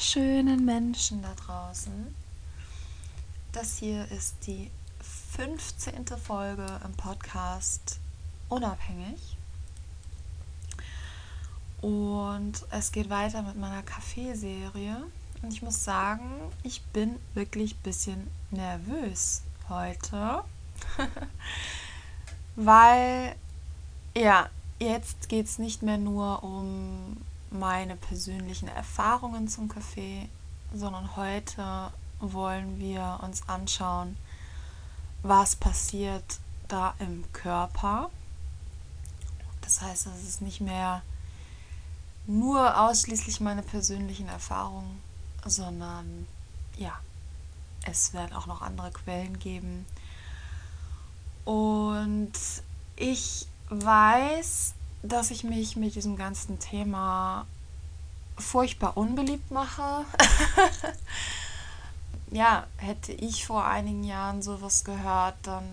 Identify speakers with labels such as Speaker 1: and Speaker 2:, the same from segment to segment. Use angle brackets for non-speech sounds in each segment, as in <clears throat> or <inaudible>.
Speaker 1: Wunderschönen Menschen da draußen. Das hier ist die 15. Folge im Podcast Unabhängig. Und es geht weiter mit meiner Kaffeeserie. Und ich muss sagen, ich bin wirklich ein bisschen nervös heute. <laughs> Weil, ja, jetzt geht es nicht mehr nur um meine persönlichen Erfahrungen zum Kaffee, sondern heute wollen wir uns anschauen, was passiert da im Körper. Das heißt, es ist nicht mehr nur ausschließlich meine persönlichen Erfahrungen, sondern ja, es werden auch noch andere Quellen geben. Und ich weiß, dass ich mich mit diesem ganzen Thema furchtbar unbeliebt mache. <laughs> ja, hätte ich vor einigen Jahren sowas gehört, dann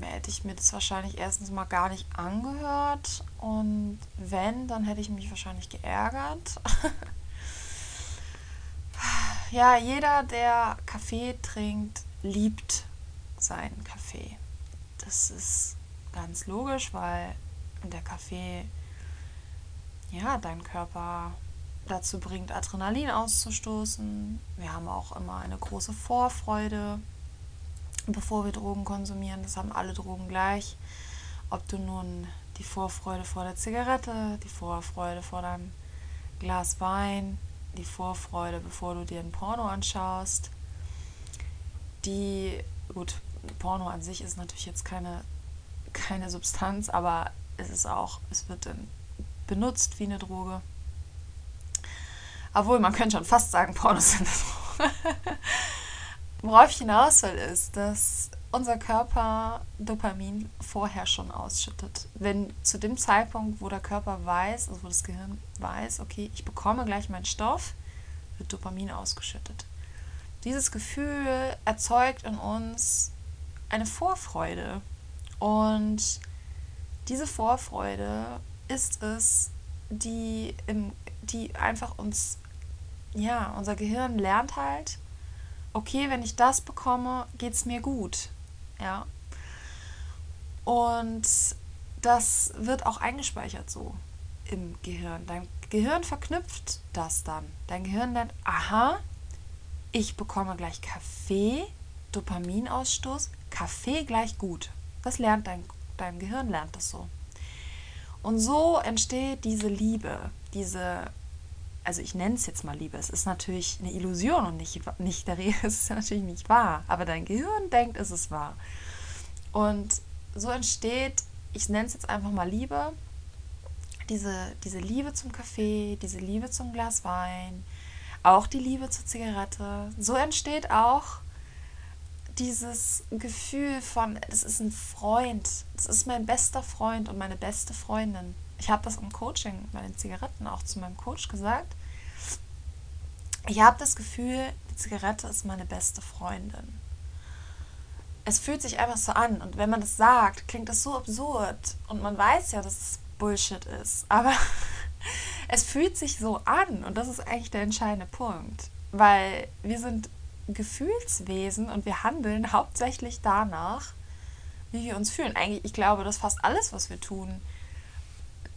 Speaker 1: hätte ich mir das wahrscheinlich erstens mal gar nicht angehört und wenn, dann hätte ich mich wahrscheinlich geärgert. <laughs> ja, jeder, der Kaffee trinkt, liebt seinen Kaffee. Das ist ganz logisch, weil der Kaffee ja deinen Körper dazu bringt, Adrenalin auszustoßen. Wir haben auch immer eine große Vorfreude, bevor wir Drogen konsumieren. Das haben alle Drogen gleich. Ob du nun die Vorfreude vor der Zigarette, die Vorfreude vor deinem Glas Wein, die Vorfreude, bevor du dir ein Porno anschaust. Die, gut, Porno an sich ist natürlich jetzt keine, keine Substanz, aber es ist auch, es wird benutzt wie eine Droge. Obwohl, man könnte schon fast sagen, Pornos sind eine Droge. <laughs> Worauf ich hinaus will, ist, dass unser Körper Dopamin vorher schon ausschüttet. Wenn zu dem Zeitpunkt, wo der Körper weiß, also wo das Gehirn weiß, okay, ich bekomme gleich meinen Stoff, wird Dopamin ausgeschüttet. Dieses Gefühl erzeugt in uns eine Vorfreude. Und diese Vorfreude ist es, die, im, die einfach uns, ja, unser Gehirn lernt halt, okay, wenn ich das bekomme, geht es mir gut. Ja. Und das wird auch eingespeichert so im Gehirn. Dein Gehirn verknüpft das dann. Dein Gehirn lernt, aha, ich bekomme gleich Kaffee, Dopaminausstoß, Kaffee gleich gut. Das lernt dein dein Gehirn lernt das so. Und so entsteht diese Liebe, diese, also ich nenne es jetzt mal Liebe, es ist natürlich eine Illusion und nicht, nicht der Rede, <laughs> es ist natürlich nicht wahr, aber dein Gehirn denkt, es ist wahr. Und so entsteht, ich nenne es jetzt einfach mal Liebe, diese, diese Liebe zum Kaffee, diese Liebe zum Glas Wein, auch die Liebe zur Zigarette. So entsteht auch dieses Gefühl von, das ist ein Freund, das ist mein bester Freund und meine beste Freundin. Ich habe das im Coaching bei den Zigaretten auch zu meinem Coach gesagt. Ich habe das Gefühl, die Zigarette ist meine beste Freundin. Es fühlt sich einfach so an und wenn man das sagt, klingt das so absurd und man weiß ja, dass es Bullshit ist, <laughs> aber es fühlt sich so an und das ist eigentlich der entscheidende Punkt, weil wir sind Gefühlswesen und wir handeln hauptsächlich danach, wie wir uns fühlen. Eigentlich, ich glaube, dass fast alles, was wir tun,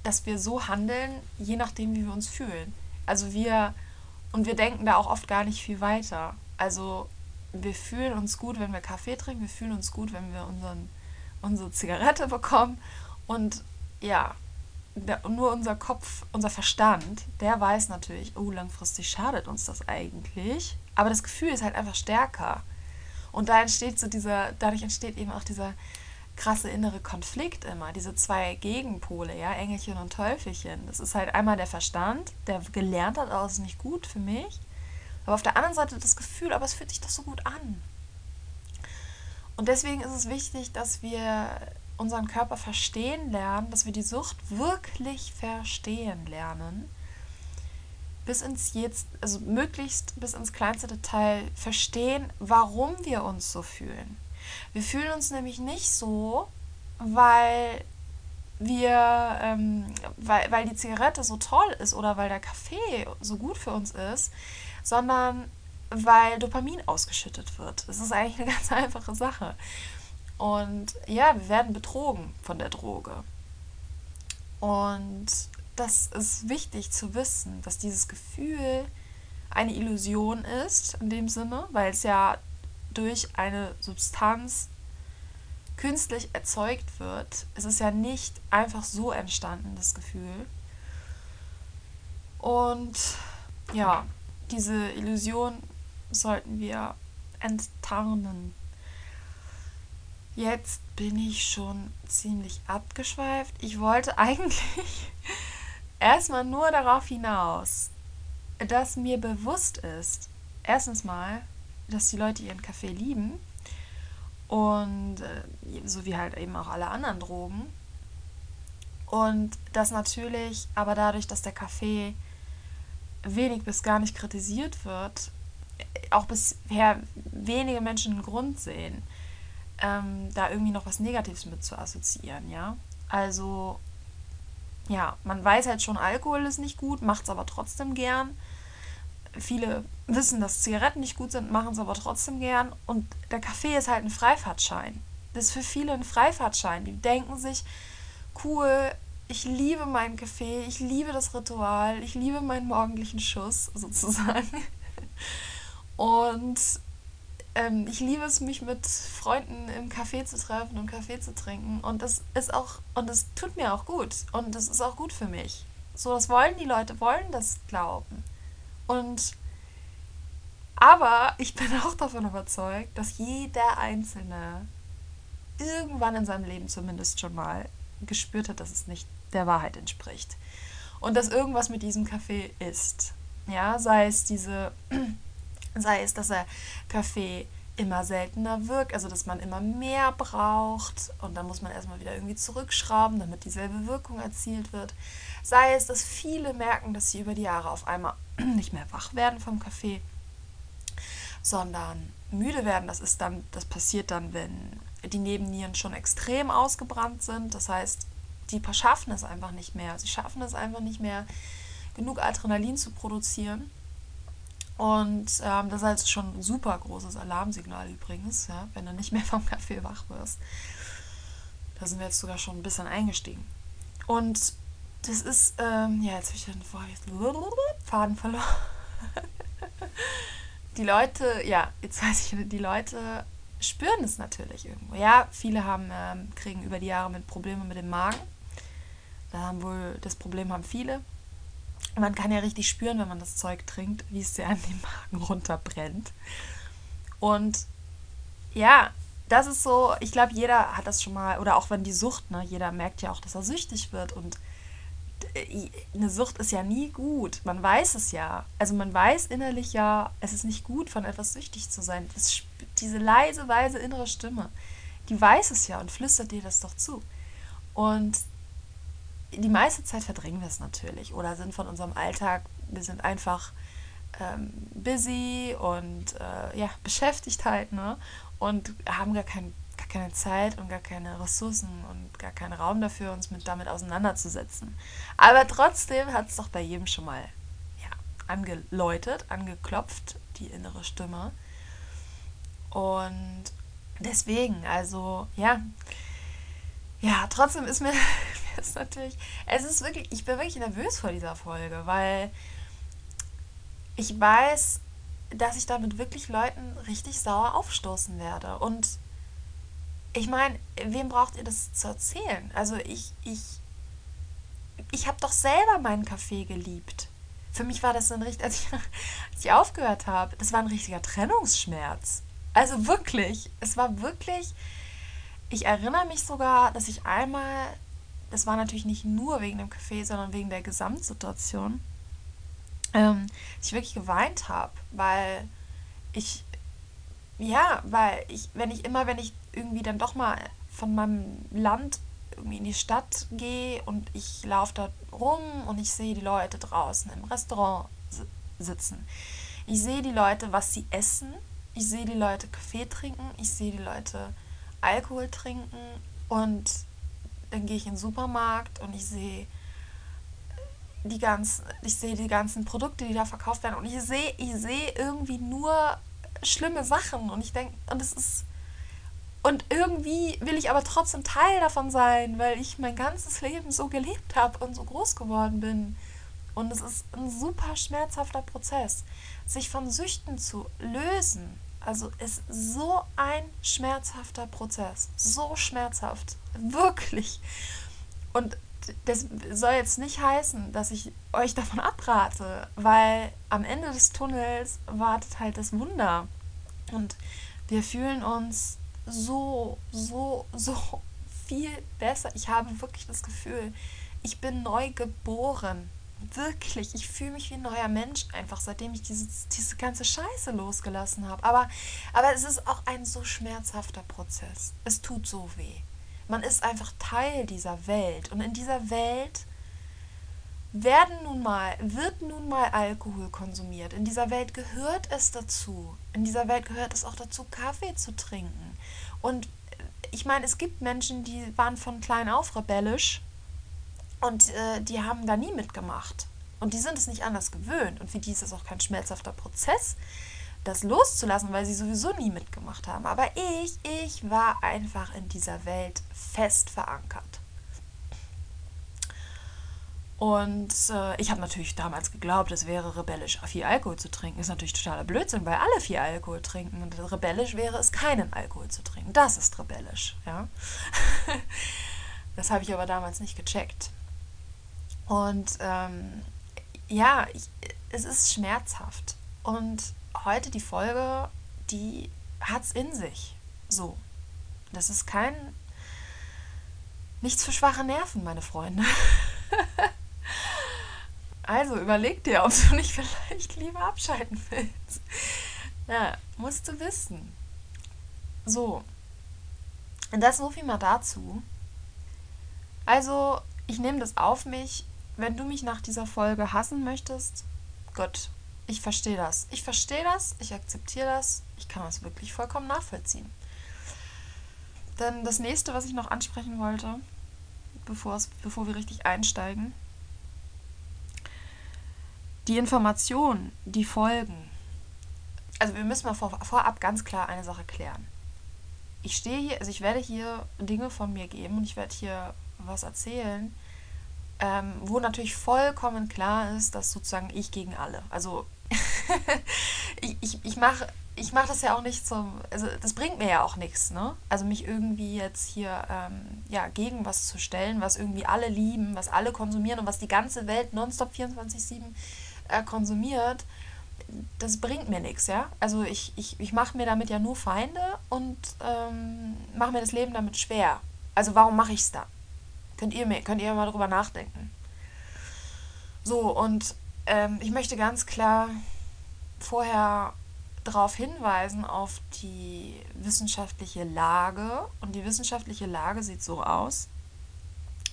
Speaker 1: dass wir so handeln, je nachdem, wie wir uns fühlen. Also wir, und wir denken da auch oft gar nicht viel weiter. Also wir fühlen uns gut, wenn wir Kaffee trinken, wir fühlen uns gut, wenn wir unseren, unsere Zigarette bekommen. Und ja, der, nur unser Kopf, unser Verstand, der weiß natürlich, oh, langfristig schadet uns das eigentlich. Aber das Gefühl ist halt einfach stärker. Und da entsteht so dieser, dadurch entsteht eben auch dieser krasse innere Konflikt immer, diese zwei Gegenpole, ja, Engelchen und Teufelchen. Das ist halt einmal der Verstand, der gelernt hat, oh, das ist nicht gut für mich. Aber auf der anderen Seite das Gefühl, aber es fühlt sich doch so gut an. Und deswegen ist es wichtig, dass wir unseren Körper verstehen lernen, dass wir die Sucht wirklich verstehen lernen, bis ins jetzt, also möglichst bis ins kleinste Detail verstehen, warum wir uns so fühlen. Wir fühlen uns nämlich nicht so, weil wir, ähm, weil, weil die Zigarette so toll ist oder weil der Kaffee so gut für uns ist, sondern weil Dopamin ausgeschüttet wird. Das ist eigentlich eine <laughs> ganz einfache Sache. Und ja, wir werden betrogen von der Droge. Und das ist wichtig zu wissen, dass dieses Gefühl eine Illusion ist, in dem Sinne, weil es ja durch eine Substanz künstlich erzeugt wird. Es ist ja nicht einfach so entstanden, das Gefühl. Und ja, diese Illusion sollten wir enttarnen. Jetzt bin ich schon ziemlich abgeschweift. Ich wollte <laughs> eigentlich erstmal nur darauf hinaus, dass mir bewusst ist, erstens mal, dass die Leute ihren Kaffee lieben und äh, so wie halt eben auch alle anderen Drogen. Und dass natürlich, aber dadurch, dass der Kaffee wenig bis gar nicht kritisiert wird, auch bisher wenige Menschen einen Grund sehen ähm, da irgendwie noch was Negatives mit zu assoziieren, ja. Also, ja, man weiß halt schon, Alkohol ist nicht gut, macht es aber trotzdem gern. Viele wissen, dass Zigaretten nicht gut sind, machen es aber trotzdem gern. Und der Kaffee ist halt ein Freifahrtschein. Das ist für viele ein Freifahrtschein. Die denken sich, cool, ich liebe meinen Kaffee, ich liebe das Ritual, ich liebe meinen morgendlichen Schuss <laughs> sozusagen. Und ähm, ich liebe es, mich mit Freunden im Café zu treffen und Kaffee zu trinken. Und das ist auch, und das tut mir auch gut. Und das ist auch gut für mich. So, das wollen die Leute, wollen das glauben. Und aber ich bin <laughs> auch davon überzeugt, dass jeder Einzelne irgendwann in seinem Leben zumindest schon mal gespürt hat, dass es nicht der Wahrheit entspricht. Und dass irgendwas mit diesem Kaffee ist. Ja, sei es diese sei es, dass der Kaffee immer seltener wirkt, also dass man immer mehr braucht und dann muss man erstmal wieder irgendwie zurückschrauben, damit dieselbe Wirkung erzielt wird. Sei es, dass viele merken, dass sie über die Jahre auf einmal <clears throat> nicht mehr wach werden vom Kaffee, sondern müde werden. Das ist dann, das passiert dann, wenn die Nebennieren schon extrem ausgebrannt sind. Das heißt, die schaffen es einfach nicht mehr. Sie schaffen es einfach nicht mehr, genug Adrenalin zu produzieren und ähm, das ist halt schon ein super großes Alarmsignal übrigens, ja, wenn du nicht mehr vom Kaffee wach wirst. Da sind wir jetzt sogar schon ein bisschen eingestiegen. Und das ist, ähm, ja, jetzt habe ich den Faden verloren. <laughs> die Leute, ja, jetzt weiß ich, die Leute spüren es natürlich irgendwo. Ja, viele haben, ähm, kriegen über die Jahre mit Probleme mit dem Magen. Da haben wohl, das Problem haben viele man kann ja richtig spüren, wenn man das Zeug trinkt, wie es dir an den Magen runterbrennt. Und ja, das ist so, ich glaube, jeder hat das schon mal, oder auch wenn die Sucht, ne, jeder merkt ja auch, dass er süchtig wird und äh, eine Sucht ist ja nie gut. Man weiß es ja. Also man weiß innerlich ja, es ist nicht gut, von etwas süchtig zu sein. Das, diese leise, weise innere Stimme, die weiß es ja und flüstert dir das doch zu. Und die meiste Zeit verdrängen wir es natürlich oder sind von unserem Alltag, wir sind einfach ähm, busy und äh, ja, beschäftigt halt, ne? Und haben gar, kein, gar keine Zeit und gar keine Ressourcen und gar keinen Raum dafür, uns mit damit auseinanderzusetzen. Aber trotzdem hat es doch bei jedem schon mal ja, angeläutet, angeklopft, die innere Stimme. Und deswegen, also ja, ja, trotzdem ist <laughs> mir ist natürlich, es ist wirklich, ich bin wirklich nervös vor dieser Folge, weil ich weiß, dass ich damit wirklich Leuten richtig sauer aufstoßen werde. Und ich meine, wem braucht ihr das zu erzählen? Also ich, ich, ich habe doch selber meinen Kaffee geliebt. Für mich war das ein richtig, als ich, <laughs> als ich aufgehört habe, das war ein richtiger Trennungsschmerz. Also wirklich, es war wirklich, ich erinnere mich sogar, dass ich einmal, das war natürlich nicht nur wegen dem Kaffee, sondern wegen der Gesamtsituation, ähm, ich wirklich geweint habe, weil ich, ja, weil ich, wenn ich immer, wenn ich irgendwie dann doch mal von meinem Land irgendwie in die Stadt gehe und ich laufe da rum und ich sehe die Leute draußen im Restaurant sitzen. Ich sehe die Leute, was sie essen. Ich sehe die Leute Kaffee trinken. Ich sehe die Leute Alkohol trinken. Und dann gehe ich in den Supermarkt und ich sehe die ganzen, ich sehe die ganzen Produkte, die da verkauft werden und ich sehe, ich sehe irgendwie nur schlimme Sachen und ich denke, und es ist, und irgendwie will ich aber trotzdem Teil davon sein, weil ich mein ganzes Leben so gelebt habe und so groß geworden bin. Und es ist ein super schmerzhafter Prozess, sich von Süchten zu lösen. Also ist so ein schmerzhafter Prozess, so schmerzhaft, wirklich. Und das soll jetzt nicht heißen, dass ich euch davon abrate, weil am Ende des Tunnels wartet halt das Wunder. Und wir fühlen uns so, so, so viel besser. Ich habe wirklich das Gefühl, ich bin neu geboren. Wirklich, ich fühle mich wie ein neuer Mensch einfach, seitdem ich diese, diese ganze Scheiße losgelassen habe. Aber, aber es ist auch ein so schmerzhafter Prozess. Es tut so weh. Man ist einfach Teil dieser Welt. Und in dieser Welt werden nun mal, wird nun mal Alkohol konsumiert. In dieser Welt gehört es dazu. In dieser Welt gehört es auch dazu, Kaffee zu trinken. Und ich meine, es gibt Menschen, die waren von klein auf rebellisch und äh, die haben da nie mitgemacht. Und die sind es nicht anders gewöhnt. Und für die ist es auch kein schmerzhafter Prozess, das loszulassen, weil sie sowieso nie mitgemacht haben. Aber ich, ich war einfach in dieser Welt fest verankert. Und äh, ich habe natürlich damals geglaubt, es wäre rebellisch, viel Alkohol zu trinken. Ist natürlich totaler Blödsinn, weil alle viel Alkohol trinken. Und rebellisch wäre es, keinen Alkohol zu trinken. Das ist rebellisch, ja. <laughs> das habe ich aber damals nicht gecheckt. Und ähm, ja, ich, es ist schmerzhaft. Und heute die Folge, die hat es in sich. So. Das ist kein. Nichts für schwache Nerven, meine Freunde. <laughs> also überleg dir, ob du nicht vielleicht lieber abschalten willst. Ja, musst du wissen. So. Und das so viel mal dazu. Also, ich nehme das auf mich. Wenn du mich nach dieser Folge hassen möchtest, Gott, ich verstehe das. Ich verstehe das, ich akzeptiere das, ich kann das wirklich vollkommen nachvollziehen. Dann das nächste, was ich noch ansprechen wollte, bevor, bevor wir richtig einsteigen, die Informationen, die folgen. Also wir müssen mal vor, vorab ganz klar eine Sache klären. Ich stehe hier, also ich werde hier Dinge von mir geben und ich werde hier was erzählen, ähm, wo natürlich vollkommen klar ist, dass sozusagen ich gegen alle. Also <laughs> ich, ich, ich mache ich mach das ja auch nicht zum, also das bringt mir ja auch nichts, ne? Also mich irgendwie jetzt hier ähm, ja, gegen was zu stellen, was irgendwie alle lieben, was alle konsumieren und was die ganze Welt nonstop 24-7 äh, konsumiert, das bringt mir nichts, ja? Also ich, ich, ich mache mir damit ja nur Feinde und ähm, mache mir das Leben damit schwer. Also warum mache ich es dann? Könnt ihr, könnt ihr mal drüber nachdenken. So, und ähm, ich möchte ganz klar vorher darauf hinweisen, auf die wissenschaftliche Lage. Und die wissenschaftliche Lage sieht so aus,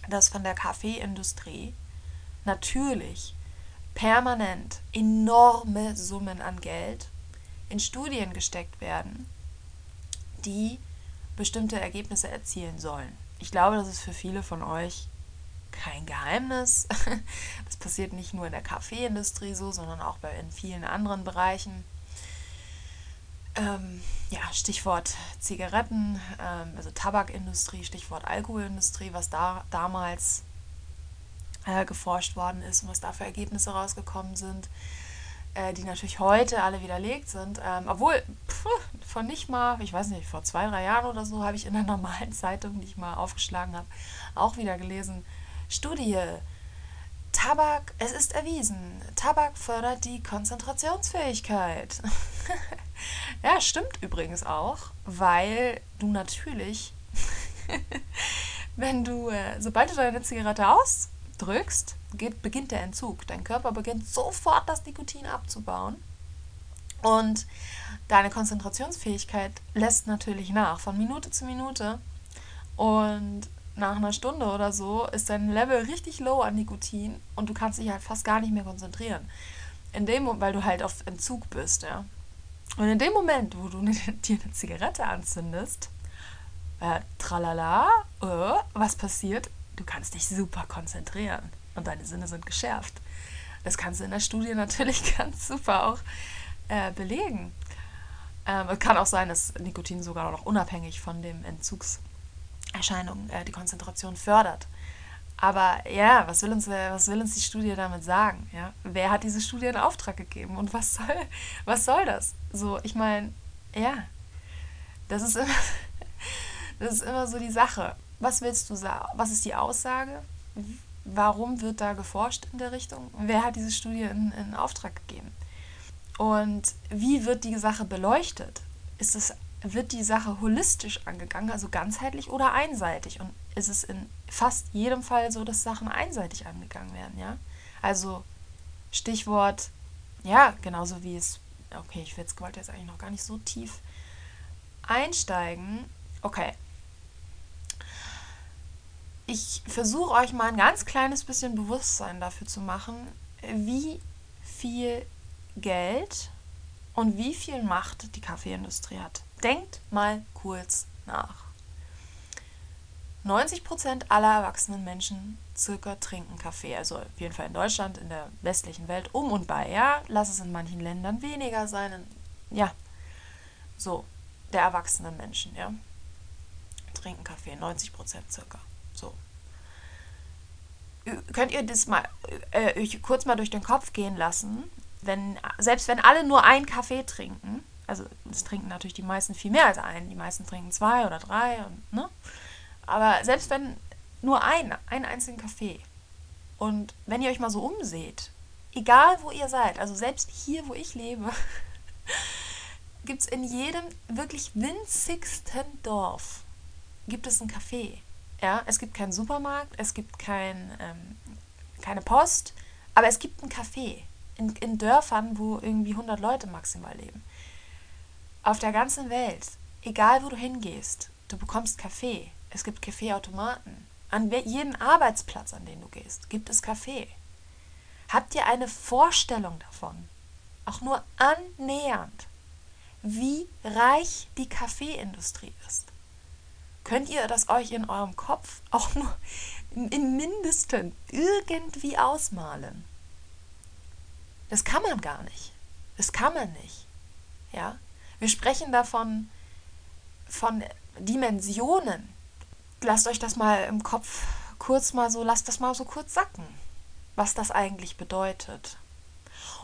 Speaker 1: dass von der Kaffeeindustrie natürlich permanent enorme Summen an Geld in Studien gesteckt werden, die bestimmte Ergebnisse erzielen sollen. Ich glaube, das ist für viele von euch kein Geheimnis. <laughs> Das passiert nicht nur in der Kaffeeindustrie so, sondern auch bei, in vielen anderen Bereichen. Ähm, ja, Stichwort Zigaretten, ähm, also Tabakindustrie, Stichwort Alkoholindustrie, was da damals äh, geforscht worden ist und was da für Ergebnisse rausgekommen sind, äh, die natürlich heute alle widerlegt sind. Ähm, obwohl, pff, von nicht mal, ich weiß nicht, vor zwei, drei Jahren oder so habe ich in einer <laughs> normalen Zeitung, die ich mal aufgeschlagen habe, auch wieder gelesen, Studie, Tabak, es ist erwiesen, Tabak fördert die Konzentrationsfähigkeit. <laughs> ja, stimmt übrigens auch, weil du natürlich, <laughs> wenn du, äh, sobald du deine Zigarette ausdrückst, geht, beginnt der Entzug. Dein Körper beginnt sofort das Nikotin abzubauen. Und deine Konzentrationsfähigkeit lässt natürlich nach, von Minute zu Minute. Und nach einer Stunde oder so ist dein Level richtig low an Nikotin und du kannst dich halt fast gar nicht mehr konzentrieren. In dem weil du halt auf Entzug bist, ja. Und in dem Moment, wo du <laughs> dir eine Zigarette anzündest, äh, tralala, äh, was passiert? Du kannst dich super konzentrieren und deine Sinne sind geschärft. Das kannst du in der Studie <laughs> natürlich ganz super auch äh, belegen. Ähm, es kann auch sein, dass Nikotin sogar noch unabhängig von dem Entzugserscheinungen äh, die Konzentration fördert. Aber ja, was will, uns, was will uns die Studie damit sagen? Ja? Wer hat diese Studie in Auftrag gegeben und was soll, <laughs> was soll das? So, ich meine, ja, das ist, immer, <laughs> das ist immer so die Sache. Was willst du sagen? Was ist die Aussage? Warum wird da geforscht in der Richtung? Wer hat diese Studie in, in Auftrag gegeben? Und wie wird die Sache beleuchtet? Ist es, wird die Sache holistisch angegangen, also ganzheitlich oder einseitig? Und ist es in fast jedem Fall so, dass Sachen einseitig angegangen werden, ja? Also Stichwort, ja, genauso wie es, okay, ich wollte jetzt eigentlich noch gar nicht so tief einsteigen. Okay. Ich versuche euch mal ein ganz kleines bisschen Bewusstsein dafür zu machen, wie viel Geld und wie viel Macht die Kaffeeindustrie hat. Denkt mal kurz nach. 90% aller erwachsenen Menschen circa trinken Kaffee. Also auf jeden Fall in Deutschland, in der westlichen Welt um und bei. Ja, lass es in manchen Ländern weniger sein. Ja, so, der erwachsenen Menschen, ja, trinken Kaffee. 90% circa. Könnt ihr das mal äh, euch kurz mal durch den Kopf gehen lassen? wenn, selbst wenn alle nur einen Kaffee trinken, also es trinken natürlich die meisten viel mehr als einen, die meisten trinken zwei oder drei, und, ne? aber selbst wenn nur ein, einen einzigen Kaffee und wenn ihr euch mal so umseht, egal wo ihr seid, also selbst hier, wo ich lebe, <laughs> gibt es in jedem wirklich winzigsten Dorf gibt es ein Café. Ja, es gibt keinen Supermarkt, es gibt kein, ähm, keine Post, aber es gibt ein Café in, in Dörfern, wo irgendwie 100 Leute maximal leben. Auf der ganzen Welt, egal wo du hingehst, du bekommst Kaffee. Es gibt Kaffeeautomaten. An jedem Arbeitsplatz, an den du gehst, gibt es Kaffee. Habt ihr eine Vorstellung davon, auch nur annähernd, wie reich die Kaffeeindustrie ist? Könnt ihr das euch in eurem Kopf auch nur im Mindesten irgendwie ausmalen? Das kann man gar nicht. Das kann man nicht. Ja? Wir sprechen davon von Dimensionen. Lasst euch das mal im Kopf kurz mal so, lasst das mal so kurz sacken, was das eigentlich bedeutet.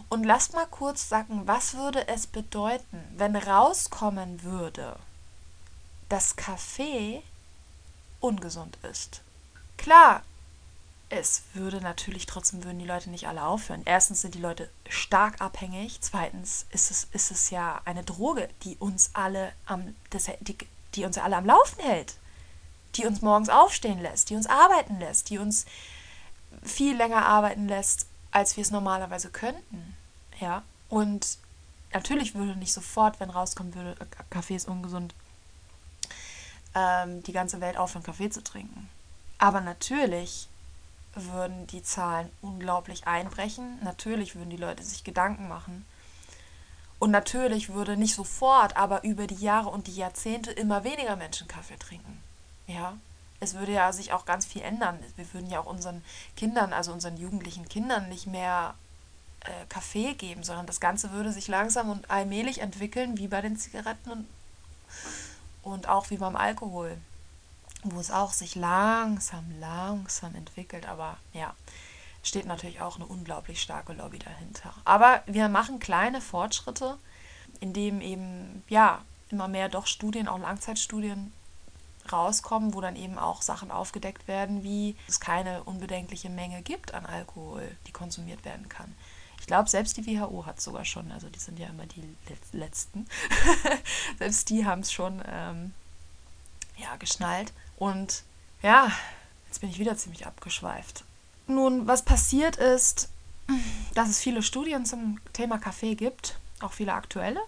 Speaker 1: Und lasst mal kurz sacken, was würde es bedeuten, wenn rauskommen würde, dass Kaffee ungesund ist. Klar, es würde natürlich trotzdem würden die Leute nicht alle aufhören. Erstens sind die Leute stark abhängig. Zweitens ist es, ist es ja eine Droge, die uns alle am, die, die uns alle am Laufen hält. Die uns morgens aufstehen lässt, die uns arbeiten lässt, die uns viel länger arbeiten lässt, als wir es normalerweise könnten. Ja. Und natürlich würde nicht sofort, wenn rauskommen würde, Kaffee ist ungesund, ähm, die ganze Welt aufhören, Kaffee zu trinken. Aber natürlich würden die Zahlen unglaublich einbrechen. Natürlich würden die Leute sich Gedanken machen. Und natürlich würde nicht sofort, aber über die Jahre und die Jahrzehnte immer weniger Menschen Kaffee trinken. Ja, es würde ja sich auch ganz viel ändern. Wir würden ja auch unseren Kindern, also unseren jugendlichen Kindern, nicht mehr äh, Kaffee geben, sondern das Ganze würde sich langsam und allmählich entwickeln, wie bei den Zigaretten und, und auch wie beim Alkohol. wo es auch sich langsam, langsam entwickelt. Aber ja, steht natürlich auch eine unglaublich starke Lobby dahinter. Aber wir machen kleine Fortschritte, indem eben, ja, immer mehr doch Studien, auch Langzeitstudien rauskommen, wo dann eben auch Sachen aufgedeckt werden, wie es keine unbedenkliche Menge gibt an Alkohol, die konsumiert werden kann. Glaube, selbst die WHO hat es sogar schon, also die sind ja immer die Letzten, <laughs> selbst die haben es schon ähm, ja, geschnallt. Und ja, jetzt bin ich wieder ziemlich abgeschweift. Nun, was passiert ist, dass es viele Studien zum Thema Kaffee gibt, auch viele aktuelle.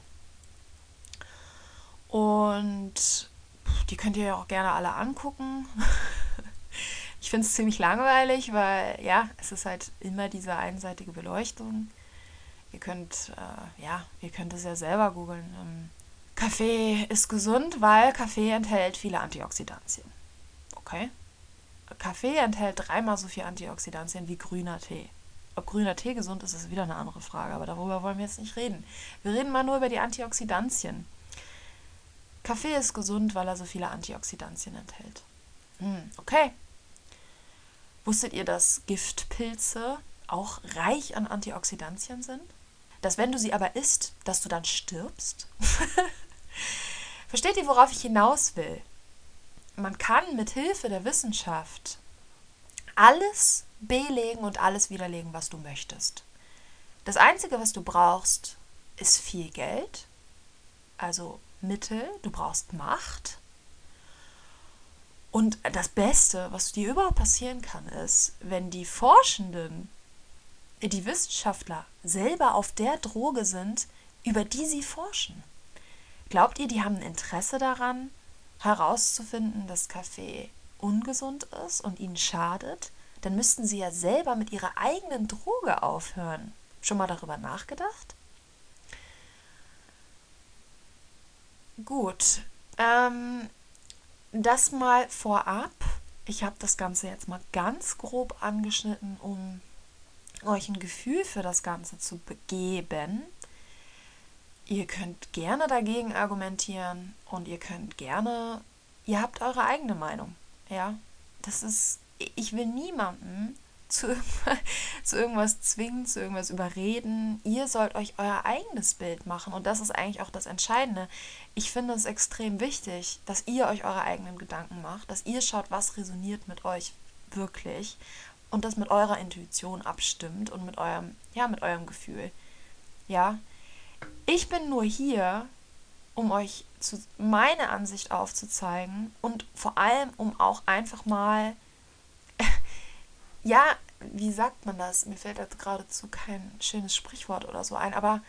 Speaker 1: Und die könnt ihr ja auch gerne alle angucken. <laughs> ich finde es ziemlich langweilig, weil ja, es ist halt immer diese einseitige Beleuchtung. Ihr könnt, äh, ja, ihr könnt es ja selber googeln. Ähm, Kaffee ist gesund, weil Kaffee enthält viele Antioxidantien. Okay? Kaffee enthält dreimal so viel Antioxidantien wie grüner Tee. Ob grüner Tee gesund ist, ist wieder eine andere Frage, aber darüber wollen wir jetzt nicht reden. Wir reden mal nur über die Antioxidantien. Kaffee ist gesund, weil er so viele Antioxidantien enthält. Hm, okay. Wusstet ihr, dass Giftpilze auch reich an Antioxidantien sind? Dass wenn du sie aber isst, dass du dann stirbst? <laughs> Versteht ihr, worauf ich hinaus will? Man kann mit Hilfe der Wissenschaft alles belegen und alles widerlegen, was du möchtest. Das Einzige, was du brauchst, ist viel Geld, also Mittel, du brauchst Macht. Und das Beste, was dir überhaupt passieren kann, ist, wenn die Forschenden, die Wissenschaftler selber auf der Droge sind, über die sie forschen. Glaubt ihr, die haben ein Interesse daran, herauszufinden, dass Kaffee ungesund ist und ihnen schadet? Dann müssten sie ja selber mit ihrer eigenen Droge aufhören. Schon mal darüber nachgedacht? Gut, ähm, das mal vorab. Ich habe das Ganze jetzt mal ganz grob angeschnitten, um euch ein Gefühl für das Ganze zu geben. Ihr könnt gerne dagegen argumentieren und ihr könnt gerne, ihr habt eure eigene Meinung. Ja, das ist, ich will niemanden zu, <laughs> zu irgendwas zwingen, zu irgendwas überreden. Ihr sollt euch euer eigenes Bild machen. Und das ist eigentlich auch das Entscheidende. Ich finde es extrem wichtig, dass ihr euch eure eigenen Gedanken macht, dass ihr schaut, was resoniert mit euch wirklich und das mit eurer Intuition abstimmt und mit eurem, ja, mit eurem Gefühl. Ja. Ich bin nur hier, um euch zu, meine Ansicht aufzuzeigen und vor allem, um auch einfach mal ja, wie sagt man das? Mir fällt jetzt geradezu kein schönes Sprichwort oder so ein, aber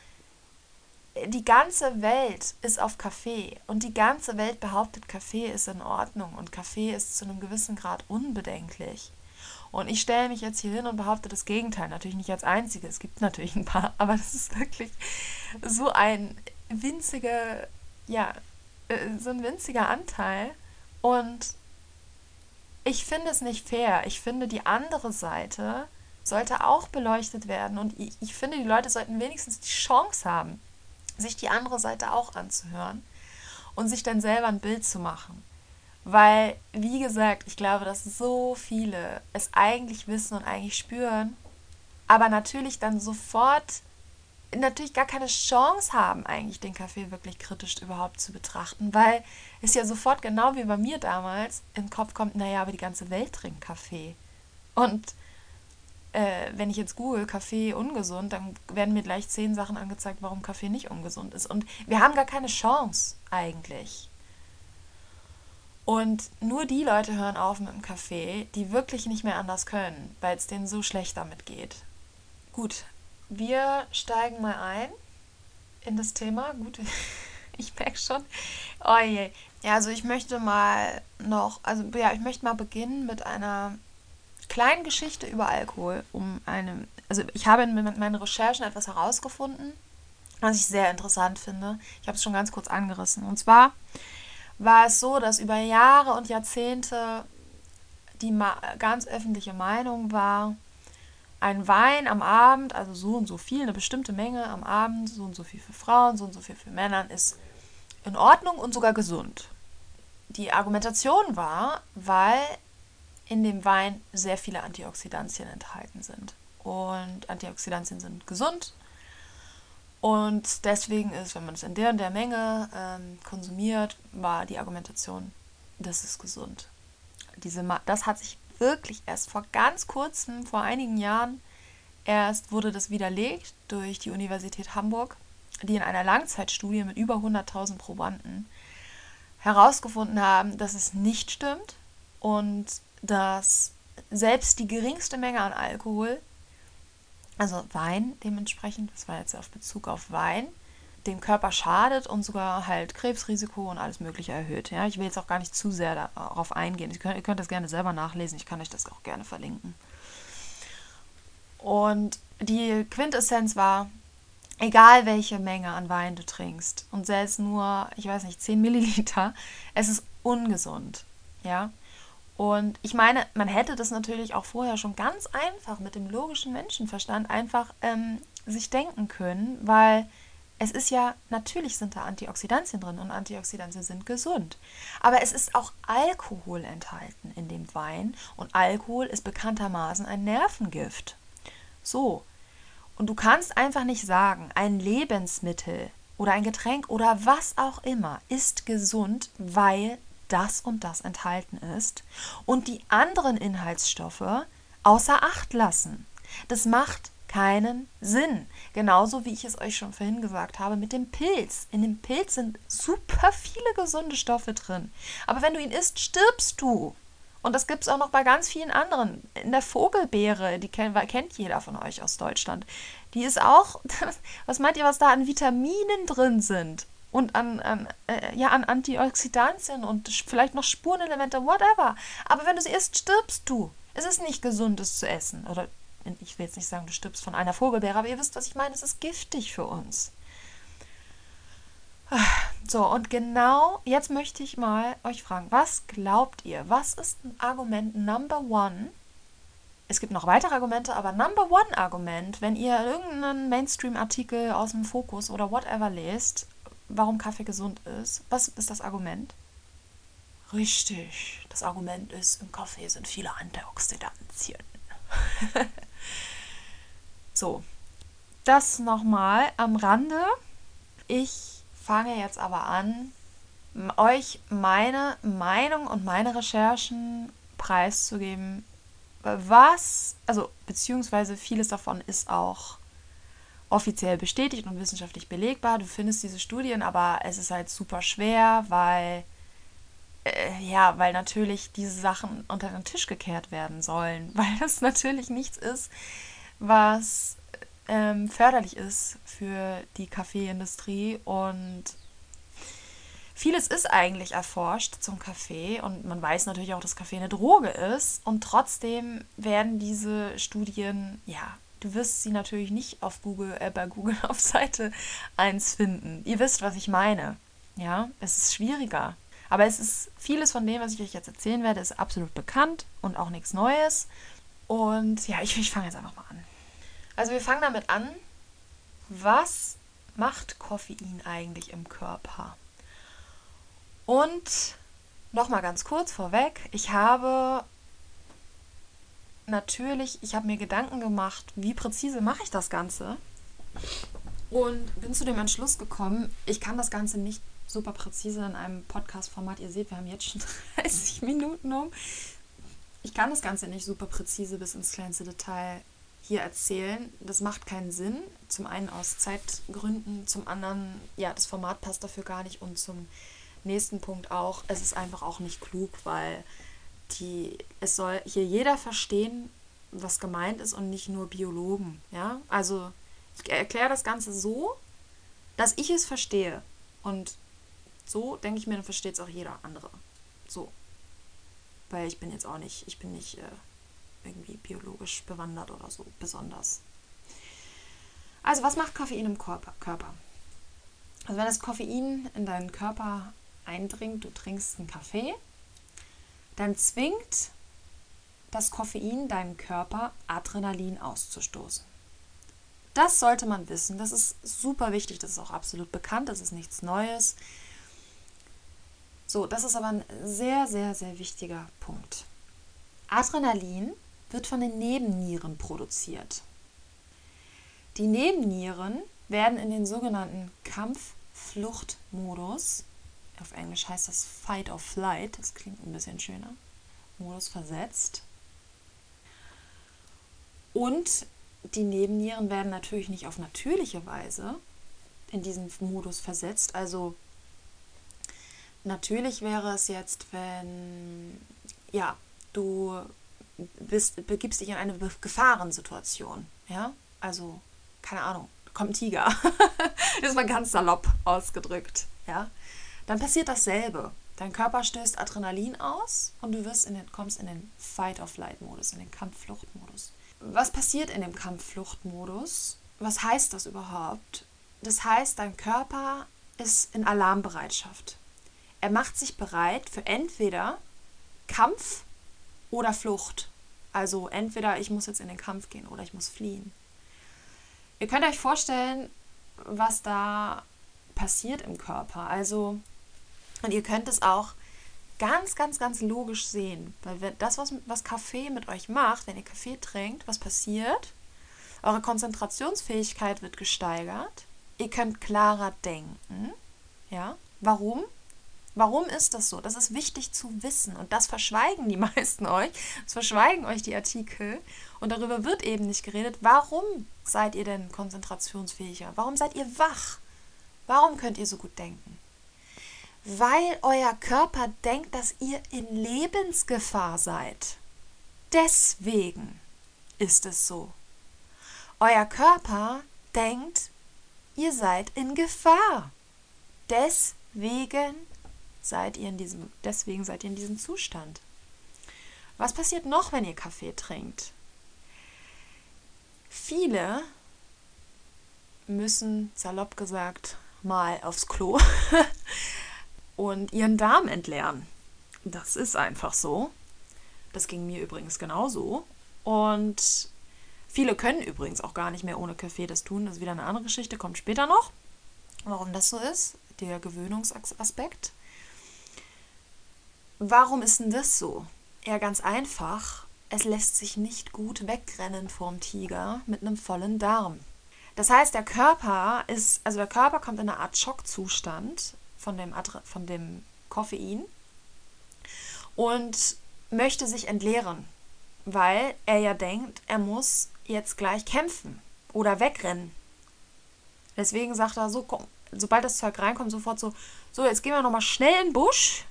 Speaker 1: die ganze Welt ist auf Kaffee und die ganze Welt behauptet, Kaffee ist in Ordnung und Kaffee ist zu einem gewissen Grad unbedenklich. Und ich stelle mich jetzt hier hin und behaupte das Gegenteil. Natürlich nicht als Einzige, es gibt natürlich ein paar, <laughs> aber das ist wirklich so ein winziger, ja, äh, so ein winziger Anteil. Und ich finde es nicht fair. Ich finde, die andere Seite sollte auch beleuchtet werden. Und ich, ich finde, die Leute sollten wenigstens die Chance haben, sich die andere Seite auch anzuhören und sich dann selber ein Bild zu machen. Weil, wie gesagt, ich glaube, dass so viele es eigentlich wissen und eigentlich spüren, aber natürlich dann sofort natürlich gar keine Chance haben, eigentlich den Kaffee wirklich kritisch überhaupt zu betrachten, weil es ja sofort genau wie bei mir damals in den Kopf kommt, naja, aber die ganze Welt trinkt Kaffee. Und äh, wenn ich jetzt google Kaffee ungesund, dann werden mir gleich zehn Sachen angezeigt, warum Kaffee nicht ungesund ist. Und wir haben gar keine Chance eigentlich. Und nur die Leute hören auf mit dem Kaffee, die wirklich nicht mehr anders können, weil es denen so schlecht damit geht. Gut, wir steigen mal ein in das Thema. Gut, <laughs> ich merke schon. Oh je. Ja, also ich möchte mal noch, also ja, ich möchte mal beginnen mit einer kleinen Geschichte über Alkohol, um eine, also ich habe mit meinen Recherchen etwas herausgefunden, was ich sehr interessant finde. Ich habe es schon ganz kurz angerissen. Und zwar war es so, dass über Jahre und Jahrzehnte die ganz öffentliche Meinung war, ein Wein am Abend, also so und so viel, eine bestimmte Menge am Abend, so und so viel für Frauen, so und so viel für Männer, ist in Ordnung und sogar gesund. Die Argumentation war, weil in dem Wein sehr viele Antioxidantien enthalten sind. Und Antioxidantien sind gesund. Und deswegen ist, wenn man es in der und der Menge ähm, konsumiert, war die Argumentation, das ist gesund. Diese, das hat sich wirklich erst vor ganz kurzem, vor einigen Jahren, erst wurde das widerlegt durch die Universität Hamburg, die in einer Langzeitstudie mit über 100.000 Probanden herausgefunden haben, dass es nicht stimmt und dass selbst die geringste Menge an Alkohol, also Wein dementsprechend, das war jetzt auf Bezug auf Wein, dem Körper schadet und sogar halt Krebsrisiko und alles Mögliche erhöht. Ja, ich will jetzt auch gar nicht zu sehr darauf eingehen. Ihr könnt, ihr könnt das gerne selber nachlesen. Ich kann euch das auch gerne verlinken. Und die Quintessenz war, egal welche Menge an Wein du trinkst und selbst nur, ich weiß nicht, 10 Milliliter, es ist ungesund. Ja. Und ich meine, man hätte das natürlich auch vorher schon ganz einfach mit dem logischen Menschenverstand einfach ähm, sich denken können, weil es ist ja, natürlich sind da Antioxidantien drin und Antioxidantien sind gesund. Aber es ist auch Alkohol enthalten in dem Wein und Alkohol ist bekanntermaßen ein Nervengift. So. Und du kannst einfach nicht sagen, ein Lebensmittel oder ein Getränk oder was auch immer ist gesund, weil das und das enthalten ist und die anderen Inhaltsstoffe außer Acht lassen. Das macht keinen Sinn. Genauso wie ich es euch schon vorhin gesagt habe mit dem Pilz. In dem Pilz sind super viele gesunde Stoffe drin. Aber wenn du ihn isst, stirbst du. Und das gibt es auch noch bei ganz vielen anderen. In der Vogelbeere, die kennt, kennt jeder von euch aus Deutschland. Die ist auch, <laughs> was meint ihr, was da an Vitaminen drin sind? Und an, an, äh, ja, an Antioxidantien und vielleicht noch Spurenelemente, whatever. Aber wenn du sie isst, stirbst du. Es ist nicht gesund, es zu essen. Oder ich will jetzt nicht sagen, du stirbst von einer Vogelbeere, aber ihr wisst, was ich meine, es ist giftig für uns. So, und genau jetzt möchte ich mal euch fragen, was glaubt ihr? Was ist ein Argument Number One? Es gibt noch weitere Argumente, aber Number One Argument, wenn ihr irgendeinen Mainstream-Artikel aus dem Fokus oder whatever lest, warum Kaffee gesund ist, was ist das Argument? Richtig, das Argument ist, im Kaffee sind viele Antioxidantien. <laughs> So, das nochmal am Rande. Ich fange jetzt aber an, euch meine Meinung und meine Recherchen preiszugeben. Was, also beziehungsweise vieles davon ist auch offiziell bestätigt und wissenschaftlich belegbar. Du findest diese Studien, aber es ist halt super schwer, weil äh, ja, weil natürlich diese Sachen unter den Tisch gekehrt werden sollen, <laughs> weil das natürlich nichts ist, was ähm, förderlich ist für die Kaffeeindustrie und vieles ist eigentlich erforscht zum Kaffee und man weiß natürlich auch, dass Kaffee eine Droge ist und trotzdem werden diese Studien, ja, du wirst sie natürlich nicht auf Google, äh, bei Google <laughs> auf Seite 1 finden. Ihr wisst, was ich meine. Ja, es ist schwieriger. Aber es ist vieles von dem, was ich euch jetzt erzählen werde, ist absolut bekannt und auch nichts Neues. Und ja, ich, ich fange jetzt einfach mal an. Also wir fangen damit an, was macht Koffein eigentlich im Körper? Und nochmal ganz kurz vorweg, ich habe natürlich, ich habe mir Gedanken gemacht, wie präzise mache ich das Ganze? Und bin zu dem Entschluss gekommen, ich kann das Ganze nicht super präzise in einem Podcast-Format. Ihr seht, wir haben jetzt schon <laughs> 30 Minuten um. Ich kann das Ganze nicht super präzise bis ins kleinste Detail hier erzählen. Das macht keinen Sinn. Zum einen aus Zeitgründen, zum anderen, ja, das Format passt dafür gar nicht und zum nächsten Punkt auch, es ist einfach auch nicht klug, weil die, es soll hier jeder verstehen, was gemeint ist und nicht nur Biologen. Ja, also ich erkläre das Ganze so, dass ich es verstehe. Und so denke ich mir, dann versteht es auch jeder andere. So. Weil ich bin jetzt auch nicht, ich bin nicht äh, irgendwie biologisch bewandert oder so besonders. Also was macht Koffein im Körper? Also wenn das Koffein in deinen Körper eindringt, du trinkst einen Kaffee, dann zwingt das Koffein deinen Körper Adrenalin auszustoßen. Das sollte man wissen. Das ist super wichtig. Das ist auch absolut bekannt. Das ist nichts Neues. So, das ist aber ein sehr, sehr, sehr wichtiger Punkt. Adrenalin wird von den Nebennieren produziert. Die Nebennieren werden in den sogenannten Kampf-Flucht-Modus, auf Englisch heißt das Fight or Flight, das klingt ein bisschen schöner, Modus versetzt. Und die Nebennieren werden natürlich nicht auf natürliche Weise in diesen Modus versetzt. Also natürlich wäre es jetzt, wenn ja, du bist, begibst dich in eine Gefahrensituation. Ja, also keine Ahnung, kommt Tiger. das <laughs> ist mal ganz salopp ausgedrückt. Ja, dann passiert dasselbe. Dein Körper stößt Adrenalin aus und du wirst in den, kommst in den Fight-of-Flight-Modus, in den Kampfflucht-Modus. Was passiert in dem Kampfflucht-Modus? Was heißt das überhaupt? Das heißt, dein Körper ist in Alarmbereitschaft. Er macht sich bereit für entweder Kampf oder Flucht. Also entweder ich muss jetzt in den Kampf gehen oder ich muss fliehen. Ihr könnt euch vorstellen, was da passiert im Körper. Also, und ihr könnt es auch ganz, ganz, ganz logisch sehen. Weil das, was, was Kaffee mit euch macht, wenn ihr Kaffee trinkt, was passiert? Eure Konzentrationsfähigkeit wird gesteigert. Ihr könnt klarer denken. Ja, warum? Warum ist das so? Das ist wichtig zu wissen und das verschweigen die <laughs> meisten euch. Das verschweigen euch die Artikel und darüber wird eben nicht geredet. Warum seid ihr denn konzentrationsfähiger? Warum seid ihr wach? Warum könnt ihr so gut denken? Weil euer Körper denkt, dass ihr in Lebensgefahr seid. Deswegen ist es so. Euer Körper denkt, ihr seid in Gefahr. Deswegen seid ihr in diesem, deswegen seid ihr in diesem Zustand. Was passiert noch, wenn ihr Kaffee trinkt? Viele müssen, salopp gesagt, mal aufs Klo <laughs> und ihren Darm entleeren. Das ist einfach so. Das ging mir übrigens genauso. Und viele können übrigens auch gar nicht mehr ohne Kaffee das tun. Das ist wieder eine andere Geschichte, kommt später noch, warum das so ist. Der Gewöhnungsaspekt. Warum ist denn das so? Ja, ganz einfach. Es lässt sich nicht gut wegrennen vorm Tiger mit einem vollen Darm. Das heißt, der Körper ist, also der Körper kommt in eine Art Schockzustand von dem, von dem Koffein und möchte sich entleeren, weil er ja denkt, er muss jetzt gleich kämpfen oder wegrennen. Deswegen sagt er so, sobald das Zeug reinkommt, sofort so, so, jetzt gehen wir nochmal schnell in den Busch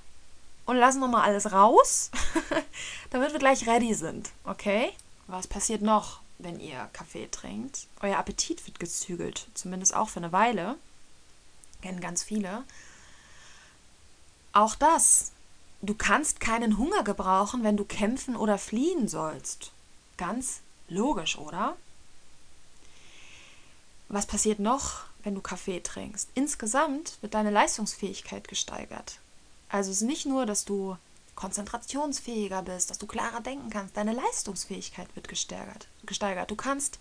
Speaker 1: und lassen nochmal alles raus, <laughs> damit wir gleich ready sind. Okay? Was passiert noch, wenn ihr Kaffee trinkt? Euer Appetit wird gezügelt, zumindest auch für eine Weile. Kennen ganz viele. Auch das. Du kannst keinen Hunger gebrauchen, wenn du kämpfen oder fliehen sollst. Ganz logisch, oder? Was passiert noch, wenn du Kaffee trinkst? Insgesamt wird deine Leistungsfähigkeit gesteigert. Also es ist nicht nur, dass du konzentrationsfähiger bist, dass du klarer denken kannst, deine Leistungsfähigkeit wird gesteigert. gesteigert. Du kannst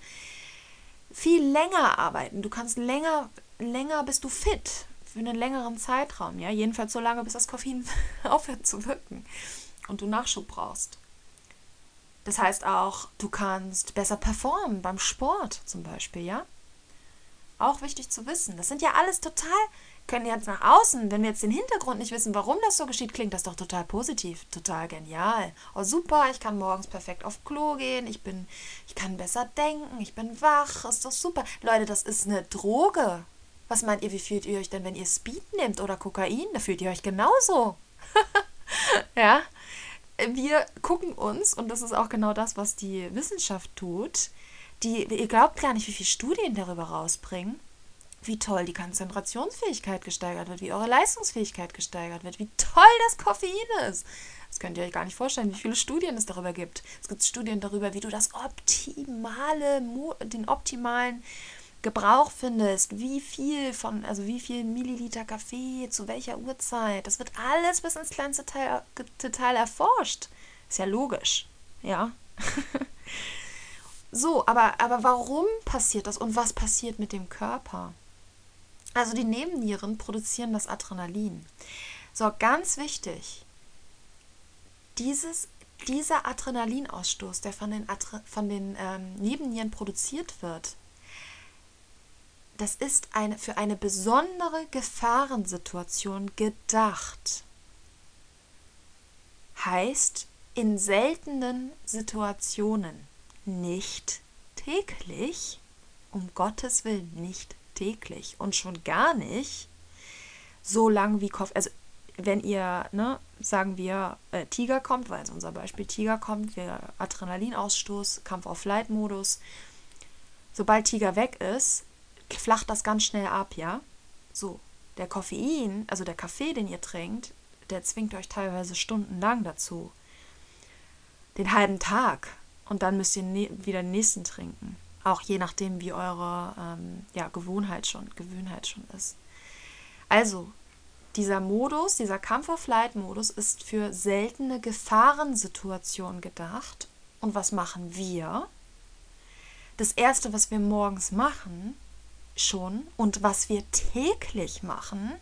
Speaker 1: viel länger arbeiten, du kannst länger, länger bist du fit für einen längeren Zeitraum, ja, jedenfalls so lange, bis das Koffein <laughs> aufhört zu wirken und du Nachschub brauchst. Das heißt auch, du kannst besser performen beim Sport zum Beispiel, ja. Auch wichtig zu wissen. Das sind ja alles total können jetzt nach außen, wenn wir jetzt den Hintergrund nicht wissen, warum das so geschieht, klingt das doch total positiv, total genial. Oh super, ich kann morgens perfekt auf Klo gehen, ich bin, ich kann besser denken, ich bin wach, ist doch super. Leute, das ist eine Droge. Was meint ihr, wie fühlt ihr euch denn, wenn ihr Speed nehmt oder Kokain? Da fühlt ihr euch genauso. <laughs> ja. Wir gucken uns, und das ist auch genau das, was die Wissenschaft tut, die, ihr glaubt gar nicht, wie viele Studien darüber rausbringen wie toll die Konzentrationsfähigkeit gesteigert wird, wie eure Leistungsfähigkeit gesteigert wird, wie toll das Koffein ist. Das könnt ihr euch gar nicht vorstellen, wie viele Studien es darüber gibt. Es gibt Studien darüber, wie du das optimale, den optimalen Gebrauch findest, wie viel von, also wie viel Milliliter Kaffee zu welcher Uhrzeit. Das wird alles bis ins kleinste Teil, Detail erforscht. Ist ja logisch, ja. <laughs> so, aber, aber warum passiert das und was passiert mit dem Körper? Also die Nebennieren produzieren das Adrenalin. So, ganz wichtig, dieses, dieser Adrenalinausstoß, der von den, Adre von den ähm, Nebennieren produziert wird, das ist eine, für eine besondere Gefahrensituation gedacht. Heißt, in seltenen Situationen, nicht täglich, um Gottes Willen nicht täglich und schon gar nicht so lang wie Kopf. Also wenn ihr, ne, sagen wir, äh, Tiger kommt, weil es unser Beispiel Tiger kommt, wir Adrenalinausstoß, Kampf auf Flight-Modus. Sobald Tiger weg ist, flacht das ganz schnell ab, ja? So, der Koffein, also der Kaffee, den ihr trinkt, der zwingt euch teilweise stundenlang dazu. Den halben Tag. Und dann müsst ihr ne wieder den nächsten trinken. Auch je nachdem, wie eure ähm, ja, Gewohnheit schon, Gewöhnheit schon ist. Also, dieser Modus, dieser Kampf-of-Flight-Modus ist für seltene Gefahrensituationen gedacht. Und was machen wir? Das Erste, was wir morgens machen, schon und was wir täglich machen,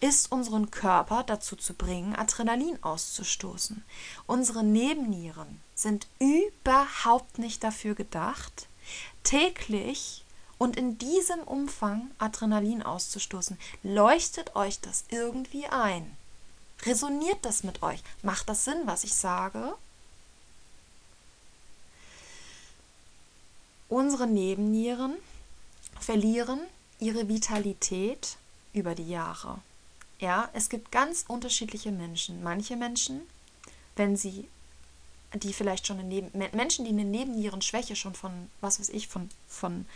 Speaker 1: ist unseren Körper dazu zu bringen, Adrenalin auszustoßen. Unsere Nebennieren sind überhaupt nicht dafür gedacht, täglich und in diesem Umfang Adrenalin auszustoßen. Leuchtet euch das irgendwie ein? Resoniert das mit euch? Macht das Sinn, was ich sage? Unsere Nebennieren verlieren ihre Vitalität über die Jahre. Ja, es gibt ganz unterschiedliche Menschen. Manche Menschen, wenn sie die vielleicht schon eine Neben Menschen, die eine Nebennierenschwäche schon von was weiß ich von von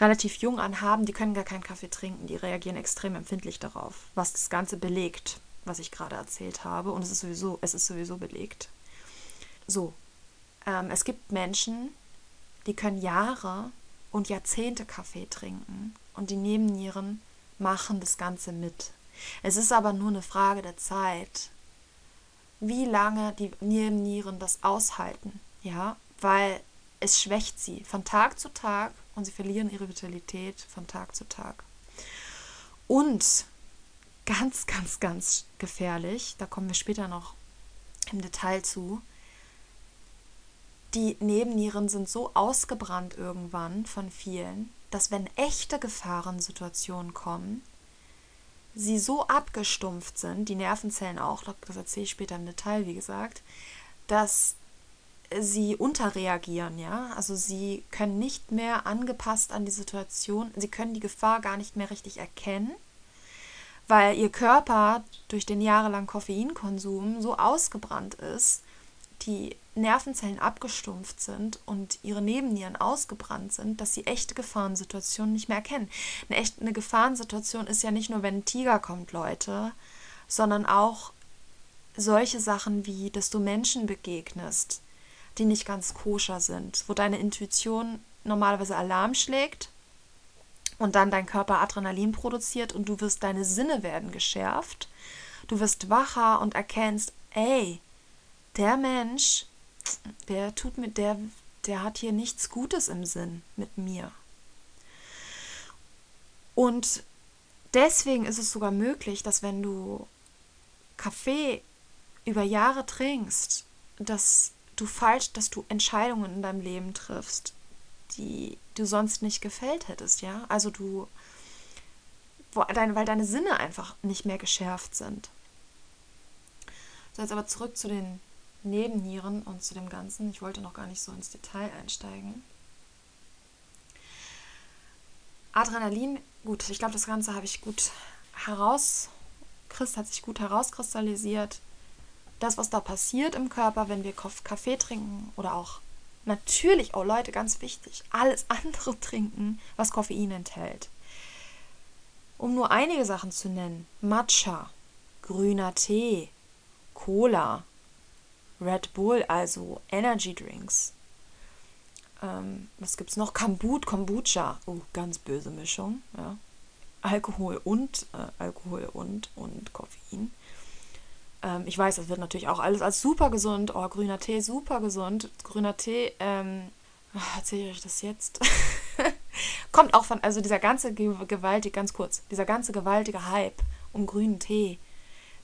Speaker 1: relativ jung an haben, die können gar keinen Kaffee trinken, die reagieren extrem empfindlich darauf, was das Ganze belegt, was ich gerade erzählt habe. Und es ist sowieso, es ist sowieso belegt. So, ähm, es gibt Menschen, die können Jahre und Jahrzehnte Kaffee trinken und die Nebennieren machen das Ganze mit. Es ist aber nur eine Frage der Zeit, wie lange die Nebennieren das aushalten, ja, weil es schwächt sie von Tag zu Tag und sie verlieren ihre Vitalität von Tag zu Tag. Und ganz, ganz, ganz gefährlich, da kommen wir später noch im Detail zu, die Nebennieren sind so ausgebrannt irgendwann von vielen, dass wenn echte Gefahrensituationen kommen, sie so abgestumpft sind, die Nervenzellen auch, das erzähle ich später im Detail, wie gesagt, dass sie unterreagieren, ja. Also sie können nicht mehr angepasst an die Situation, sie können die Gefahr gar nicht mehr richtig erkennen, weil ihr Körper durch den jahrelangen Koffeinkonsum so ausgebrannt ist, die Nervenzellen abgestumpft sind und ihre Nebennieren ausgebrannt sind, dass sie echte Gefahrensituationen nicht mehr erkennen. Eine echte Gefahrensituation ist ja nicht nur, wenn ein Tiger kommt, Leute, sondern auch solche Sachen wie, dass du Menschen begegnest, die nicht ganz koscher sind, wo deine Intuition normalerweise Alarm schlägt und dann dein Körper Adrenalin produziert und du wirst, deine Sinne werden geschärft, du wirst wacher und erkennst, ey, der Mensch der tut mit der, der hat hier nichts Gutes im Sinn mit mir. Und deswegen ist es sogar möglich, dass wenn du Kaffee über Jahre trinkst, dass du falsch, dass du Entscheidungen in deinem Leben triffst, die du sonst nicht gefällt hättest, ja? Also du, weil deine Sinne einfach nicht mehr geschärft sind. So, jetzt aber zurück zu den Nebennieren und zu dem Ganzen. Ich wollte noch gar nicht so ins Detail einsteigen. Adrenalin, gut, ich glaube, das Ganze habe ich gut heraus, hat sich gut herauskristallisiert. Das, was da passiert im Körper, wenn wir Kaffee trinken oder auch natürlich, oh Leute, ganz wichtig, alles <laughs> andere trinken, was Koffein enthält. Um nur einige Sachen zu nennen: Matcha, grüner Tee, Cola, Red Bull, also Energy Drinks. Ähm, was gibt's noch? Kambut, Kombucha. Oh, ganz böse Mischung. Ja. Alkohol und äh, Alkohol und und Koffein. Ähm, ich weiß, das wird natürlich auch alles als super gesund. Oh, grüner Tee, super gesund. Grüner Tee, ähm, erzähle ich euch das jetzt? <laughs> Kommt auch von, also dieser ganze gewaltige, ganz kurz, dieser ganze gewaltige Hype um grünen Tee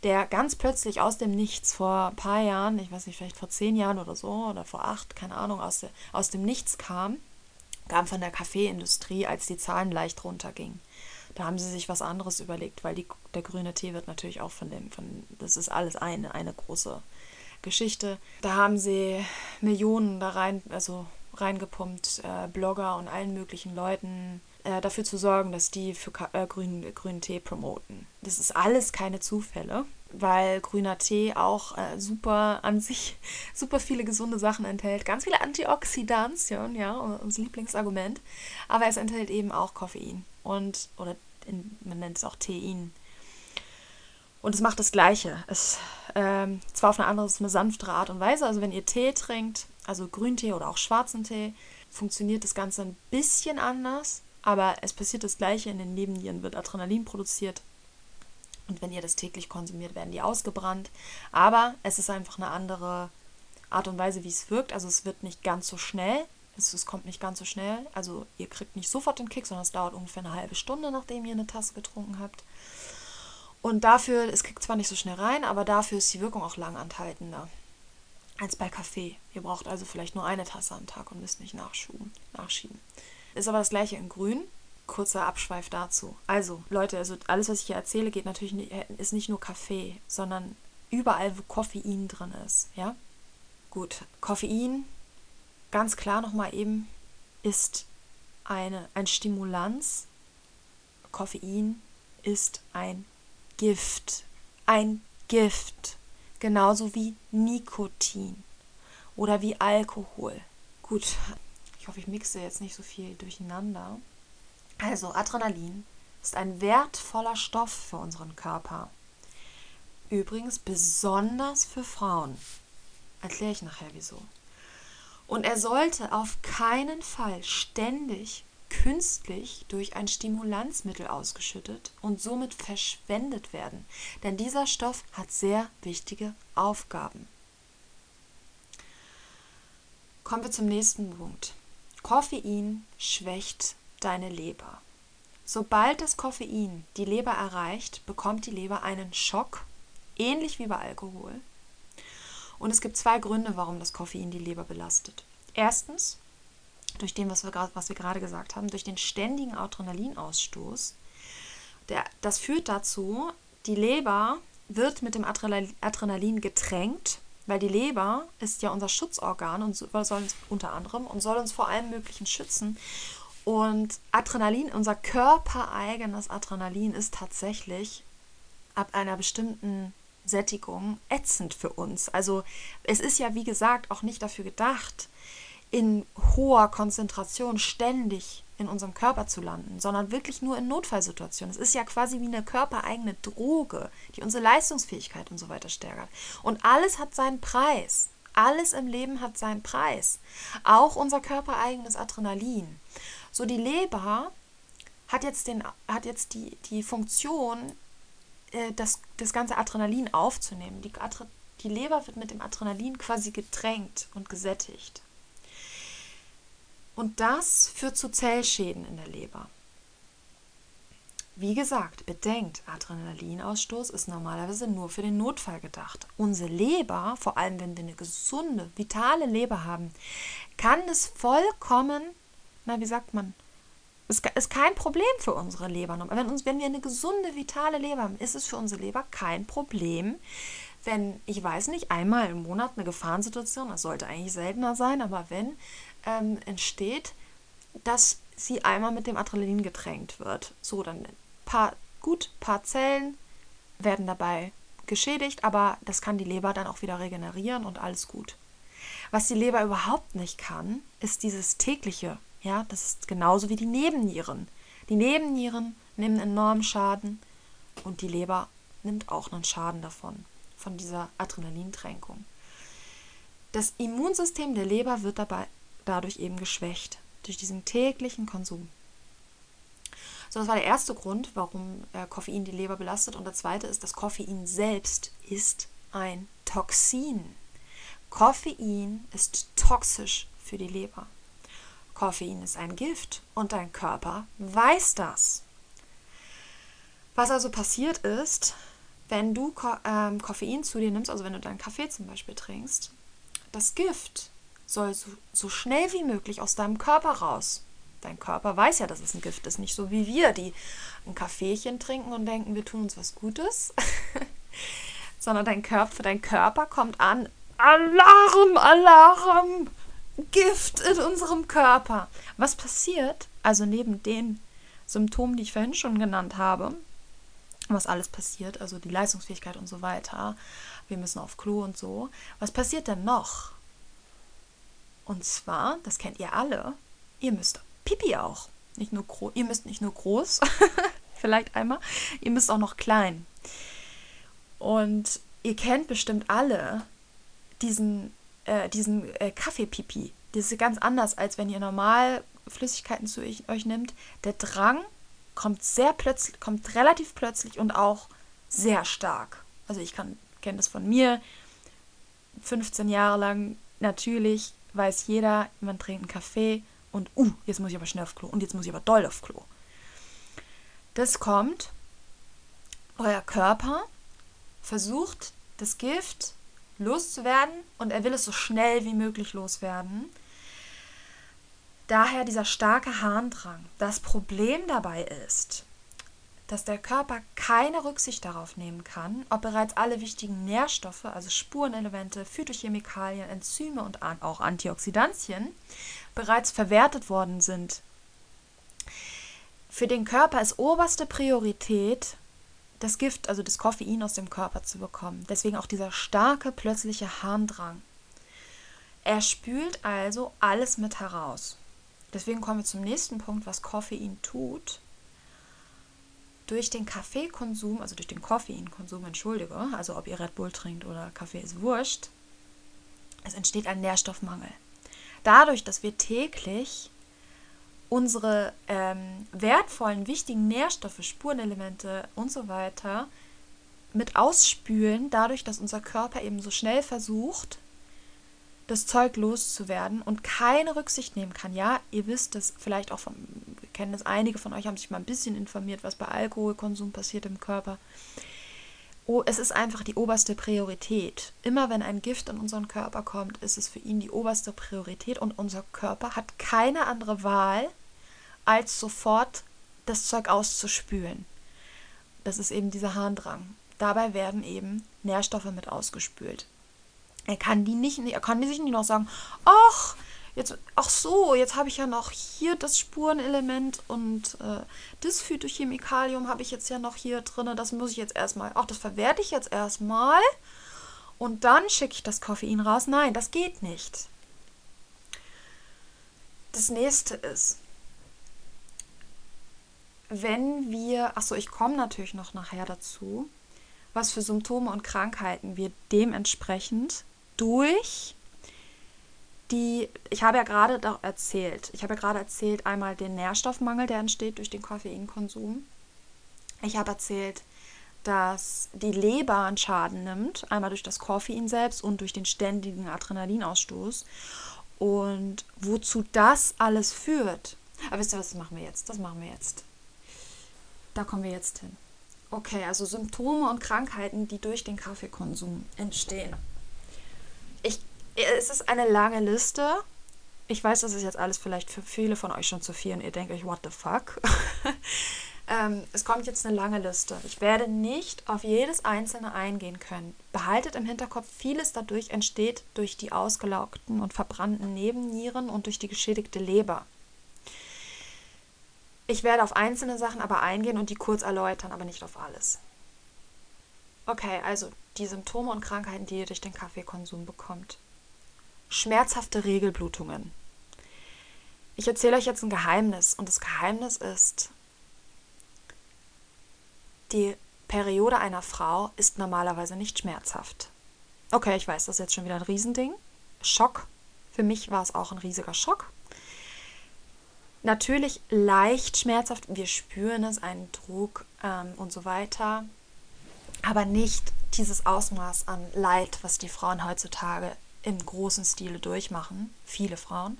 Speaker 1: der ganz plötzlich aus dem Nichts vor ein paar Jahren, ich weiß nicht, vielleicht vor zehn Jahren oder so, oder vor acht, keine Ahnung, aus, der, aus dem Nichts kam, kam von der Kaffeeindustrie, als die Zahlen leicht runtergingen. Da haben sie sich was anderes überlegt, weil die, der grüne Tee wird natürlich auch von dem, von, das ist alles eine, eine große Geschichte. Da haben sie Millionen da rein, also reingepumpt, äh, Blogger und allen möglichen Leuten äh, dafür zu sorgen, dass die für äh, grünen, grünen Tee promoten. Das ist alles keine Zufälle, weil grüner Tee auch äh, super an sich <laughs> super viele gesunde Sachen enthält. Ganz viele Antioxidantien, ja, unser Lieblingsargument. Aber es enthält eben auch Koffein und, oder in, man nennt es auch Tein. Und es macht das Gleiche. Es ähm, zwar auf eine andere, eine sanftere Art und Weise. Also wenn ihr Tee trinkt, also Grüntee oder auch schwarzen Tee, funktioniert das Ganze ein bisschen anders. Aber es passiert das Gleiche. In den Nebennieren wird Adrenalin produziert. Und wenn ihr das täglich konsumiert, werden die ausgebrannt. Aber es ist einfach eine andere Art und Weise, wie es wirkt. Also es wird nicht ganz so schnell. Es, es kommt nicht ganz so schnell. Also ihr kriegt nicht sofort den Kick, sondern es dauert ungefähr eine halbe Stunde, nachdem ihr eine Tasse getrunken habt. Und dafür, es kriegt zwar nicht so schnell rein, aber dafür ist die Wirkung auch langanhaltender als bei Kaffee. Ihr braucht also vielleicht nur eine Tasse am Tag und müsst nicht nachschieben. nachschieben. Ist aber das gleiche in grün. Kurzer Abschweif dazu. Also, Leute, also alles, was ich hier erzähle, geht natürlich nicht, ist nicht nur Kaffee, sondern überall, wo Koffein drin ist. Ja? Gut, Koffein, ganz klar nochmal eben, ist eine, ein Stimulanz. Koffein ist ein Gift. Ein Gift. Genauso wie Nikotin oder wie Alkohol. Gut, ich hoffe, ich mixe jetzt nicht so viel durcheinander. Also, Adrenalin ist ein wertvoller Stoff für unseren Körper. Übrigens besonders für Frauen. Erkläre ich nachher wieso. Und er sollte auf keinen Fall ständig künstlich durch ein Stimulanzmittel ausgeschüttet und somit verschwendet werden. Denn dieser Stoff hat sehr wichtige Aufgaben. Kommen wir zum nächsten Punkt. Koffein schwächt deine Leber. Sobald das Koffein die Leber erreicht, bekommt die Leber einen Schock, ähnlich wie bei Alkohol. Und es gibt zwei Gründe, warum das Koffein die Leber belastet. Erstens, durch den, was wir, was wir gerade gesagt haben, durch den ständigen Adrenalinausstoß. Der, das führt dazu, die Leber wird mit dem Adrenalin getränkt weil die Leber ist ja unser Schutzorgan und soll uns unter anderem und soll uns vor allem Möglichen schützen. Und Adrenalin, unser körpereigenes Adrenalin ist tatsächlich ab einer bestimmten Sättigung ätzend für uns. Also es ist ja, wie gesagt, auch nicht dafür gedacht, in hoher Konzentration ständig in unserem Körper zu landen, sondern wirklich nur in Notfallsituationen. Es ist ja quasi wie eine körpereigene Droge, die unsere Leistungsfähigkeit und so weiter stärkt. Und alles hat seinen Preis. Alles im Leben hat seinen Preis. Auch unser körpereigenes Adrenalin. So die Leber hat jetzt, den, hat jetzt die, die Funktion, äh, das, das ganze Adrenalin aufzunehmen. Die, die Leber wird mit dem Adrenalin quasi getränkt und gesättigt. Und das führt zu Zellschäden in der Leber. Wie gesagt, bedenkt, Adrenalinausstoß ist normalerweise nur für den Notfall gedacht. Unsere Leber, vor allem wenn wir eine gesunde, vitale Leber haben, kann es vollkommen, na wie sagt man, es ist kein Problem für unsere Leber. Wenn, uns, wenn wir eine gesunde, vitale Leber haben, ist es für unsere Leber kein Problem, wenn, ich weiß nicht, einmal im Monat eine Gefahrensituation, das sollte eigentlich seltener sein, aber wenn ähm, entsteht, dass sie einmal mit dem Adrenalin getränkt wird. So, dann paar, gut, paar Zellen werden dabei geschädigt, aber das kann die Leber dann auch wieder regenerieren und alles gut. Was die Leber überhaupt nicht kann, ist dieses tägliche. Ja, das ist genauso wie die Nebennieren. Die Nebennieren nehmen enormen Schaden und die Leber nimmt auch einen Schaden davon, von dieser Adrenalintränkung. Das Immunsystem der Leber wird dabei dadurch eben geschwächt, durch diesen täglichen Konsum. So, das war der erste Grund, warum äh, Koffein die Leber belastet. Und der zweite ist, dass Koffein selbst ist ein Toxin. Koffein ist toxisch für die Leber. Koffein ist ein Gift und dein Körper weiß das. Was also passiert ist, wenn du Ko ähm, Koffein zu dir nimmst, also wenn du deinen Kaffee zum Beispiel trinkst, das Gift soll so, so schnell wie möglich aus deinem Körper raus. Dein Körper weiß ja, dass es ein Gift ist. Nicht so wie wir, die ein Kaffeechen trinken und denken, wir tun uns was Gutes. <laughs> Sondern dein Körper, dein Körper kommt an. Alarm, Alarm! Gift in unserem Körper. Was passiert? Also neben den Symptomen, die ich vorhin schon genannt habe, was alles passiert, also die Leistungsfähigkeit und so weiter. Wir müssen auf Klo und so. Was passiert denn noch? Und zwar, das kennt ihr alle, ihr müsst Pipi auch. Nicht nur groß, ihr müsst nicht nur groß, <laughs> vielleicht einmal, ihr müsst auch noch klein. Und ihr kennt bestimmt alle diesen, äh, diesen äh, Kaffeepipi. Das ist ganz anders, als wenn ihr normal Flüssigkeiten zu euch, euch nimmt. Der Drang kommt sehr plötzlich, kommt relativ plötzlich und auch sehr stark. Also ich kann kenne das von mir. 15 Jahre lang natürlich weiß jeder, man trinkt einen Kaffee und uh, jetzt muss ich aber schnell auf Klo und jetzt muss ich aber doll auf Klo. Das kommt, euer Körper versucht das Gift loszuwerden und er will es so schnell wie möglich loswerden. Daher dieser starke Harndrang. Das Problem dabei ist, dass der Körper keine Rücksicht darauf nehmen kann, ob bereits alle wichtigen Nährstoffe, also Spurenelemente, Phytochemikalien, Enzyme und auch Antioxidantien bereits verwertet worden sind. Für den Körper ist oberste Priorität, das Gift, also das Koffein aus dem Körper zu bekommen. Deswegen auch dieser starke plötzliche Harndrang. Er spült also alles mit heraus. Deswegen kommen wir zum nächsten Punkt, was Koffein tut. Durch den Kaffeekonsum, also durch den Koffeinkonsum, entschuldige, also ob ihr Red Bull trinkt oder Kaffee ist wurscht, es entsteht ein Nährstoffmangel. Dadurch, dass wir täglich unsere ähm, wertvollen, wichtigen Nährstoffe, Spurenelemente und so weiter mit ausspülen, dadurch, dass unser Körper eben so schnell versucht, das Zeug loszuwerden und keine Rücksicht nehmen kann. Ja, ihr wisst es vielleicht auch von, kennen es einige von euch, haben sich mal ein bisschen informiert, was bei Alkoholkonsum passiert im Körper. Oh, es ist einfach die oberste Priorität. Immer wenn ein Gift in unseren Körper kommt, ist es für ihn die oberste Priorität und unser Körper hat keine andere Wahl, als sofort das Zeug auszuspülen. Das ist eben dieser Harndrang. Dabei werden eben Nährstoffe mit ausgespült. Er kann die nicht, er kann sich nicht noch sagen, ach, jetzt, ach so, jetzt habe ich ja noch hier das Spurenelement und äh, das Phytochemikalium habe ich jetzt ja noch hier drin, das muss ich jetzt erstmal, ach, das verwerte ich jetzt erstmal und dann schicke ich das Koffein raus. Nein, das geht nicht. Das nächste ist, wenn wir, achso, ich komme natürlich noch nachher dazu, was für Symptome und Krankheiten wir dementsprechend durch die, ich habe ja gerade erzählt, ich habe ja gerade erzählt einmal den Nährstoffmangel, der entsteht durch den Koffeinkonsum. Ich habe erzählt, dass die Leber einen Schaden nimmt, einmal durch das Koffein selbst und durch den ständigen Adrenalinausstoß. Und wozu das alles führt. Aber wisst ihr was, machen wir jetzt? Das machen wir jetzt. Da kommen wir jetzt hin. Okay, also Symptome und Krankheiten, die durch den Kaffeekonsum entstehen ich, es ist eine lange Liste. Ich weiß, das ist jetzt alles vielleicht für viele von euch schon zu viel und ihr denkt euch, what the fuck? <laughs> ähm, es kommt jetzt eine lange Liste. Ich werde nicht auf jedes einzelne eingehen können. Behaltet im Hinterkopf, vieles dadurch entsteht durch die ausgelaugten und verbrannten Nebennieren und durch die geschädigte Leber. Ich werde auf einzelne Sachen aber eingehen und die kurz erläutern, aber nicht auf alles. Okay, also die Symptome und Krankheiten, die ihr durch den Kaffeekonsum bekommt. Schmerzhafte Regelblutungen. Ich erzähle euch jetzt ein Geheimnis und das Geheimnis ist, die Periode einer Frau ist normalerweise nicht schmerzhaft. Okay, ich weiß, das ist jetzt schon wieder ein Riesending. Schock. Für mich war es auch ein riesiger Schock. Natürlich leicht schmerzhaft. Wir spüren es, einen Druck ähm, und so weiter. Aber nicht dieses Ausmaß an Leid, was die Frauen heutzutage im großen Stile durchmachen, viele Frauen.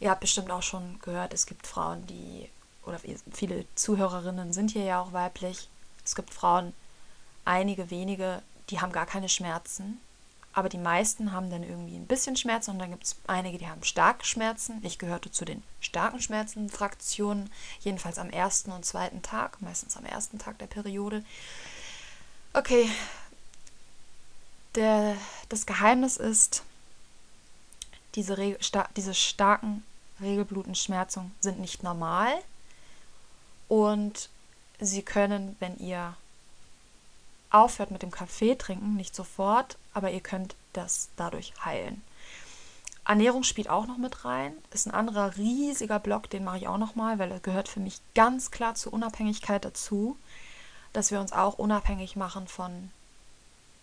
Speaker 1: Ihr habt bestimmt auch schon gehört, es gibt Frauen, die, oder viele Zuhörerinnen sind hier ja auch weiblich, es gibt Frauen, einige wenige, die haben gar keine Schmerzen. Aber die meisten haben dann irgendwie ein bisschen Schmerzen und dann gibt es einige, die haben starke Schmerzen. Ich gehörte zu den starken Schmerzen-Fraktionen, jedenfalls am ersten und zweiten Tag, meistens am ersten Tag der Periode. Okay, der, das Geheimnis ist, diese, sta diese starken Regelblutenschmerzen sind nicht normal und sie können, wenn ihr aufhört mit dem Kaffee trinken, nicht sofort, aber ihr könnt das dadurch heilen. Ernährung spielt auch noch mit rein. Ist ein anderer riesiger Block, den mache ich auch noch mal, weil er gehört für mich ganz klar zur Unabhängigkeit dazu, dass wir uns auch unabhängig machen von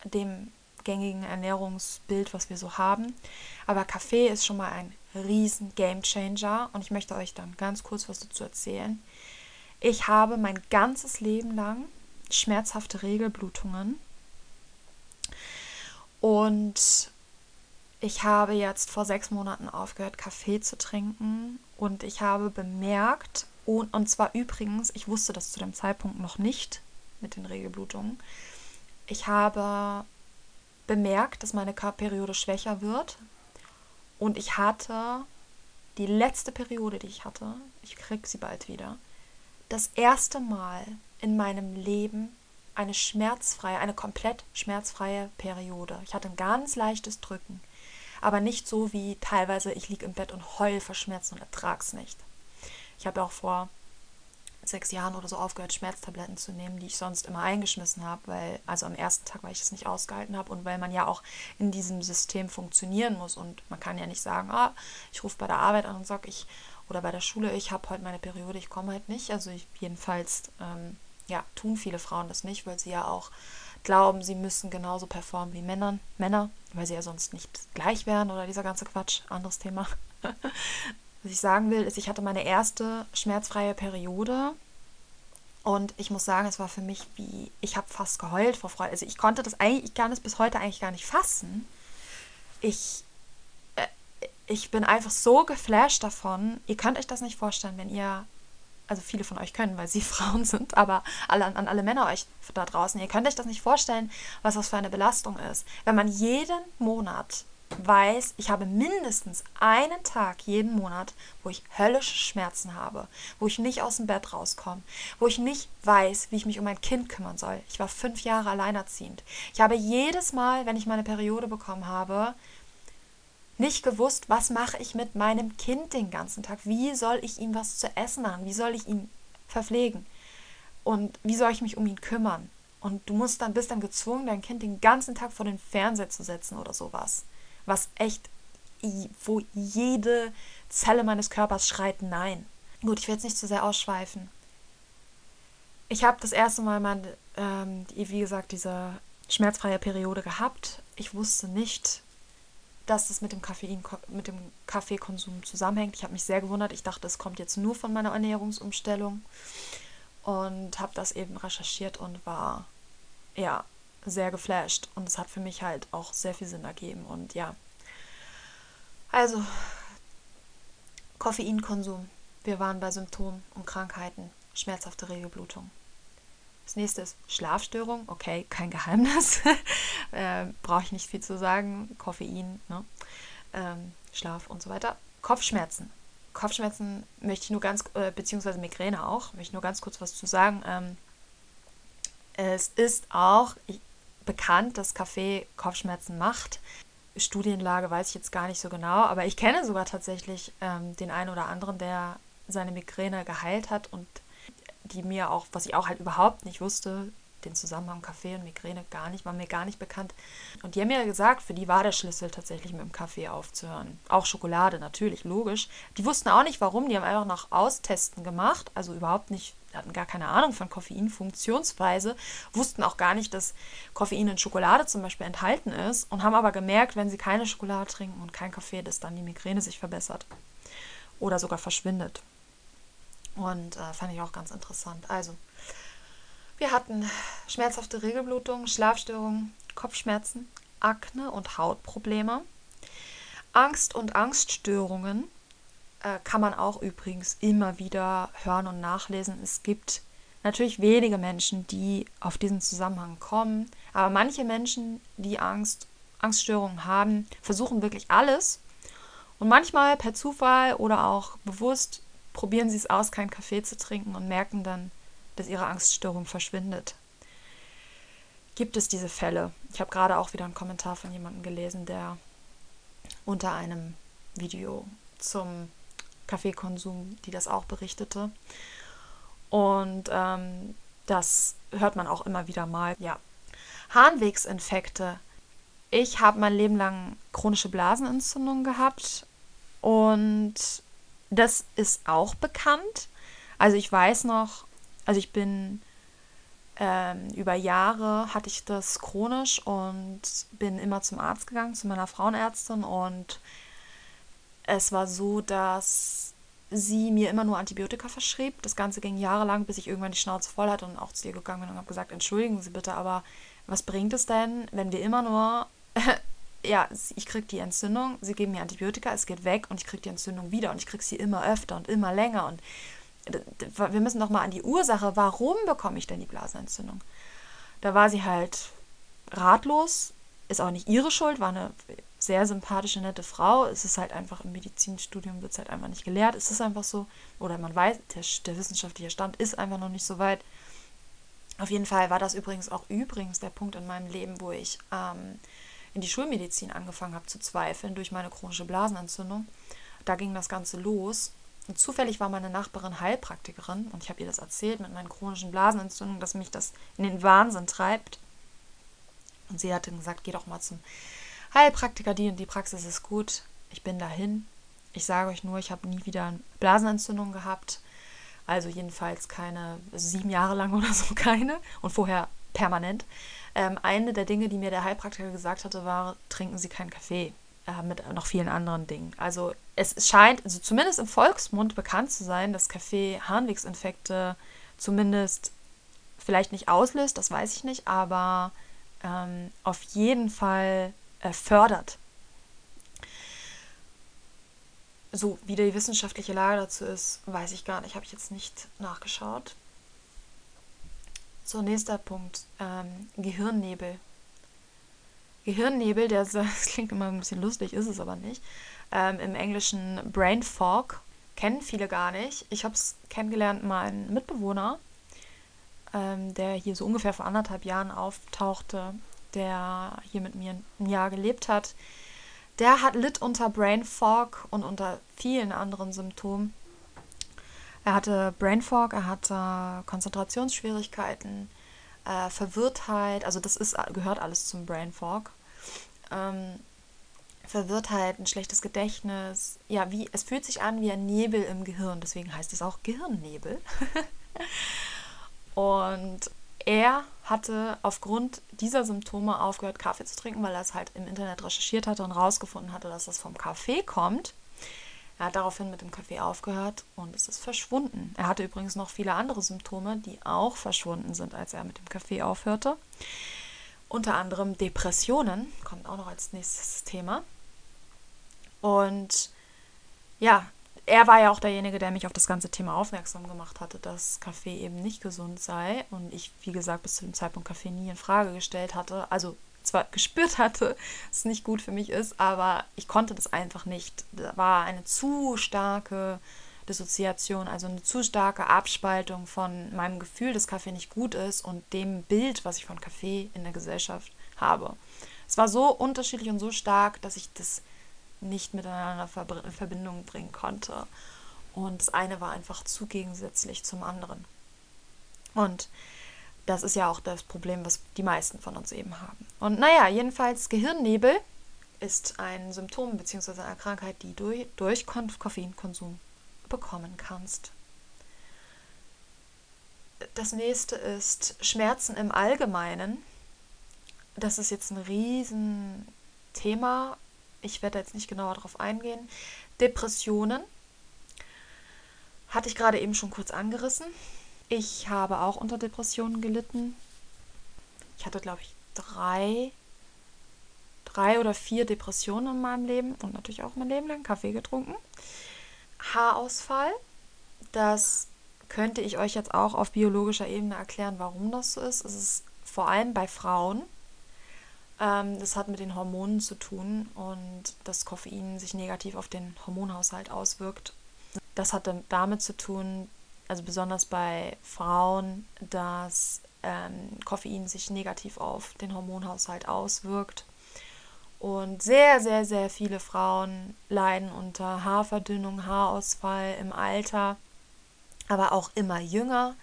Speaker 1: dem gängigen Ernährungsbild, was wir so haben. Aber Kaffee ist schon mal ein riesen Game Changer und ich möchte euch dann ganz kurz was dazu erzählen. Ich habe mein ganzes Leben lang schmerzhafte Regelblutungen und ich habe jetzt vor sechs Monaten aufgehört, Kaffee zu trinken und ich habe bemerkt, und, und zwar übrigens, ich wusste das zu dem Zeitpunkt noch nicht mit den Regelblutungen, ich habe bemerkt, dass meine Periode schwächer wird. Und ich hatte die letzte Periode, die ich hatte, ich krieg sie bald wieder, das erste Mal in meinem Leben eine schmerzfreie, eine komplett schmerzfreie Periode. Ich hatte ein ganz leichtes Drücken, aber nicht so wie teilweise ich liege im Bett und heul vor Schmerzen und ertrag's nicht. Ich habe auch vor sechs Jahren oder so aufgehört, Schmerztabletten zu nehmen, die ich sonst immer eingeschmissen habe, weil, also am ersten Tag, weil ich es nicht ausgehalten habe und weil man ja auch in diesem System funktionieren muss und man kann ja nicht sagen, ah, ich rufe bei der Arbeit an und sage, ich, oder bei der Schule, ich habe heute meine Periode, ich komme halt nicht. Also ich, jedenfalls, ähm, ja, tun viele Frauen das nicht, weil sie ja auch glauben, sie müssen genauso performen wie Männern, Männer, weil sie ja sonst nicht gleich wären oder dieser ganze Quatsch, anderes Thema. <laughs> Was ich sagen will, ist, ich hatte meine erste schmerzfreie Periode und ich muss sagen, es war für mich wie, ich habe fast geheult vor Freude. Also ich konnte das eigentlich, ich kann es bis heute eigentlich gar nicht fassen. Ich, äh, ich bin einfach so geflasht davon. Ihr könnt euch das nicht vorstellen, wenn ihr, also viele von euch können, weil sie <laughs> Frauen sind, aber alle, an alle Männer euch da draußen, ihr könnt euch das nicht vorstellen, was das für eine Belastung ist. Wenn man jeden Monat weiß, ich habe mindestens einen Tag jeden Monat, wo ich höllische Schmerzen habe, wo ich nicht aus dem Bett rauskomme, wo ich nicht weiß, wie ich mich um mein Kind kümmern soll. Ich war fünf Jahre alleinerziehend. Ich habe jedes Mal, wenn ich meine Periode bekommen habe, nicht gewusst, was mache ich mit meinem Kind den ganzen Tag? Wie soll ich ihm was zu essen machen? Wie soll ich ihn verpflegen? Und wie soll ich mich um ihn kümmern? Und du musst dann, bist dann gezwungen, dein Kind den ganzen Tag vor den Fernseher zu setzen oder sowas was echt, wo jede Zelle meines Körpers schreit Nein. Gut, ich will jetzt nicht zu sehr ausschweifen. Ich habe das erste Mal, mein, ähm, wie gesagt, diese schmerzfreie Periode gehabt. Ich wusste nicht, dass das mit dem Koffein, mit dem Kaffeekonsum zusammenhängt. Ich habe mich sehr gewundert. Ich dachte, es kommt jetzt nur von meiner Ernährungsumstellung und habe das eben recherchiert und war ja sehr geflasht und es hat für mich halt auch sehr viel Sinn ergeben und ja. Also, Koffeinkonsum. Wir waren bei Symptomen und Krankheiten, schmerzhafte Regelblutung. Das nächste ist Schlafstörung. Okay, kein Geheimnis. <laughs> äh, Brauche ich nicht viel zu sagen. Koffein, ne? ähm, Schlaf und so weiter. Kopfschmerzen. Kopfschmerzen möchte ich nur ganz, äh, beziehungsweise Migräne auch, möchte ich nur ganz kurz was zu sagen. Ähm, es ist auch, ich, bekannt, dass Kaffee Kopfschmerzen macht. Studienlage weiß ich jetzt gar nicht so genau, aber ich kenne sogar tatsächlich ähm, den einen oder anderen, der seine Migräne geheilt hat und die mir auch, was ich auch halt überhaupt nicht wusste, den Zusammenhang Kaffee und Migräne gar nicht, war mir gar nicht bekannt. Und die haben mir gesagt, für die war der Schlüssel tatsächlich mit dem Kaffee aufzuhören. Auch Schokolade natürlich, logisch. Die wussten auch nicht warum, die haben einfach nach Austesten gemacht, also überhaupt nicht hatten gar keine Ahnung von Koffeinfunktionsweise, wussten auch gar nicht, dass Koffein in Schokolade zum Beispiel enthalten ist und haben aber gemerkt, wenn sie keine Schokolade trinken und kein Kaffee, dass dann die Migräne sich verbessert oder sogar verschwindet. Und äh, fand ich auch ganz interessant. Also, wir hatten schmerzhafte Regelblutung, Schlafstörungen, Kopfschmerzen, Akne und Hautprobleme, Angst und Angststörungen, äh, kann man auch übrigens immer wieder hören und nachlesen. Es gibt natürlich wenige Menschen, die auf diesen Zusammenhang kommen, aber manche Menschen, die Angst, Angststörungen haben, versuchen wirklich alles. Und manchmal per Zufall oder auch bewusst probieren sie es aus, keinen Kaffee zu trinken und merken dann, dass ihre Angststörung verschwindet. Gibt es diese Fälle? Ich habe gerade auch wieder einen Kommentar von jemandem gelesen, der unter einem Video zum Kaffeekonsum, die das auch berichtete. Und ähm, das hört man auch immer wieder mal. Ja. Harnwegsinfekte. Ich habe mein Leben lang chronische Blasenentzündung gehabt und das ist auch bekannt. Also ich weiß noch, also ich bin ähm, über Jahre hatte ich das chronisch und bin immer zum Arzt gegangen, zu meiner Frauenärztin und es war so, dass sie mir immer nur Antibiotika verschrieb. Das Ganze ging jahrelang, bis ich irgendwann die Schnauze voll hatte und auch zu ihr gegangen bin und habe gesagt, entschuldigen Sie bitte, aber was bringt es denn, wenn wir immer nur, <laughs> ja, ich kriege die Entzündung, Sie geben mir Antibiotika, es geht weg und ich kriege die Entzündung wieder und ich kriege sie immer öfter und immer länger und wir müssen doch mal an die Ursache, warum bekomme ich denn die Blasenentzündung? Da war sie halt ratlos, ist auch nicht ihre Schuld, war eine sehr sympathische, nette Frau. Es ist halt einfach im Medizinstudium wird es halt einfach nicht gelehrt. Es ist einfach so. Oder man weiß, der, der wissenschaftliche Stand ist einfach noch nicht so weit. Auf jeden Fall war das übrigens auch übrigens der Punkt in meinem Leben, wo ich ähm, in die Schulmedizin angefangen habe zu zweifeln durch meine chronische Blasenentzündung. Da ging das Ganze los. Und zufällig war meine Nachbarin Heilpraktikerin und ich habe ihr das erzählt mit meinen chronischen Blasenentzündungen, dass mich das in den Wahnsinn treibt. Und sie hatte gesagt, geh doch mal zum Heilpraktiker, die und die Praxis ist gut. Ich bin dahin. Ich sage euch nur, ich habe nie wieder eine Blasenentzündung gehabt. Also jedenfalls keine, sieben Jahre lang <laughs> oder so keine. Und vorher permanent. Ähm, eine der Dinge, die mir der Heilpraktiker gesagt hatte, war, trinken Sie keinen Kaffee. Äh, mit noch vielen anderen Dingen. Also es scheint, also zumindest im Volksmund bekannt zu sein, dass Kaffee Harnwegsinfekte zumindest vielleicht nicht auslöst, das weiß ich nicht, aber ähm, auf jeden Fall äh, fördert. So, wie die wissenschaftliche Lage dazu ist, weiß ich gar nicht, habe ich jetzt nicht nachgeschaut. So, nächster Punkt, ähm, Gehirnnebel. Gehirnnebel, der <laughs> das klingt immer ein bisschen lustig, ist es aber nicht. Ähm, Im Englischen Brain Fog kennen viele gar nicht. Ich habe es kennengelernt, mein Mitbewohner, ähm, der hier so ungefähr vor anderthalb Jahren auftauchte, der hier mit mir ein Jahr gelebt hat, der hat litt unter Brain Fog und unter vielen anderen Symptomen. Er hatte Brain Fog, er hatte Konzentrationsschwierigkeiten, äh, Verwirrtheit, also das ist, gehört alles zum Brain Fog. Ähm, Verwirrtheit, ein schlechtes Gedächtnis. Ja, wie, es fühlt sich an wie ein Nebel im Gehirn, deswegen heißt es auch Gehirnnebel. <laughs> und er hatte aufgrund dieser Symptome aufgehört, Kaffee zu trinken, weil er es halt im Internet recherchiert hatte und herausgefunden hatte, dass das vom Kaffee kommt. Er hat daraufhin mit dem Kaffee aufgehört und es ist verschwunden. Er hatte übrigens noch viele andere Symptome, die auch verschwunden sind, als er mit dem Kaffee aufhörte. Unter anderem Depressionen, kommt auch noch als nächstes Thema. Und ja, er war ja auch derjenige, der mich auf das ganze Thema aufmerksam gemacht hatte, dass Kaffee eben nicht gesund sei. Und ich, wie gesagt, bis zu dem Zeitpunkt Kaffee nie in Frage gestellt hatte. Also zwar <laughs> gespürt hatte, dass es nicht gut für mich ist, aber ich konnte das einfach nicht. Da war eine zu starke Dissoziation, also eine zu starke Abspaltung von meinem Gefühl, dass Kaffee nicht gut ist und dem Bild, was ich von Kaffee in der Gesellschaft habe. Es war so unterschiedlich und so stark, dass ich das nicht miteinander in Verbindung bringen konnte. Und das eine war einfach zu gegensätzlich zum anderen. Und das ist ja auch das Problem, was die meisten von uns eben haben. Und naja, jedenfalls Gehirnnebel ist ein Symptom bzw. eine Krankheit, die du durch Koffeinkonsum bekommen kannst. Das nächste ist Schmerzen im Allgemeinen. Das ist jetzt ein Riesenthema. Ich werde jetzt nicht genauer darauf eingehen. Depressionen hatte ich gerade eben schon kurz angerissen. Ich habe auch unter Depressionen gelitten. Ich hatte, glaube ich, drei, drei oder vier Depressionen in meinem Leben und natürlich auch mein Leben lang Kaffee getrunken. Haarausfall, das könnte ich euch jetzt auch auf biologischer Ebene erklären, warum das so ist. Es ist vor allem bei Frauen. Ähm, das hat mit den Hormonen zu tun und dass Koffein sich negativ auf den Hormonhaushalt auswirkt. Das hat damit zu tun, also besonders bei Frauen, dass ähm, Koffein sich negativ auf den Hormonhaushalt auswirkt. Und sehr, sehr, sehr viele Frauen leiden unter Haarverdünnung, Haarausfall im Alter, aber auch immer jünger.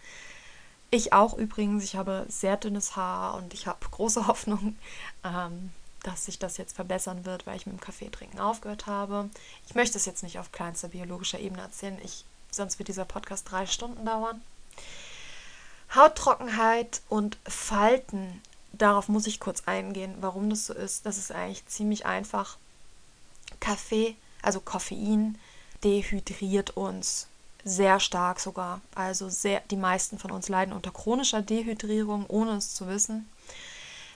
Speaker 1: Ich auch übrigens, ich habe sehr dünnes Haar und ich habe große <laughs> Hoffnung, ähm, dass sich das jetzt verbessern wird, weil ich mit dem Kaffee trinken aufgehört habe. Ich möchte es jetzt nicht auf kleinster biologischer Ebene erzählen, ich, sonst wird dieser Podcast drei Stunden dauern. Hauttrockenheit und Falten, darauf muss ich kurz eingehen, warum das so ist. Das ist eigentlich ziemlich einfach. Kaffee, also Koffein, dehydriert uns sehr stark sogar. Also sehr, die meisten von uns leiden unter chronischer Dehydrierung, ohne es zu wissen.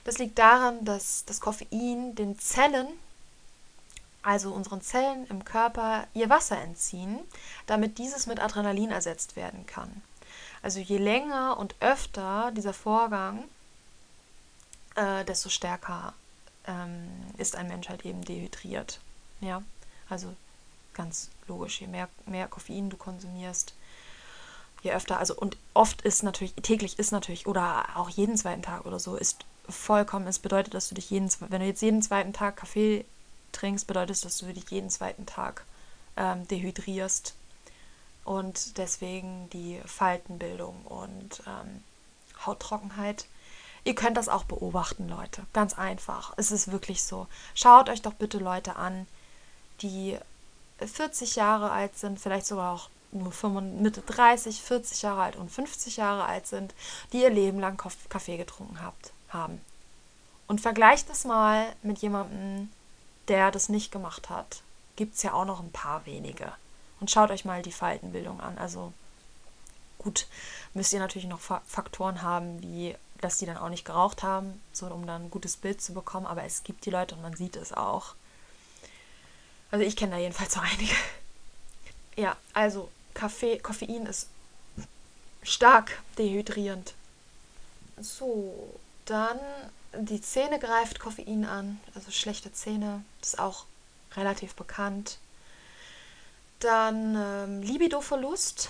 Speaker 1: Das liegt daran, dass das Koffein den Zellen, also unseren Zellen im Körper, ihr Wasser entziehen, damit dieses mit Adrenalin ersetzt werden kann. Also je länger und öfter dieser Vorgang, äh, desto stärker ähm, ist ein Mensch halt eben dehydriert. Ja, also ganz logisch, je mehr, mehr Koffein du konsumierst, je öfter, also und oft ist natürlich, täglich ist natürlich, oder auch jeden zweiten Tag oder so, ist vollkommen, es bedeutet, dass du dich jeden, wenn du jetzt jeden zweiten Tag Kaffee trinkst, bedeutet es, dass du dich jeden zweiten Tag ähm, dehydrierst und deswegen die Faltenbildung und ähm, Hauttrockenheit. Ihr könnt das auch beobachten, Leute. Ganz einfach. Es ist wirklich so. Schaut euch doch bitte Leute an, die 40 Jahre alt sind, vielleicht sogar auch nur Mitte 30, 40 Jahre alt und 50 Jahre alt sind, die ihr Leben lang Kaffee getrunken habt, haben. Und vergleicht das mal mit jemandem, der das nicht gemacht hat. Gibt es ja auch noch ein paar wenige. Und schaut euch mal die Faltenbildung an. Also gut, müsst ihr natürlich noch Faktoren haben, wie dass die dann auch nicht geraucht haben, so um dann ein gutes Bild zu bekommen. Aber es gibt die Leute und man sieht es auch. Also ich kenne da jedenfalls so einige. Ja, also Kaffee, Koffein ist stark dehydrierend. So, dann die Zähne greift Koffein an, also schlechte Zähne, das ist auch relativ bekannt. Dann ähm, Libido-Verlust.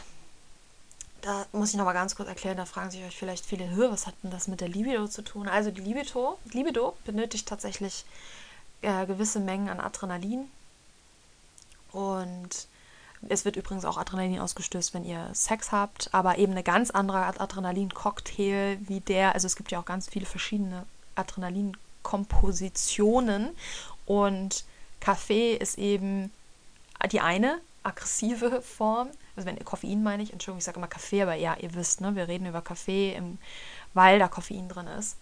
Speaker 1: Da muss ich nochmal ganz kurz erklären, da fragen sich euch vielleicht viele, was hat denn das mit der Libido zu tun? Also die Libido, Libido benötigt tatsächlich äh, gewisse Mengen an Adrenalin. Und es wird übrigens auch Adrenalin ausgestößt, wenn ihr Sex habt, aber eben eine ganz andere Adrenalin-Cocktail wie der. Also es gibt ja auch ganz viele verschiedene Adrenalin-Kompositionen und Kaffee ist eben die eine aggressive Form. Also wenn ihr Koffein meine ich, Entschuldigung, ich sage immer Kaffee, aber ja, ihr wisst, ne, wir reden über Kaffee, im, weil da Koffein drin ist.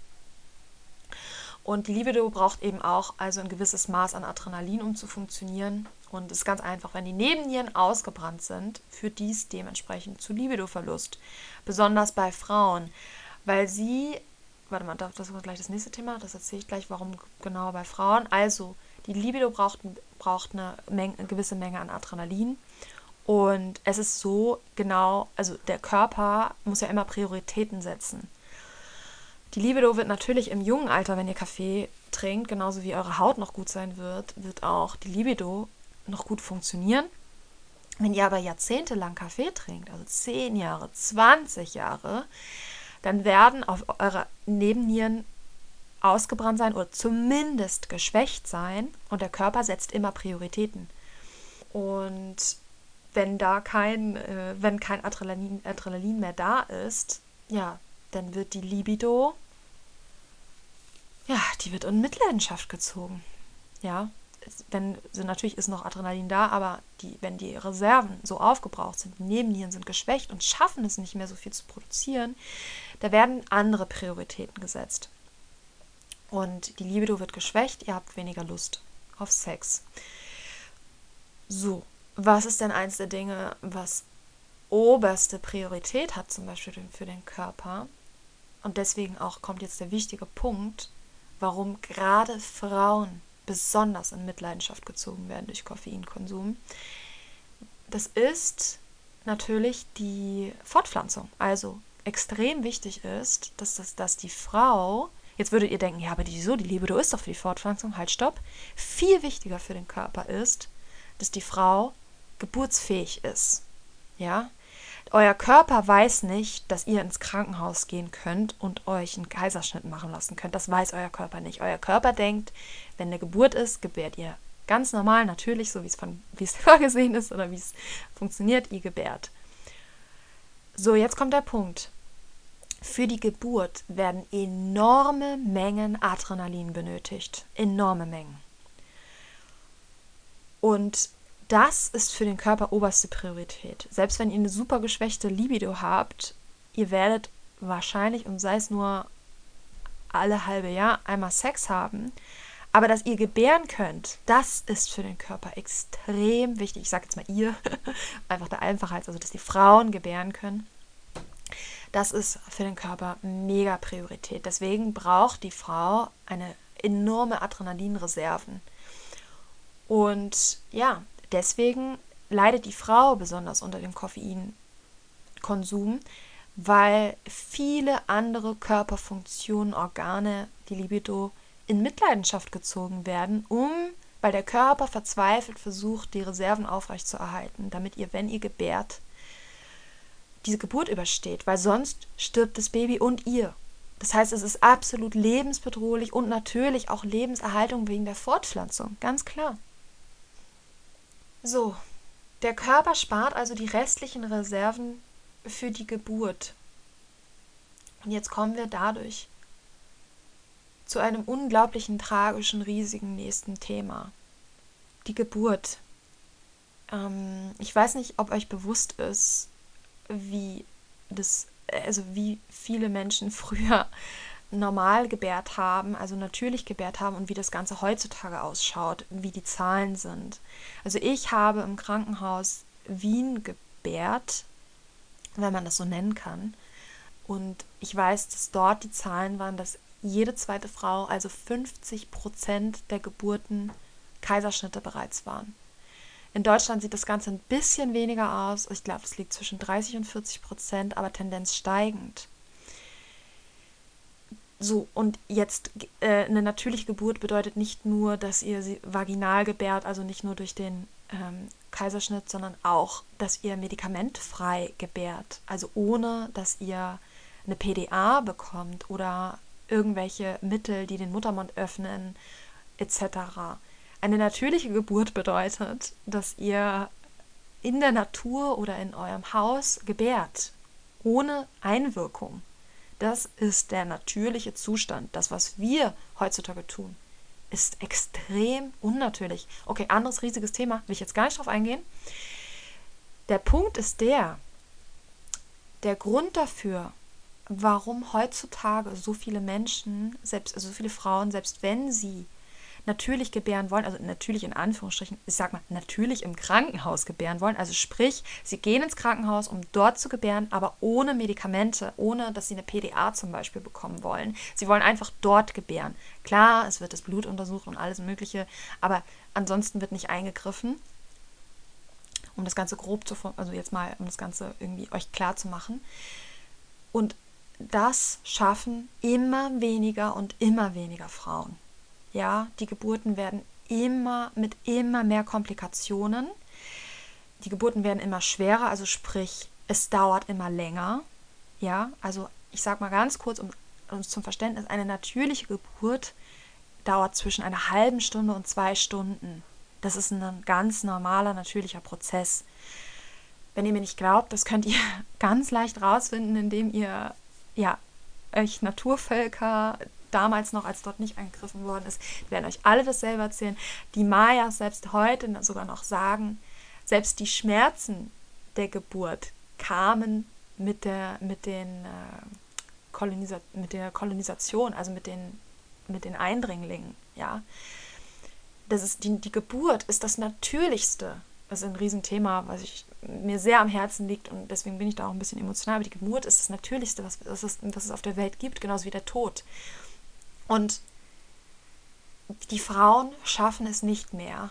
Speaker 1: Und die Libido braucht eben auch also ein gewisses Maß an Adrenalin, um zu funktionieren. Und es ist ganz einfach, wenn die Nebennieren ausgebrannt sind, führt dies dementsprechend zu Libidoverlust. Besonders bei Frauen, weil sie, warte mal, das ist gleich das nächste Thema, das erzähle ich gleich, warum genau bei Frauen. Also, die Libido braucht, braucht eine, Menge, eine gewisse Menge an Adrenalin. Und es ist so genau, also der Körper muss ja immer Prioritäten setzen. Die Libido wird natürlich im jungen Alter, wenn ihr Kaffee trinkt, genauso wie eure Haut noch gut sein wird, wird auch die Libido noch gut funktionieren. Wenn ihr aber jahrzehntelang Kaffee trinkt, also 10 Jahre, 20 Jahre, dann werden auf eure Nebennieren ausgebrannt sein oder zumindest geschwächt sein und der Körper setzt immer Prioritäten. Und wenn da kein, äh, wenn kein Adrenalin, Adrenalin mehr da ist, ja, dann wird die Libido, ja, die wird in Mitleidenschaft gezogen. Ja, wenn natürlich ist noch Adrenalin da, aber die, wenn die Reserven so aufgebraucht sind, die Nebennieren sind geschwächt und schaffen es nicht mehr so viel zu produzieren, da werden andere Prioritäten gesetzt. Und die Libido wird geschwächt, ihr habt weniger Lust auf Sex. So, was ist denn eins der Dinge, was oberste Priorität hat, zum Beispiel für den Körper? Und deswegen auch kommt jetzt der wichtige Punkt, warum gerade Frauen besonders in Mitleidenschaft gezogen werden durch Koffeinkonsum. Das ist natürlich die Fortpflanzung. Also extrem wichtig ist, dass, das, dass die Frau, jetzt würdet ihr denken, ja, aber wieso, die Libido ist doch für die Fortpflanzung, halt stopp. Viel wichtiger für den Körper ist, dass die Frau geburtsfähig ist. Ja, euer Körper weiß nicht, dass ihr ins Krankenhaus gehen könnt und euch einen Kaiserschnitt machen lassen könnt. Das weiß euer Körper nicht. Euer Körper denkt, wenn eine Geburt ist, gebärt ihr ganz normal, natürlich, so wie es von wie es <laughs> vorgesehen ist oder wie es funktioniert, ihr gebärt. So, jetzt kommt der Punkt. Für die Geburt werden enorme Mengen Adrenalin benötigt. Enorme Mengen. Und das ist für den Körper oberste Priorität. Selbst wenn ihr eine super geschwächte Libido habt, ihr werdet wahrscheinlich, und sei es nur alle halbe Jahr, einmal Sex haben. Aber dass ihr gebären könnt, das ist für den Körper extrem wichtig. Ich sage jetzt mal ihr, <laughs> einfach der Einfachheit, also dass die Frauen gebären können. Das ist für den Körper mega Priorität. Deswegen braucht die Frau eine enorme Adrenalinreserven. Und ja, deswegen leidet die Frau besonders unter dem Koffeinkonsum, weil viele andere Körperfunktionen, Organe, die Libido in Mitleidenschaft gezogen werden, um weil der Körper verzweifelt versucht, die Reserven aufrechtzuerhalten, damit ihr, wenn ihr gebärt, diese Geburt übersteht, weil sonst stirbt das Baby und ihr. Das heißt, es ist absolut lebensbedrohlich und natürlich auch Lebenserhaltung wegen der Fortpflanzung, ganz klar. So, der Körper spart also die restlichen Reserven für die Geburt. Und jetzt kommen wir dadurch zu einem unglaublichen, tragischen, riesigen nächsten Thema. Die Geburt. Ähm, ich weiß nicht, ob euch bewusst ist, wie das, also wie viele Menschen <laughs> früher normal gebärt haben, also natürlich gebärt haben und wie das Ganze heutzutage ausschaut, wie die Zahlen sind. Also ich habe im Krankenhaus Wien gebärt, wenn man das so nennen kann. Und ich weiß, dass dort die Zahlen waren, dass jede zweite Frau, also 50 Prozent der Geburten Kaiserschnitte bereits waren. In Deutschland sieht das Ganze ein bisschen weniger aus. Ich glaube, es liegt zwischen 30 und 40 Prozent, aber Tendenz steigend. So, und jetzt äh, eine natürliche Geburt bedeutet nicht nur, dass ihr sie vaginal gebärt, also nicht nur durch den ähm, Kaiserschnitt, sondern auch, dass ihr medikamentfrei gebärt, also ohne, dass ihr eine PDA bekommt oder irgendwelche Mittel, die den Muttermund öffnen, etc. Eine natürliche Geburt bedeutet, dass ihr in der Natur oder in eurem Haus gebärt, ohne Einwirkung. Das ist der natürliche Zustand. Das, was wir heutzutage tun, ist extrem unnatürlich. Okay, anderes riesiges Thema, will ich jetzt gar nicht drauf eingehen. Der Punkt ist der, der Grund dafür, warum heutzutage so viele Menschen, selbst also so viele Frauen, selbst wenn sie natürlich gebären wollen, also natürlich in Anführungsstrichen, ich sag mal, natürlich im Krankenhaus gebären wollen. Also sprich, sie gehen ins Krankenhaus, um dort zu gebären, aber ohne Medikamente, ohne dass sie eine PDA zum Beispiel bekommen wollen. Sie wollen einfach dort gebären. Klar, es wird das Blut untersucht und alles Mögliche, aber ansonsten wird nicht eingegriffen. Um das Ganze grob zu, also jetzt mal, um das Ganze irgendwie euch klar zu machen. Und das schaffen immer weniger und immer weniger Frauen. Ja, die Geburten werden immer mit immer mehr Komplikationen. Die Geburten werden immer schwerer, also sprich, es dauert immer länger. Ja, also ich sage mal ganz kurz, um uns zum Verständnis, eine natürliche Geburt dauert zwischen einer halben Stunde und zwei Stunden. Das ist ein ganz normaler, natürlicher Prozess. Wenn ihr mir nicht glaubt, das könnt ihr <laughs> ganz leicht rausfinden, indem ihr ja, euch Naturvölker damals noch, als dort nicht angegriffen worden ist, werden euch alle dasselbe erzählen. Die Mayas selbst heute sogar noch sagen, selbst die Schmerzen der Geburt kamen mit der, mit den, äh, Kolonisa mit der Kolonisation, also mit den, mit den Eindringlingen, ja. Das ist die, die Geburt ist das Natürlichste. Das ist ein Riesenthema, was ich, mir sehr am Herzen liegt und deswegen bin ich da auch ein bisschen emotional. Aber die Geburt ist das Natürlichste, was, was, es, was es auf der Welt gibt, genauso wie der Tod. Und die Frauen schaffen es nicht mehr,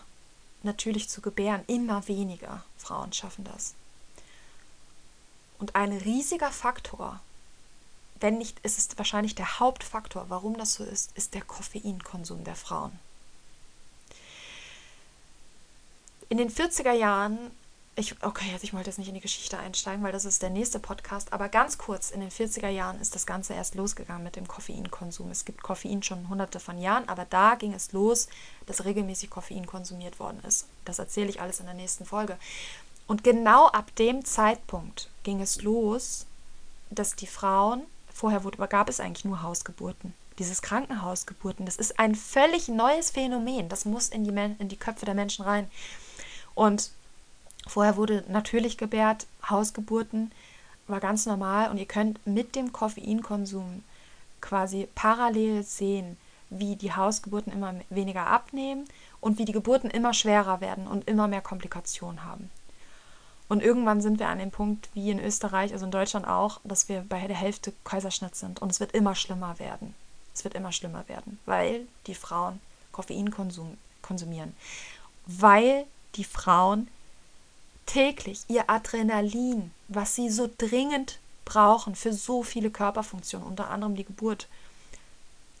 Speaker 1: natürlich zu gebären. Immer weniger Frauen schaffen das. Und ein riesiger Faktor, wenn nicht, ist es wahrscheinlich der Hauptfaktor, warum das so ist, ist der Koffeinkonsum der Frauen. In den 40er Jahren ich, okay, jetzt ich wollte jetzt nicht in die Geschichte einsteigen, weil das ist der nächste Podcast, aber ganz kurz, in den 40er Jahren ist das Ganze erst losgegangen mit dem Koffeinkonsum. Es gibt Koffein schon hunderte von Jahren, aber da ging es los, dass regelmäßig Koffein konsumiert worden ist. Das erzähle ich alles in der nächsten Folge. Und genau ab dem Zeitpunkt ging es los, dass die Frauen, vorher wurde, gab es eigentlich nur Hausgeburten. Dieses Krankenhausgeburten, das ist ein völlig neues Phänomen. Das muss in die, in die Köpfe der Menschen rein. Und Vorher wurde natürlich gebärt, Hausgeburten war ganz normal und ihr könnt mit dem Koffeinkonsum quasi parallel sehen, wie die Hausgeburten immer weniger abnehmen und wie die Geburten immer schwerer werden und immer mehr Komplikationen haben. Und irgendwann sind wir an dem Punkt, wie in Österreich, also in Deutschland auch, dass wir bei der Hälfte Kaiserschnitt sind. Und es wird immer schlimmer werden. Es wird immer schlimmer werden, weil die Frauen Koffein konsum konsumieren. Weil die Frauen täglich ihr Adrenalin, was sie so dringend brauchen für so viele Körperfunktionen, unter anderem die Geburt,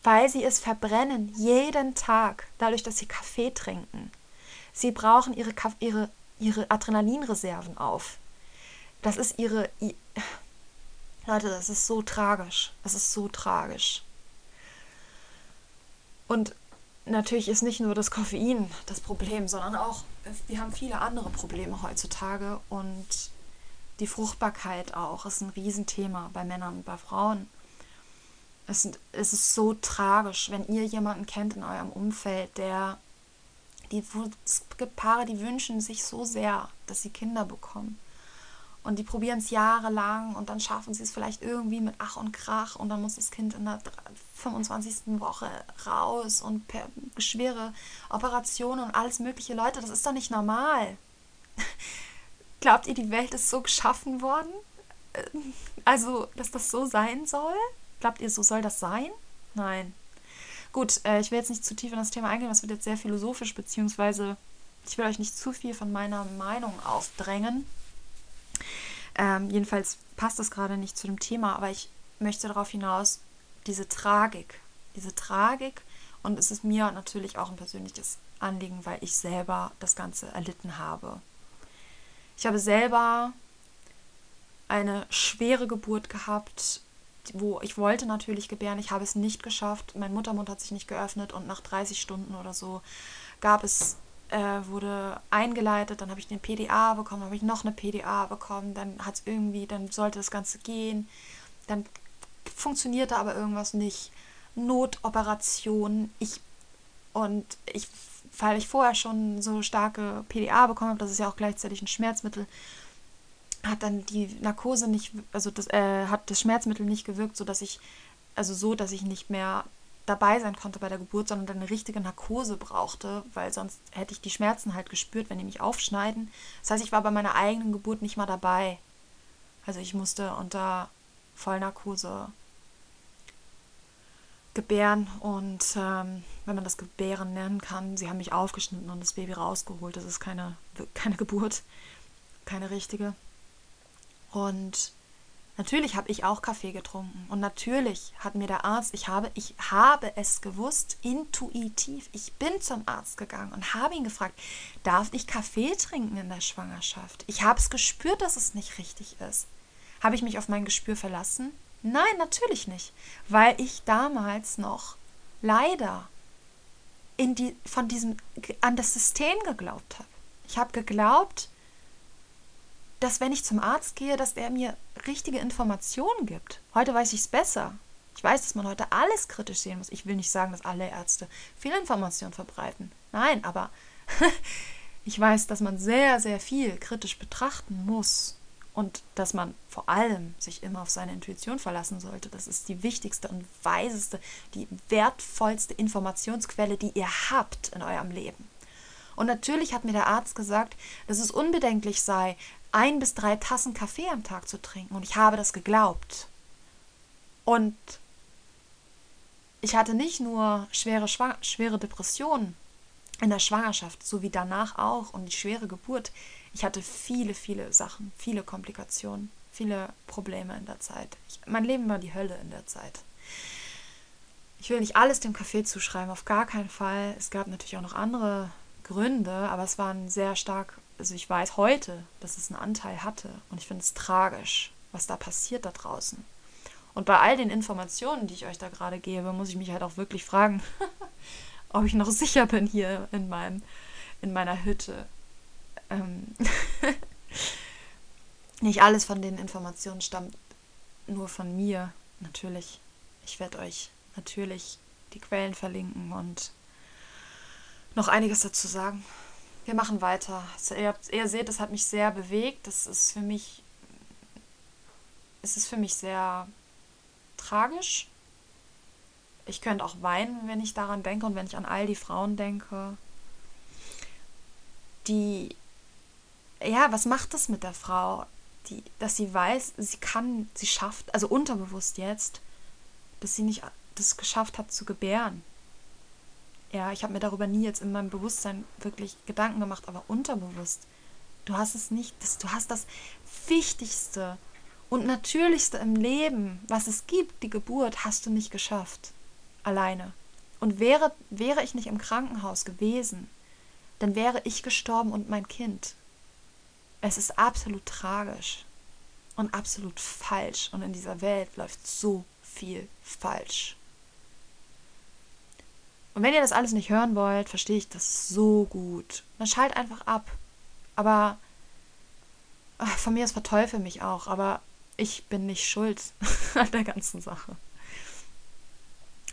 Speaker 1: weil sie es verbrennen jeden Tag, dadurch, dass sie Kaffee trinken. Sie brauchen ihre, ihre, ihre Adrenalinreserven auf. Das ist ihre. Leute, das ist so tragisch. Das ist so tragisch. Und natürlich ist nicht nur das Koffein das Problem, sondern auch, wir haben viele andere Probleme heutzutage und die Fruchtbarkeit auch ist ein Riesenthema bei Männern und bei Frauen. Es, es ist so tragisch, wenn ihr jemanden kennt in eurem Umfeld, der die, es gibt Paare, die wünschen sich so sehr, dass sie Kinder bekommen. Und die probieren es jahrelang und dann schaffen sie es vielleicht irgendwie mit Ach und Krach und dann muss das Kind in der 25. Woche raus und per schwere Operationen und alles mögliche. Leute, das ist doch nicht normal. <laughs> Glaubt ihr, die Welt ist so geschaffen worden? Also, dass das so sein soll? Glaubt ihr, so soll das sein? Nein. Gut, äh, ich will jetzt nicht zu tief in das Thema eingehen, das wird jetzt sehr philosophisch, beziehungsweise ich will euch nicht zu viel von meiner Meinung aufdrängen. Ähm, jedenfalls passt das gerade nicht zu dem Thema, aber ich möchte darauf hinaus, diese Tragik, diese Tragik, und es ist mir natürlich auch ein persönliches Anliegen, weil ich selber das Ganze erlitten habe. Ich habe selber eine schwere Geburt gehabt, wo ich wollte natürlich gebären, ich habe es nicht geschafft. Mein Muttermund hat sich nicht geöffnet und nach 30 Stunden oder so gab es äh, wurde eingeleitet, dann habe ich den PDA bekommen, habe ich noch eine PDA bekommen, dann hat es irgendwie, dann sollte das Ganze gehen, dann funktionierte aber irgendwas nicht. Notoperation, ich und ich, weil ich vorher schon so starke PDA bekommen habe, das ist ja auch gleichzeitig ein Schmerzmittel, hat dann die Narkose nicht, also das äh, hat das Schmerzmittel nicht gewirkt, so dass ich, also so, dass ich nicht mehr dabei sein konnte bei der Geburt, sondern eine richtige Narkose brauchte, weil sonst hätte ich die Schmerzen halt gespürt, wenn die mich aufschneiden. Das heißt, ich war bei meiner eigenen Geburt nicht mal dabei. Also ich musste unter Vollnarkose gebären und ähm, wenn man das Gebären nennen kann, sie haben mich aufgeschnitten und das Baby rausgeholt. Das ist keine, keine Geburt, keine richtige. Und Natürlich habe ich auch Kaffee getrunken und natürlich hat mir der Arzt, ich habe, ich habe es gewusst, intuitiv. Ich bin zum Arzt gegangen und habe ihn gefragt, darf ich Kaffee trinken in der Schwangerschaft? Ich habe es gespürt, dass es nicht richtig ist. Habe ich mich auf mein Gespür verlassen? Nein, natürlich nicht, weil ich damals noch leider in die, von diesem, an das System geglaubt habe. Ich habe geglaubt, dass wenn ich zum Arzt gehe, dass der mir richtige Informationen gibt. Heute weiß ich es besser. Ich weiß, dass man heute alles kritisch sehen muss. Ich will nicht sagen, dass alle Ärzte Fehlinformationen verbreiten. Nein, aber <laughs> ich weiß, dass man sehr, sehr viel kritisch betrachten muss und dass man vor allem sich immer auf seine Intuition verlassen sollte. Das ist die wichtigste und weiseste, die wertvollste Informationsquelle, die ihr habt in eurem Leben. Und natürlich hat mir der Arzt gesagt, dass es unbedenklich sei, ein bis drei Tassen Kaffee am Tag zu trinken. Und ich habe das geglaubt. Und ich hatte nicht nur schwere, schwere Depressionen in der Schwangerschaft, so wie danach auch und die schwere Geburt. Ich hatte viele, viele Sachen, viele Komplikationen. viele Probleme in der Zeit. Ich, mein Leben war die Hölle in der Zeit. Ich will nicht alles dem Kaffee zuschreiben, auf gar keinen Fall. Es gab natürlich auch noch andere Gründe, aber es waren sehr stark, also ich weiß heute, dass es einen Anteil hatte und ich finde es tragisch, was da passiert da draußen. Und bei all den Informationen, die ich euch da gerade gebe, muss ich mich halt auch wirklich fragen, <laughs> ob ich noch sicher bin hier in, meinem, in meiner Hütte. Ähm <laughs> Nicht alles von den Informationen stammt nur von mir, natürlich. Ich werde euch natürlich die Quellen verlinken und noch einiges dazu sagen. Wir machen weiter. Also ihr, habt, ihr seht, das hat mich sehr bewegt. Das ist für mich, es ist für mich sehr tragisch. Ich könnte auch weinen, wenn ich daran denke und wenn ich an all die Frauen denke, die, ja, was macht das mit der Frau? Die, dass sie weiß, sie kann, sie schafft, also unterbewusst jetzt, dass sie nicht das geschafft hat zu gebären. Ja, ich habe mir darüber nie jetzt in meinem Bewusstsein wirklich Gedanken gemacht, aber unterbewusst. Du hast es nicht, das, du hast das Wichtigste und Natürlichste im Leben, was es gibt, die Geburt, hast du nicht geschafft. Alleine. Und wäre, wäre ich nicht im Krankenhaus gewesen, dann wäre ich gestorben und mein Kind. Es ist absolut tragisch und absolut falsch. Und in dieser Welt läuft so viel falsch. Und wenn ihr das alles nicht hören wollt, verstehe ich das so gut. Dann schalt einfach ab. Aber ach, von mir aus verteufel mich auch, aber ich bin nicht schuld <laughs> an der ganzen Sache.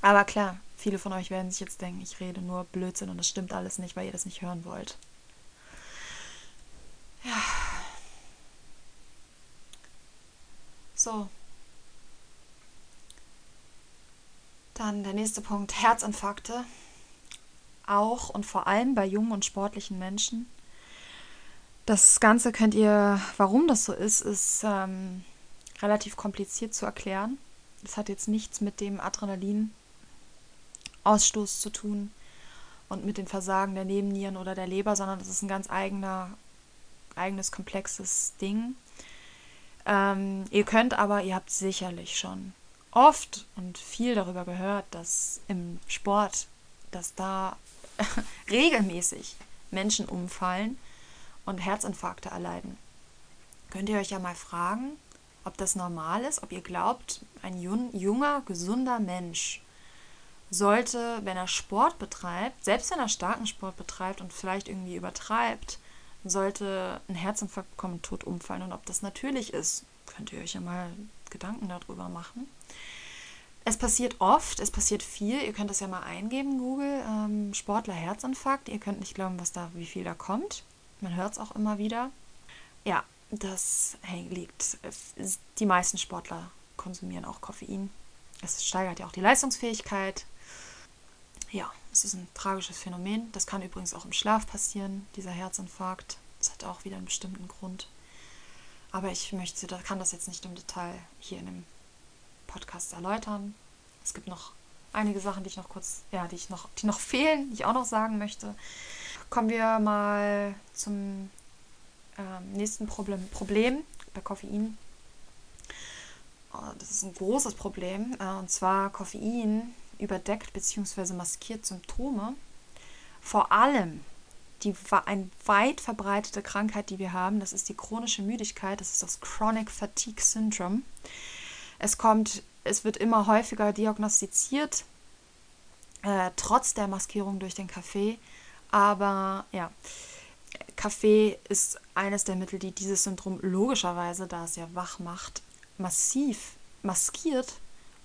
Speaker 1: Aber klar, viele von euch werden sich jetzt denken, ich rede nur Blödsinn und das stimmt alles nicht, weil ihr das nicht hören wollt. Ja. So, Dann der nächste Punkt, Herzinfarkte. Auch und vor allem bei jungen und sportlichen Menschen. Das Ganze könnt ihr, warum das so ist, ist ähm, relativ kompliziert zu erklären. Das hat jetzt nichts mit dem Adrenalinausstoß zu tun und mit den Versagen der Nebennieren oder der Leber, sondern das ist ein ganz eigener, eigenes, komplexes Ding. Ähm, ihr könnt aber, ihr habt sicherlich schon oft und viel darüber gehört, dass im Sport, dass da <laughs> regelmäßig Menschen umfallen und Herzinfarkte erleiden. Könnt ihr euch ja mal fragen, ob das normal ist, ob ihr glaubt, ein junger, gesunder Mensch sollte, wenn er Sport betreibt, selbst wenn er starken Sport betreibt und vielleicht irgendwie übertreibt, sollte ein Herzinfarkt bekommen, tot umfallen und ob das natürlich ist. Könnt ihr euch ja mal Gedanken darüber machen. Es passiert oft, es passiert viel. Ihr könnt das ja mal eingeben, Google, ähm, Sportler Herzinfarkt. Ihr könnt nicht glauben, was da, wie viel da kommt. Man hört es auch immer wieder. Ja, das liegt. Die meisten Sportler konsumieren auch Koffein. Es steigert ja auch die Leistungsfähigkeit. Ja, es ist ein tragisches Phänomen. Das kann übrigens auch im Schlaf passieren, dieser Herzinfarkt. Das hat auch wieder einen bestimmten Grund. Aber ich möchte, kann das jetzt nicht im Detail hier in dem Podcast erläutern. Es gibt noch einige Sachen, die ich noch kurz, ja, die ich noch, die noch fehlen, die ich auch noch sagen möchte. Kommen wir mal zum ähm, nächsten Problem, Problem bei Koffein. Oh, das ist ein großes Problem. Äh, und zwar Koffein überdeckt bzw. maskiert Symptome. Vor allem die eine weit verbreitete Krankheit, die wir haben, das ist die chronische Müdigkeit, das ist das Chronic Fatigue Syndrome. Es kommt, es wird immer häufiger diagnostiziert, äh, trotz der Maskierung durch den Kaffee. Aber ja, Kaffee ist eines der Mittel, die dieses Syndrom logischerweise, da es ja wach macht, massiv maskiert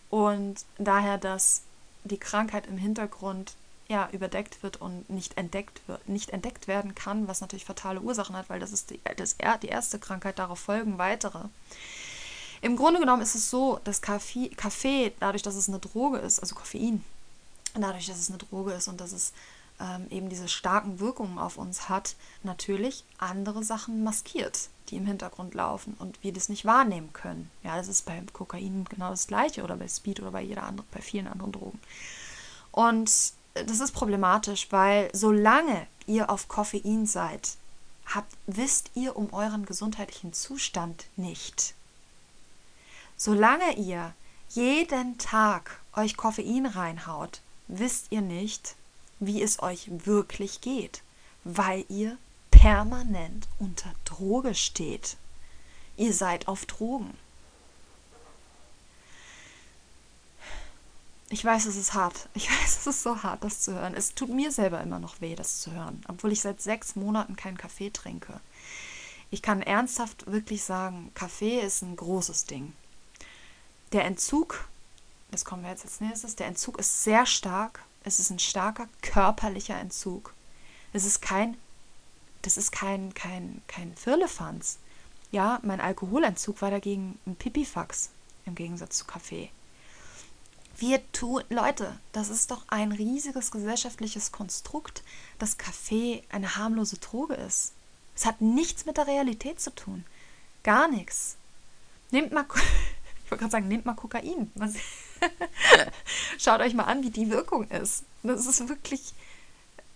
Speaker 1: und daher, dass die Krankheit im Hintergrund ja, überdeckt wird und nicht entdeckt wird, nicht entdeckt werden kann, was natürlich fatale Ursachen hat, weil das ist die, das, die erste Krankheit, darauf folgen weitere. Im Grunde genommen ist es so, dass Kaffee, Kaffee, dadurch, dass es eine Droge ist, also Koffein, dadurch, dass es eine Droge ist und dass es ähm, eben diese starken Wirkungen auf uns hat, natürlich andere Sachen maskiert, die im Hintergrund laufen und wir das nicht wahrnehmen können. Ja, das ist bei Kokain genau das gleiche oder bei Speed oder bei jeder anderen, bei vielen anderen Drogen. Und das ist problematisch, weil solange ihr auf Koffein seid, habt, wisst ihr um euren gesundheitlichen Zustand nicht. Solange ihr jeden Tag euch Koffein reinhaut, wisst ihr nicht, wie es euch wirklich geht, weil ihr permanent unter Droge steht. Ihr seid auf Drogen. Ich weiß, es ist hart. Ich <laughs> weiß, es ist so hart, das zu hören. Es tut mir selber immer noch weh, das zu hören, obwohl ich seit sechs Monaten keinen Kaffee trinke. Ich kann ernsthaft wirklich sagen, Kaffee ist ein großes Ding. Der Entzug, das kommen wir jetzt als nächstes, der Entzug ist sehr stark. Es ist ein starker körperlicher Entzug. Es ist kein, das ist kein, kein, kein Firlefanz. Ja, mein Alkoholentzug war dagegen ein Pipifax im Gegensatz zu Kaffee. Wir tun, Leute, das ist doch ein riesiges gesellschaftliches Konstrukt, dass Kaffee eine harmlose Droge ist. Es hat nichts mit der Realität zu tun. Gar nichts. Nehmt mal, <laughs> ich wollte gerade sagen, nehmt mal Kokain. <laughs> Schaut euch mal an, wie die Wirkung ist. Das ist wirklich,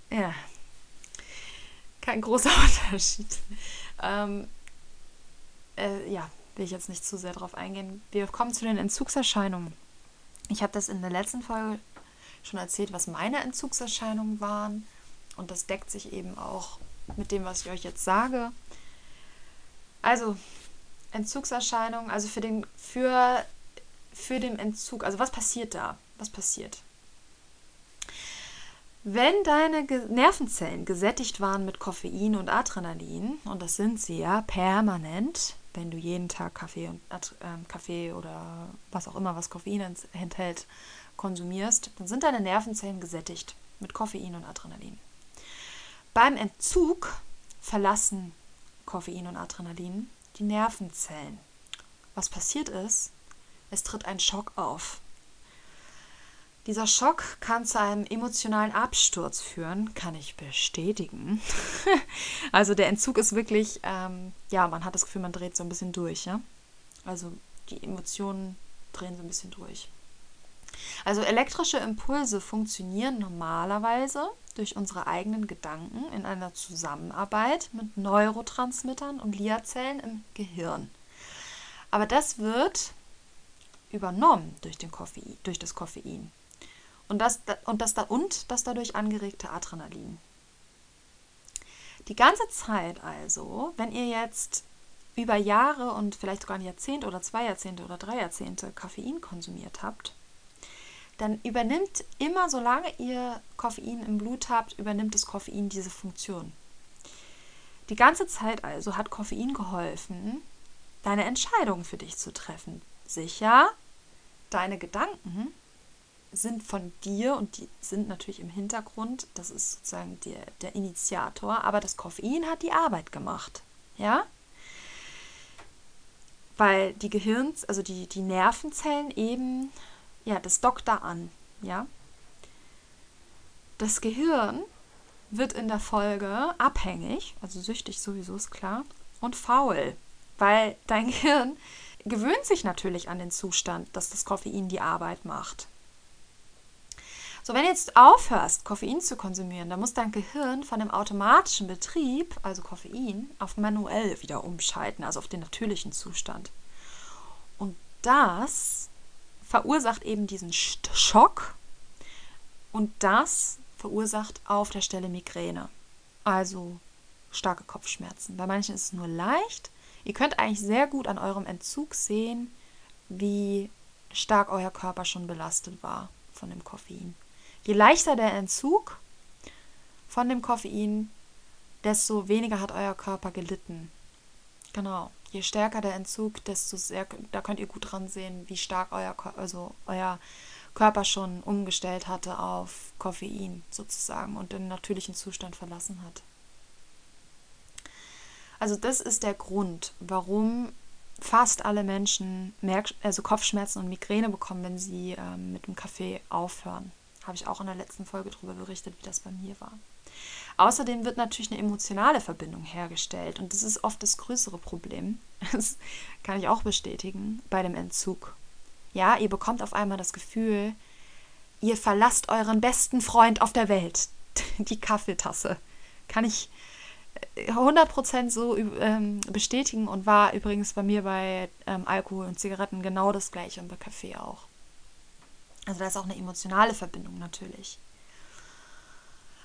Speaker 1: ja, kein großer <laughs> Unterschied. Ähm, äh, ja, will ich jetzt nicht zu sehr drauf eingehen. Wir kommen zu den Entzugserscheinungen. Ich habe das in der letzten Folge schon erzählt, was meine Entzugserscheinungen waren. Und das deckt sich eben auch mit dem, was ich euch jetzt sage. Also, Entzugserscheinungen, also für den, für, für den Entzug, also was passiert da? Was passiert? Wenn deine Nervenzellen gesättigt waren mit Koffein und Adrenalin, und das sind sie ja permanent, wenn du jeden Tag Kaffee und äh, Kaffee oder was auch immer, was Koffein enthält, konsumierst, dann sind deine Nervenzellen gesättigt mit Koffein und Adrenalin. Beim Entzug verlassen Koffein und Adrenalin die Nervenzellen. Was passiert ist, es tritt ein Schock auf. Dieser Schock kann zu einem emotionalen Absturz führen, kann ich bestätigen. <laughs> also der Entzug ist wirklich, ähm, ja, man hat das Gefühl, man dreht so ein bisschen durch. Ja? Also die Emotionen drehen so ein bisschen durch. Also elektrische Impulse funktionieren normalerweise durch unsere eigenen Gedanken in einer Zusammenarbeit mit Neurotransmittern und Gliazellen im Gehirn. Aber das wird übernommen durch, den Koffein, durch das Koffein und das, und, das, und das dadurch angeregte Adrenalin. Die ganze Zeit also, wenn ihr jetzt über Jahre und vielleicht sogar ein Jahrzehnt oder zwei Jahrzehnte oder drei Jahrzehnte Koffein konsumiert habt, dann übernimmt immer, solange ihr Koffein im Blut habt, übernimmt das Koffein diese Funktion. Die ganze Zeit also hat Koffein geholfen, deine Entscheidung für dich zu treffen. Sicher, deine Gedanken sind von dir und die sind natürlich im Hintergrund, das ist sozusagen der, der Initiator, aber das Koffein hat die Arbeit gemacht. Ja? Weil die Gehirns, also die, die Nervenzellen eben, ja, das dockt da an. Ja? Das Gehirn wird in der Folge abhängig, also süchtig sowieso ist klar, und faul, weil dein <laughs> Gehirn gewöhnt sich natürlich an den Zustand, dass das Koffein die Arbeit macht. So, wenn du jetzt aufhörst, Koffein zu konsumieren, dann muss dein Gehirn von dem automatischen Betrieb, also Koffein, auf manuell wieder umschalten, also auf den natürlichen Zustand. Und das verursacht eben diesen Schock und das verursacht auf der Stelle Migräne, also starke Kopfschmerzen. Bei manchen ist es nur leicht. Ihr könnt eigentlich sehr gut an eurem Entzug sehen, wie stark euer Körper schon belastet war von dem Koffein. Je leichter der Entzug von dem Koffein, desto weniger hat euer Körper gelitten. Genau. Je stärker der Entzug, desto sehr, da könnt ihr gut dran sehen, wie stark euer, also euer Körper schon umgestellt hatte auf Koffein sozusagen und den natürlichen Zustand verlassen hat. Also das ist der Grund, warum fast alle Menschen Merk also Kopfschmerzen und Migräne bekommen, wenn sie ähm, mit dem Kaffee aufhören. Habe ich auch in der letzten Folge darüber berichtet, wie das bei mir war. Außerdem wird natürlich eine emotionale Verbindung hergestellt und das ist oft das größere Problem. <laughs> Das kann ich auch bestätigen bei dem Entzug. Ja, ihr bekommt auf einmal das Gefühl, ihr verlasst euren besten Freund auf der Welt. <laughs> Die Kaffeetasse. Kann ich, 100% so ähm, bestätigen und war übrigens bei mir bei ähm, Alkohol und Zigaretten genau das gleiche und bei Kaffee auch. Also da ist auch eine emotionale Verbindung natürlich.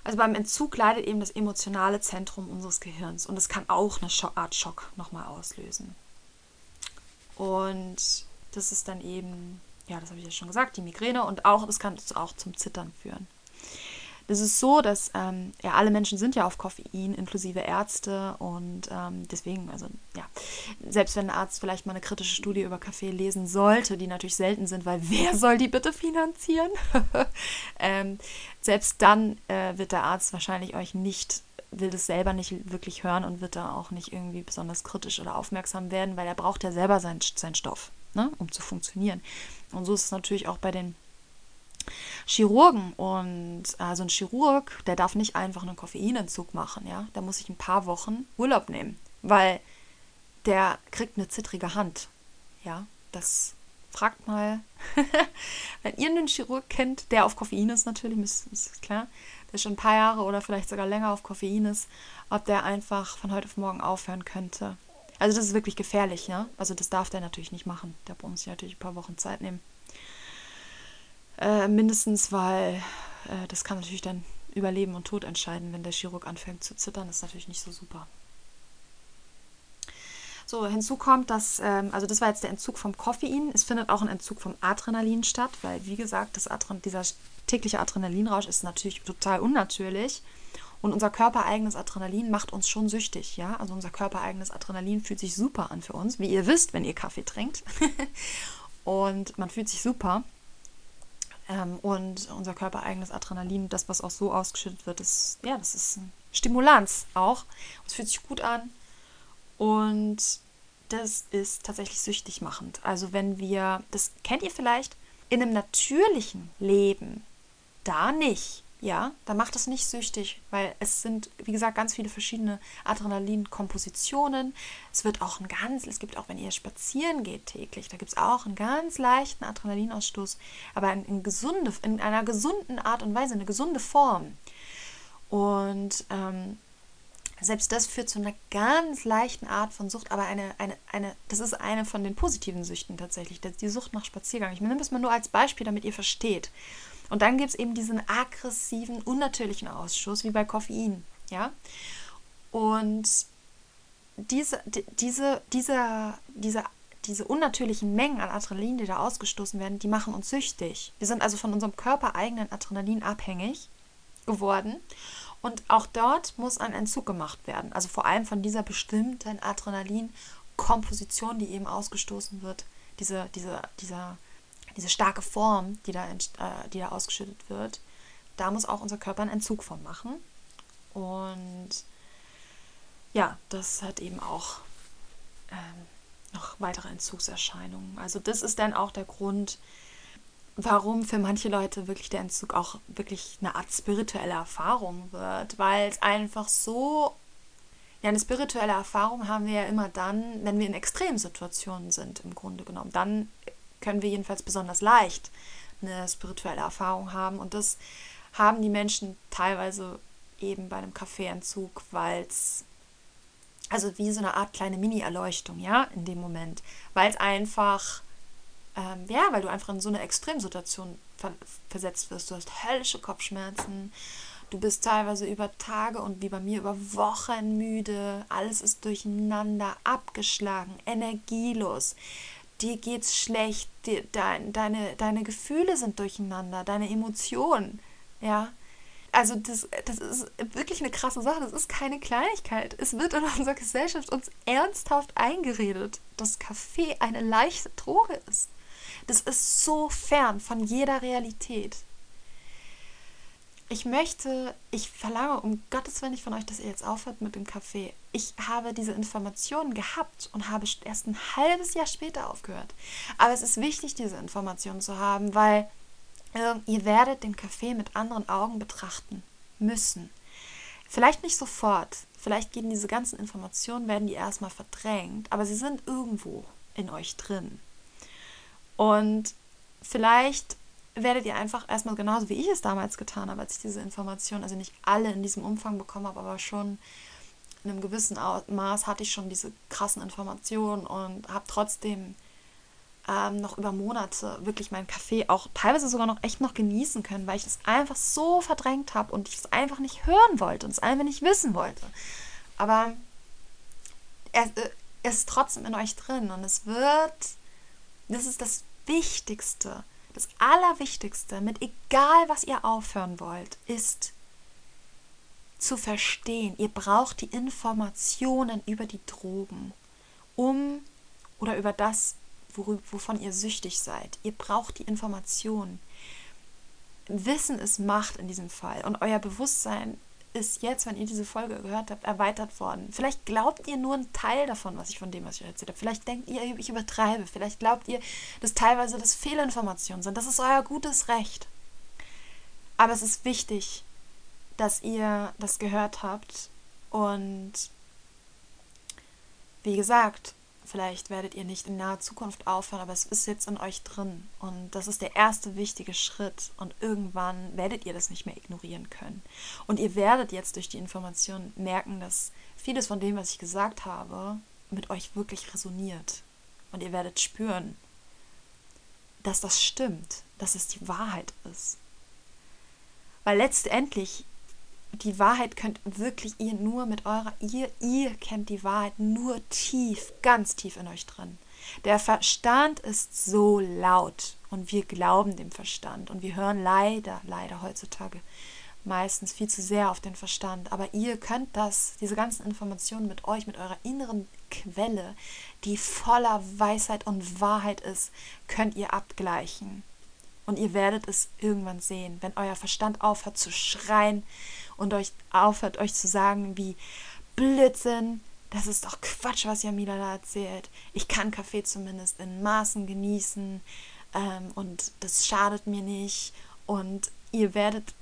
Speaker 1: Also beim Entzug leidet eben das emotionale Zentrum unseres Gehirns und es kann auch eine Art Schock nochmal auslösen. Und das ist dann eben, ja, das habe ich ja schon gesagt, die Migräne und auch, das kann auch zum Zittern führen. Es ist so, dass ähm, ja, alle Menschen sind ja auf Koffein, inklusive Ärzte und ähm, deswegen, also ja, selbst wenn ein Arzt vielleicht mal eine kritische Studie über Kaffee lesen sollte, die natürlich selten sind, weil <laughs> wer soll die bitte finanzieren? <laughs> ähm, selbst dann äh, wird der Arzt wahrscheinlich euch nicht will das selber nicht wirklich hören und wird da auch nicht irgendwie besonders kritisch oder aufmerksam werden, weil er braucht ja selber seinen, seinen Stoff, ne, um zu funktionieren. Und so ist es natürlich auch bei den Chirurgen und also ein Chirurg, der darf nicht einfach einen Koffeinentzug machen, ja, der muss sich ein paar Wochen Urlaub nehmen, weil der kriegt eine zittrige Hand, ja, das fragt mal, <laughs> wenn ihr einen Chirurg kennt, der auf Koffein ist natürlich, ist, klar, der schon ein paar Jahre oder vielleicht sogar länger auf Koffein ist, ob der einfach von heute auf morgen aufhören könnte. Also das ist wirklich gefährlich, ja. Also das darf der natürlich nicht machen. Der muss sich natürlich ein paar Wochen Zeit nehmen. Äh, mindestens, weil äh, das kann natürlich dann über Leben und Tod entscheiden, wenn der Chirurg anfängt zu zittern. Das ist natürlich nicht so super. So, hinzu kommt, dass, ähm, also das war jetzt der Entzug vom Koffein. Es findet auch ein Entzug vom Adrenalin statt, weil, wie gesagt, das Adren dieser tägliche Adrenalinrausch ist natürlich total unnatürlich. Und unser körpereigenes Adrenalin macht uns schon süchtig, ja. Also unser körpereigenes Adrenalin fühlt sich super an für uns, wie ihr wisst, wenn ihr Kaffee trinkt. <laughs> und man fühlt sich super. Ähm, und unser körpereigenes Adrenalin, das, was auch so ausgeschüttet wird, ist, ja, das ist ein Stimulanz auch. Es fühlt sich gut an und das ist tatsächlich süchtig machend. Also wenn wir, das kennt ihr vielleicht, in einem natürlichen Leben, da nicht. Ja, da macht es nicht süchtig, weil es sind, wie gesagt, ganz viele verschiedene Adrenalin-Kompositionen. Es wird auch ein ganz, es gibt auch, wenn ihr spazieren geht täglich, da gibt es auch einen ganz leichten Adrenalinausstoß, aber in, in, gesunde, in einer gesunden Art und Weise, eine gesunde Form. Und ähm, selbst das führt zu einer ganz leichten Art von Sucht, aber eine, eine, eine, das ist eine von den positiven Süchten tatsächlich, die Sucht nach Spaziergang. Ich nehme das mal nur als Beispiel, damit ihr versteht. Und dann gibt es eben diesen aggressiven, unnatürlichen Ausschuss, wie bei Koffein. Ja? Und diese, diese, diese, diese, diese unnatürlichen Mengen an Adrenalin, die da ausgestoßen werden, die machen uns süchtig. Wir sind also von unserem körpereigenen Adrenalin abhängig geworden. Und auch dort muss ein Entzug gemacht werden. Also vor allem von dieser bestimmten Adrenalin-Komposition, die eben ausgestoßen wird. Diese, diese, dieser diese starke Form, die da, äh, die da ausgeschüttet wird, da muss auch unser Körper einen Entzug von machen. Und ja, das hat eben auch ähm, noch weitere Entzugserscheinungen. Also das ist dann auch der Grund, warum für manche Leute wirklich der Entzug auch wirklich eine Art spirituelle Erfahrung wird, weil es einfach so ja, eine spirituelle Erfahrung haben wir ja immer dann, wenn wir in Extremsituationen sind, im Grunde genommen. Dann können wir jedenfalls besonders leicht eine spirituelle Erfahrung haben. Und das haben die Menschen teilweise eben bei einem Kaffeeentzug, weil es also wie so eine Art kleine Mini-Erleuchtung, ja, in dem Moment, weil es einfach, ähm, ja, weil du einfach in so eine Extremsituation ver versetzt wirst. Du hast höllische Kopfschmerzen, du bist teilweise über Tage und wie bei mir über Wochen müde, alles ist durcheinander, abgeschlagen, energielos dir geht's schlecht, dir, dein, deine, deine Gefühle sind durcheinander, deine Emotionen, ja. Also das, das ist wirklich eine krasse Sache, das ist keine Kleinigkeit. Es wird in unserer Gesellschaft uns ernsthaft eingeredet, dass Kaffee eine leichte Droge ist. Das ist so fern von jeder Realität ich möchte, ich verlange um Gottes Willen nicht von euch, dass ihr jetzt aufhört mit dem Kaffee. Ich habe diese Informationen gehabt und habe erst ein halbes Jahr später aufgehört. Aber es ist wichtig, diese Informationen zu haben, weil äh, ihr werdet den Kaffee mit anderen Augen betrachten müssen. Vielleicht nicht sofort. Vielleicht gehen diese ganzen Informationen, werden die erstmal verdrängt, aber sie sind irgendwo in euch drin. Und vielleicht werdet ihr einfach erstmal genauso wie ich es damals getan habe, als ich diese Informationen, also nicht alle in diesem Umfang bekommen habe, aber schon in einem gewissen Maß hatte ich schon diese krassen Informationen und habe trotzdem ähm, noch über Monate wirklich meinen Kaffee auch teilweise sogar noch echt noch genießen können, weil ich es einfach so verdrängt habe und ich es einfach nicht hören wollte und es einfach nicht wissen wollte. Aber er, äh, es ist trotzdem in euch drin und es wird, das ist das Wichtigste, das Allerwichtigste, mit egal was ihr aufhören wollt, ist zu verstehen. Ihr braucht die Informationen über die Drogen, um oder über das, wovon ihr süchtig seid. Ihr braucht die Informationen. Wissen ist Macht in diesem Fall und euer Bewusstsein ist jetzt, wenn ihr diese Folge gehört habt, erweitert worden. Vielleicht glaubt ihr nur einen Teil davon, was ich von dem, was ich erzählt habe. Vielleicht denkt ihr, ich übertreibe. Vielleicht glaubt ihr, dass teilweise das Fehlinformationen sind. Das ist euer gutes Recht. Aber es ist wichtig, dass ihr das gehört habt. Und wie gesagt, Vielleicht werdet ihr nicht in naher Zukunft aufhören, aber es ist jetzt in euch drin. Und das ist der erste wichtige Schritt. Und irgendwann werdet ihr das nicht mehr ignorieren können. Und ihr werdet jetzt durch die Information merken, dass vieles von dem, was ich gesagt habe, mit euch wirklich resoniert. Und ihr werdet spüren, dass das stimmt, dass es die Wahrheit ist. Weil letztendlich die Wahrheit könnt wirklich ihr nur mit eurer, ihr, ihr kennt die Wahrheit nur tief, ganz tief in euch drin. Der Verstand ist so laut und wir glauben dem Verstand und wir hören leider, leider heutzutage meistens viel zu sehr auf den Verstand. Aber ihr könnt das, diese ganzen Informationen mit euch, mit eurer inneren Quelle, die voller Weisheit und Wahrheit ist, könnt ihr abgleichen. Und ihr werdet es irgendwann sehen, wenn euer Verstand aufhört zu schreien und euch aufhört, euch zu sagen, wie Blödsinn, das ist doch Quatsch, was Jamila da erzählt. Ich kann Kaffee zumindest in Maßen genießen ähm, und das schadet mir nicht. Und ihr werdet,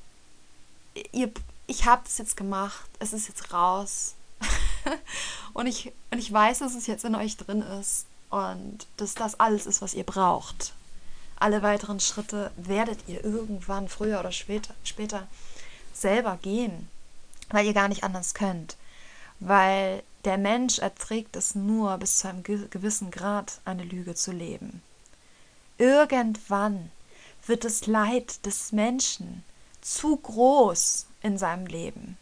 Speaker 1: ihr, ich habe das jetzt gemacht, es ist jetzt raus. <laughs> und, ich, und ich weiß, dass es jetzt in euch drin ist und dass das alles ist, was ihr braucht. Alle weiteren Schritte werdet ihr irgendwann, früher oder später, später selber gehen, weil ihr gar nicht anders könnt. Weil der Mensch erträgt es nur, bis zu einem gewissen Grad eine Lüge zu leben. Irgendwann wird das Leid des Menschen zu groß in seinem Leben.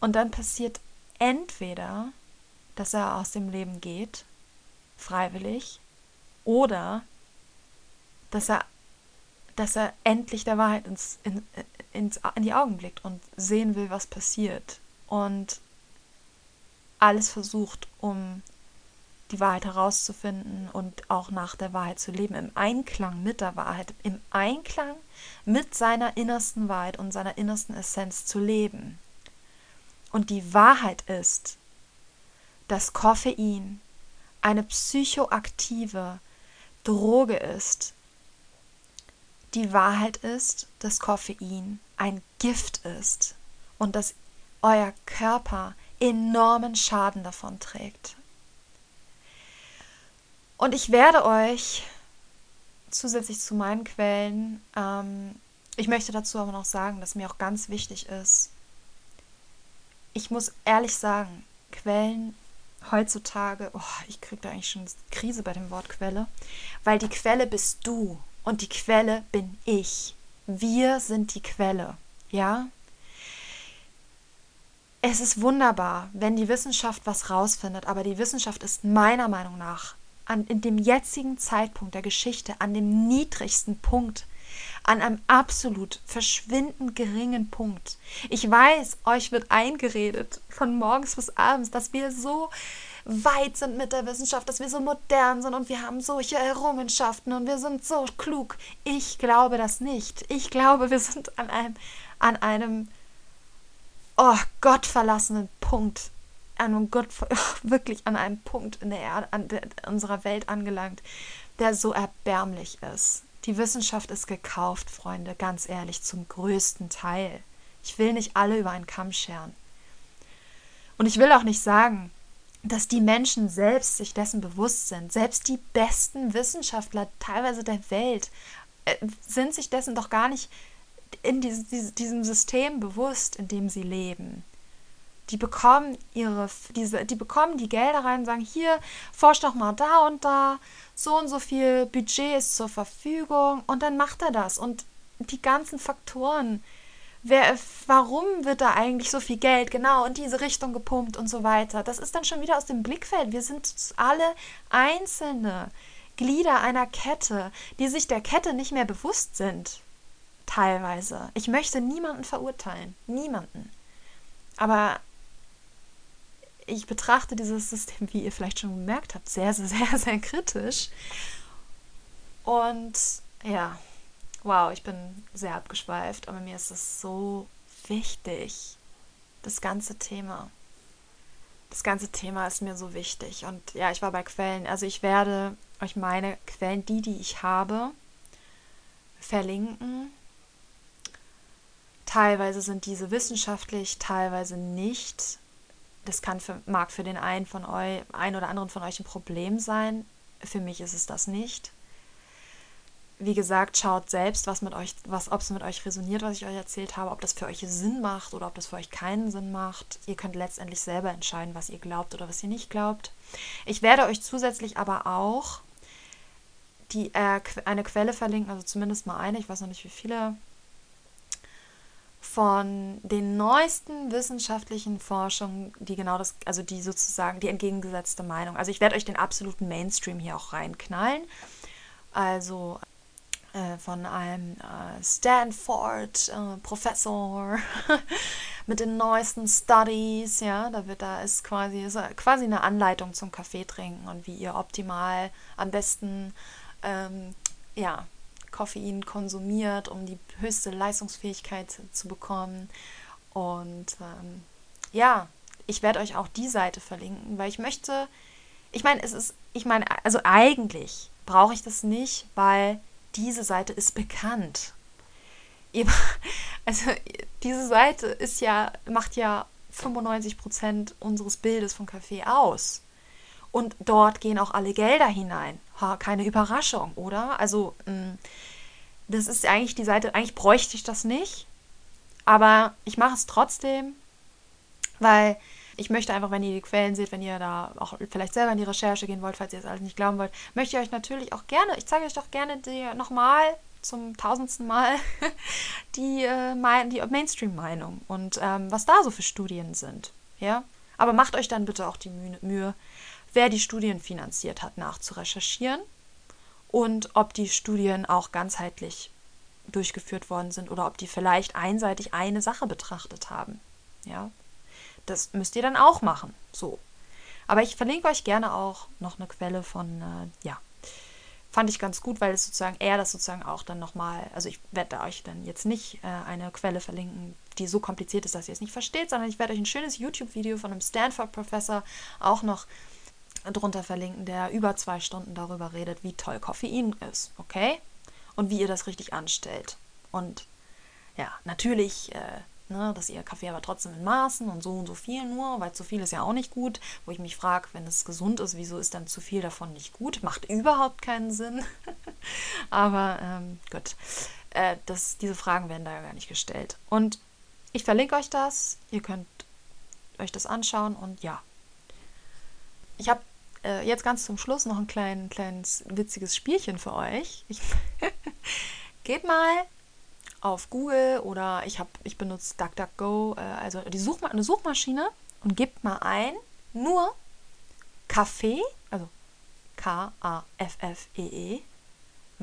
Speaker 1: Und dann passiert entweder, dass er aus dem Leben geht, freiwillig, oder dass er, dass er endlich der Wahrheit ins, in, ins, in die Augen blickt und sehen will, was passiert. Und alles versucht, um die Wahrheit herauszufinden und auch nach der Wahrheit zu leben, im Einklang mit der Wahrheit, im Einklang mit seiner innersten Wahrheit und seiner innersten Essenz zu leben. Und die Wahrheit ist, dass Koffein eine psychoaktive Droge ist. Die Wahrheit ist, dass Koffein ein Gift ist und dass euer Körper enormen Schaden davon trägt. Und ich werde euch zusätzlich zu meinen Quellen, ähm, ich möchte dazu aber noch sagen, dass mir auch ganz wichtig ist, ich muss ehrlich sagen, Quellen heutzutage, oh, ich kriege da eigentlich schon Krise bei dem Wort Quelle, weil die Quelle bist du und die Quelle bin ich. Wir sind die Quelle, ja? Es ist wunderbar, wenn die Wissenschaft was rausfindet, aber die Wissenschaft ist meiner Meinung nach an, in dem jetzigen Zeitpunkt der Geschichte an dem niedrigsten Punkt, an einem absolut verschwindend geringen Punkt. Ich weiß, euch wird eingeredet von morgens bis abends, dass wir so weit sind mit der Wissenschaft, dass wir so modern sind und wir haben solche Errungenschaften und wir sind so klug. Ich glaube das nicht. Ich glaube, wir sind an einem, an einem oh, gottverlassenen Punkt, an einem Gott, <laughs> wirklich an einem Punkt in der Erde, an der, unserer Welt angelangt, der so erbärmlich ist. Die Wissenschaft ist gekauft, Freunde, ganz ehrlich, zum größten Teil. Ich will nicht alle über einen Kamm scheren. Und ich will auch nicht sagen, dass die Menschen selbst sich dessen bewusst sind. Selbst die besten Wissenschaftler teilweise der Welt äh, sind sich dessen doch gar nicht in diesem, System bewusst, in dem sie leben. Die bekommen ihre, diese, die bekommen die Gelder rein und sagen, hier, forsch doch mal da und da, so und so viel Budget ist zur Verfügung und dann macht er das. Und die ganzen Faktoren, wer, warum wird da eigentlich so viel Geld genau in diese Richtung gepumpt und so weiter, das ist dann schon wieder aus dem Blickfeld. Wir sind alle einzelne Glieder einer Kette, die sich der Kette nicht mehr bewusst sind. Teilweise. Ich möchte niemanden verurteilen. Niemanden. Aber ich betrachte dieses System, wie ihr vielleicht schon gemerkt habt, sehr, sehr, sehr, <laughs> sehr kritisch. Und ja, wow, ich bin sehr abgeschweift, aber mir ist es so wichtig, das ganze Thema. Das ganze Thema ist mir so wichtig. Und ja, ich war bei Quellen. Also ich werde euch meine Quellen, die, die ich habe, verlinken. Teilweise sind diese wissenschaftlich, teilweise nicht das kann für, mag für den einen von euch, ein oder anderen von euch ein Problem sein. Für mich ist es das nicht. Wie gesagt, schaut selbst, was mit euch, was, ob es mit euch resoniert, was ich euch erzählt habe, ob das für euch Sinn macht oder ob das für euch keinen Sinn macht. Ihr könnt letztendlich selber entscheiden, was ihr glaubt oder was ihr nicht glaubt. Ich werde euch zusätzlich aber auch die, äh, eine Quelle verlinken, also zumindest mal eine, ich weiß noch nicht wie viele, von den neuesten wissenschaftlichen Forschungen, die genau das, also die sozusagen die entgegengesetzte Meinung. Also ich werde euch den absoluten Mainstream hier auch reinknallen. Also äh, von einem äh, Stanford-Professor äh, <laughs> mit den neuesten Studies, ja, da wird da ist quasi ist quasi eine Anleitung zum Kaffee trinken und wie ihr optimal am besten ähm, ja Koffein konsumiert, um die höchste Leistungsfähigkeit zu bekommen. Und ähm, ja, ich werde euch auch die Seite verlinken, weil ich möchte, ich meine, es ist, ich meine, also eigentlich brauche ich das nicht, weil diese Seite ist bekannt. <laughs> Also diese Seite ist ja, macht ja 95 Prozent unseres Bildes von Kaffee aus. Und dort gehen auch alle Gelder hinein. Ha, keine Überraschung, oder? Also, mm, das ist eigentlich die Seite, eigentlich bräuchte ich das nicht. Aber ich mache es trotzdem, weil ich möchte einfach, wenn ihr die Quellen seht, wenn ihr da auch vielleicht selber in die Recherche gehen wollt, falls ihr es alles nicht glauben wollt, möchte ich euch natürlich auch gerne, ich zeige euch doch gerne nochmal zum tausendsten Mal <laughs> die, äh, die Mainstream-Meinung und ähm, was da so für Studien sind. Ja? Aber macht euch dann bitte auch die Mühe, wer die Studien finanziert hat, nachzurecherchieren und ob die Studien auch ganzheitlich durchgeführt worden sind oder ob die vielleicht einseitig eine Sache betrachtet haben. Ja, das müsst ihr dann auch machen. So. Aber ich verlinke euch gerne auch noch eine Quelle von, äh, ja, fand ich ganz gut, weil es sozusagen er das sozusagen auch dann nochmal, also ich werde euch dann jetzt nicht äh, eine Quelle verlinken, die so kompliziert ist, dass ihr es nicht versteht, sondern ich werde euch ein schönes YouTube-Video von einem Stanford-Professor auch noch drunter verlinken, der über zwei Stunden darüber redet, wie toll Koffein ist, okay? Und wie ihr das richtig anstellt. Und ja, natürlich, äh, ne, dass ihr Kaffee aber trotzdem in Maßen und so und so viel nur, weil zu viel ist ja auch nicht gut. Wo ich mich frage, wenn es gesund ist, wieso ist dann zu viel davon nicht gut? Macht überhaupt keinen Sinn. <laughs> aber ähm, gut, äh, das, diese Fragen werden da ja gar nicht gestellt. Und ich verlinke euch das. Ihr könnt euch das anschauen und ja. Ich habe äh, jetzt ganz zum Schluss noch ein klein, kleines witziges Spielchen für euch. Ich <laughs> Geht mal auf Google oder ich, hab, ich benutze DuckDuckGo, äh, also die Suchma eine Suchmaschine und gebt mal ein, nur Kaffee, also K-A-F-F-E-E, -E,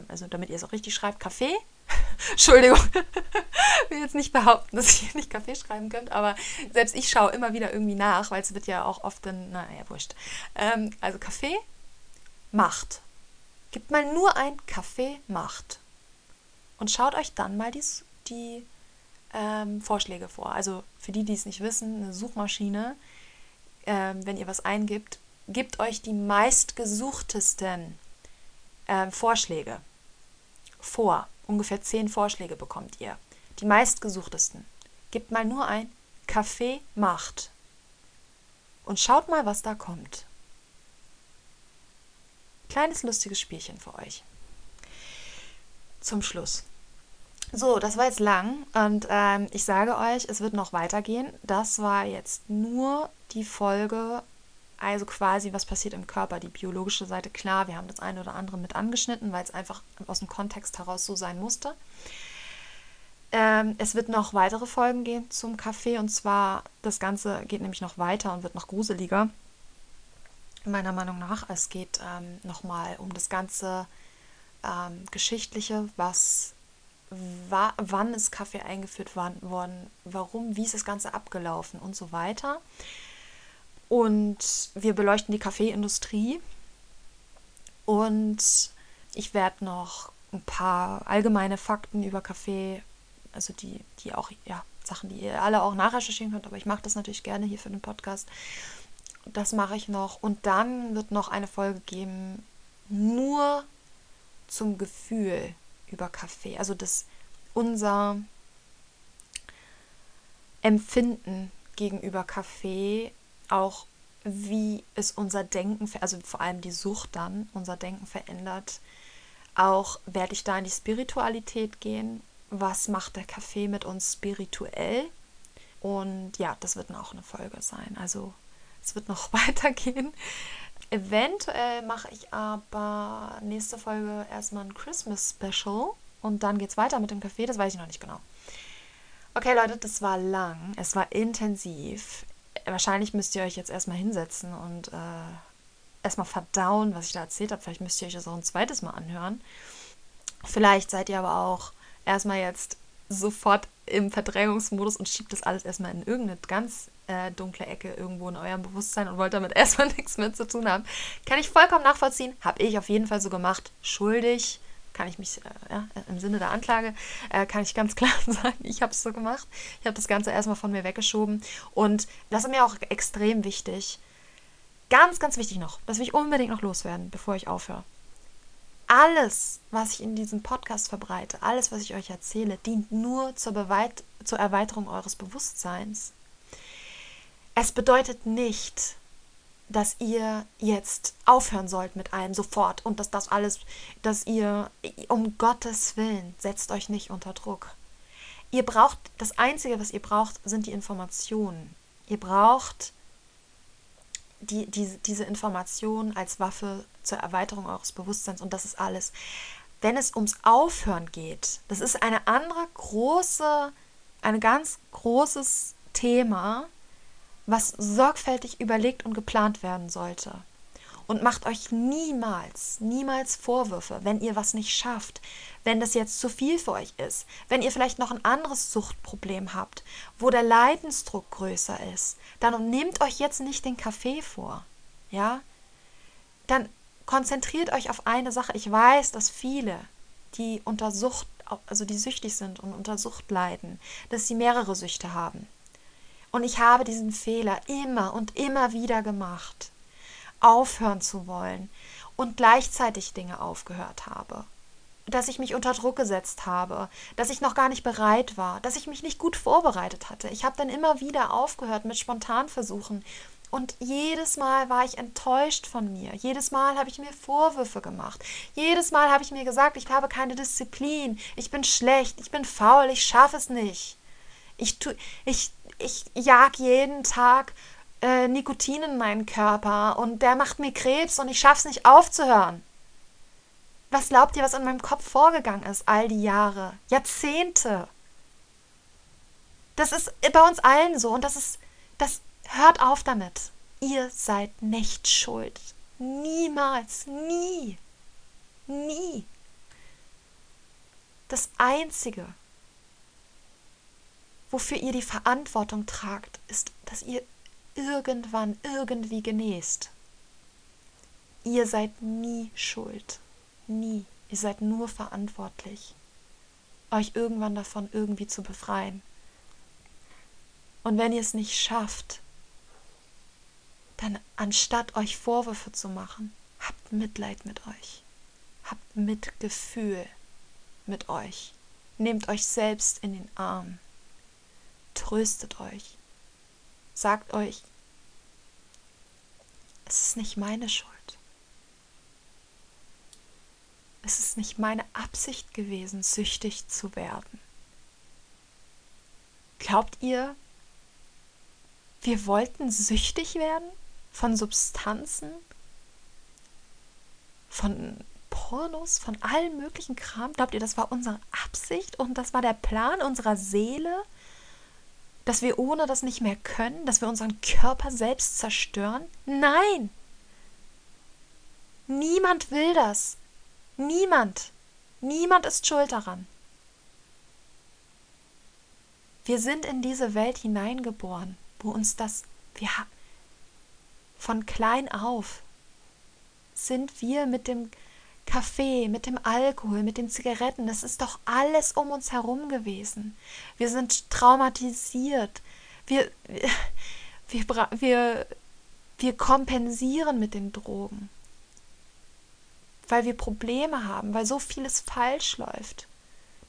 Speaker 1: also damit ihr es auch richtig schreibt, Kaffee <laughs> Entschuldigung, ich <laughs> will jetzt nicht behaupten, dass ihr nicht Kaffee schreiben könnt, aber selbst ich schaue immer wieder irgendwie nach, weil es wird ja auch oft dann, naja, wurscht. Ähm, also Kaffee macht. Gebt mal nur ein Kaffee macht. Und schaut euch dann mal die, die ähm, Vorschläge vor. Also für die, die es nicht wissen, eine Suchmaschine, ähm, wenn ihr was eingibt, gebt euch die meistgesuchtesten ähm, Vorschläge vor. Ungefähr zehn Vorschläge bekommt ihr. Die meistgesuchtesten. Gebt mal nur ein Kaffee macht. Und schaut mal, was da kommt. Kleines lustiges Spielchen für euch. Zum Schluss. So, das war jetzt lang und ähm, ich sage euch, es wird noch weitergehen. Das war jetzt nur die Folge, also quasi, was passiert im Körper, die biologische Seite. Klar, wir haben das eine oder andere mit angeschnitten, weil es einfach aus dem Kontext heraus so sein musste. Ähm, es wird noch weitere Folgen gehen zum Kaffee und zwar, das Ganze geht nämlich noch weiter und wird noch gruseliger. Meiner Meinung nach. Es geht ähm, nochmal um das ganze ähm, Geschichtliche, was wa wann ist Kaffee eingeführt worden, warum, wie ist das Ganze abgelaufen und so weiter. Und wir beleuchten die Kaffeeindustrie. Und ich werde noch ein paar allgemeine Fakten über Kaffee, also die, die auch, ja, Sachen, die ihr alle auch nachrecherchieren könnt, aber ich mache das natürlich gerne hier für den Podcast. Das mache ich noch. Und dann wird noch eine Folge geben, nur zum Gefühl über Kaffee. Also das unser Empfinden gegenüber Kaffee, auch wie es unser Denken, also vor allem die Sucht dann, unser Denken verändert. Auch werde ich da in die Spiritualität gehen. Was macht der Kaffee mit uns spirituell? Und ja, das wird auch eine Folge sein. Also es wird noch <laughs> weitergehen. Eventuell mache ich aber nächste Folge erstmal ein Christmas Special und dann geht es weiter mit dem Kaffee, das weiß ich noch nicht genau. Okay, Leute, das war lang, es war intensiv. Wahrscheinlich müsst ihr euch jetzt erstmal hinsetzen und äh, erstmal verdauen, was ich da erzählt habe. Vielleicht müsst ihr euch das auch ein zweites Mal anhören. Vielleicht seid ihr aber auch erstmal jetzt sofort im Verdrängungsmodus und schiebt das alles erstmal in irgendeine ganz äh, dunkle Ecke irgendwo in eurem Bewusstsein und wollt damit <laughs> erstmal nichts mehr zu tun haben. Kann ich vollkommen nachvollziehen. Habe ich auf jeden Fall so gemacht. Schuldig. Kann ich mich, äh, ja, im Sinne der Anklage, äh, kann ich ganz <laughs> klar sagen, ich habe es so gemacht. Ich habe das Ganze erstmal von mir weggeschoben. Und das ist mir auch extrem wichtig. Ganz, ganz wichtig noch. Das will ich unbedingt noch loswerden, bevor ich aufhöre. Alles, was ich in diesem Podcast verbreite, alles, was ich euch erzähle, dient nur zur, Beweit zur Erweiterung eures Bewusstseins. Es bedeutet nicht, dass ihr jetzt aufhören sollt mit allem sofort und dass das alles, dass ihr um Gottes Willen setzt euch nicht unter Druck. Ihr braucht, das Einzige, was ihr braucht, sind die Informationen. Ihr braucht die, die, diese Informationen als Waffe zur Erweiterung eures Bewusstseins und das ist alles. Wenn es ums Aufhören geht, das ist eine andere große, ein ganz großes Thema, was sorgfältig überlegt und geplant werden sollte. Und macht euch niemals, niemals Vorwürfe, wenn ihr was nicht schafft, wenn das jetzt zu viel für euch ist, wenn ihr vielleicht noch ein anderes Suchtproblem habt, wo der Leidensdruck größer ist, dann nehmt euch jetzt nicht den Kaffee vor, ja? Dann konzentriert euch auf eine Sache. Ich weiß, dass viele, die unter Sucht, also die süchtig sind und unter Sucht leiden, dass sie mehrere Süchte haben. Und ich habe diesen Fehler immer und immer wieder gemacht, aufhören zu wollen und gleichzeitig Dinge aufgehört habe. Dass ich mich unter Druck gesetzt habe, dass ich noch gar nicht bereit war, dass ich mich nicht gut vorbereitet hatte. Ich habe dann immer wieder aufgehört mit Spontanversuchen und jedes Mal war ich enttäuscht von mir. Jedes Mal habe ich mir Vorwürfe gemacht. Jedes Mal habe ich mir gesagt, ich habe keine Disziplin, ich bin schlecht, ich bin faul, ich schaffe es nicht. Ich, tu, ich ich jag jeden Tag äh, Nikotin in meinen Körper und der macht mir Krebs und ich schaff's nicht aufzuhören. Was glaubt ihr, was in meinem Kopf vorgegangen ist all die Jahre, Jahrzehnte? Das ist bei uns allen so und das ist, das hört auf damit. Ihr seid nicht schuld. Niemals, nie, nie. Das Einzige, wofür ihr die Verantwortung tragt, ist, dass ihr irgendwann irgendwie genäst. Ihr seid nie schuld. Nie. Ihr seid nur verantwortlich, euch irgendwann davon irgendwie zu befreien. Und wenn ihr es nicht schafft, dann anstatt euch Vorwürfe zu machen, habt Mitleid mit euch. Habt Mitgefühl mit euch. Nehmt euch selbst in den Arm. Tröstet euch. Sagt euch, es ist nicht meine Schuld. es ist nicht meine Absicht gewesen, süchtig zu werden. Glaubt ihr, wir wollten süchtig werden von Substanzen, von Pornos, von allem möglichen Kram? Glaubt ihr, das war unsere Absicht und das war der Plan unserer Seele, dass wir ohne das nicht mehr können, dass wir unseren Körper selbst zerstören? Nein! Niemand will das. Niemand. Niemand ist schuld daran. Wir sind in diese Welt hineingeboren, wo uns das, wir von klein auf sind wir mit dem Kaffee, mit dem Alkohol, mit den Zigaretten, das ist doch alles um uns herum gewesen. Wir sind traumatisiert. Wir, <laughs> wir, wir, wir kompensieren mit den Drogen weil wir Probleme haben, weil so vieles falsch läuft.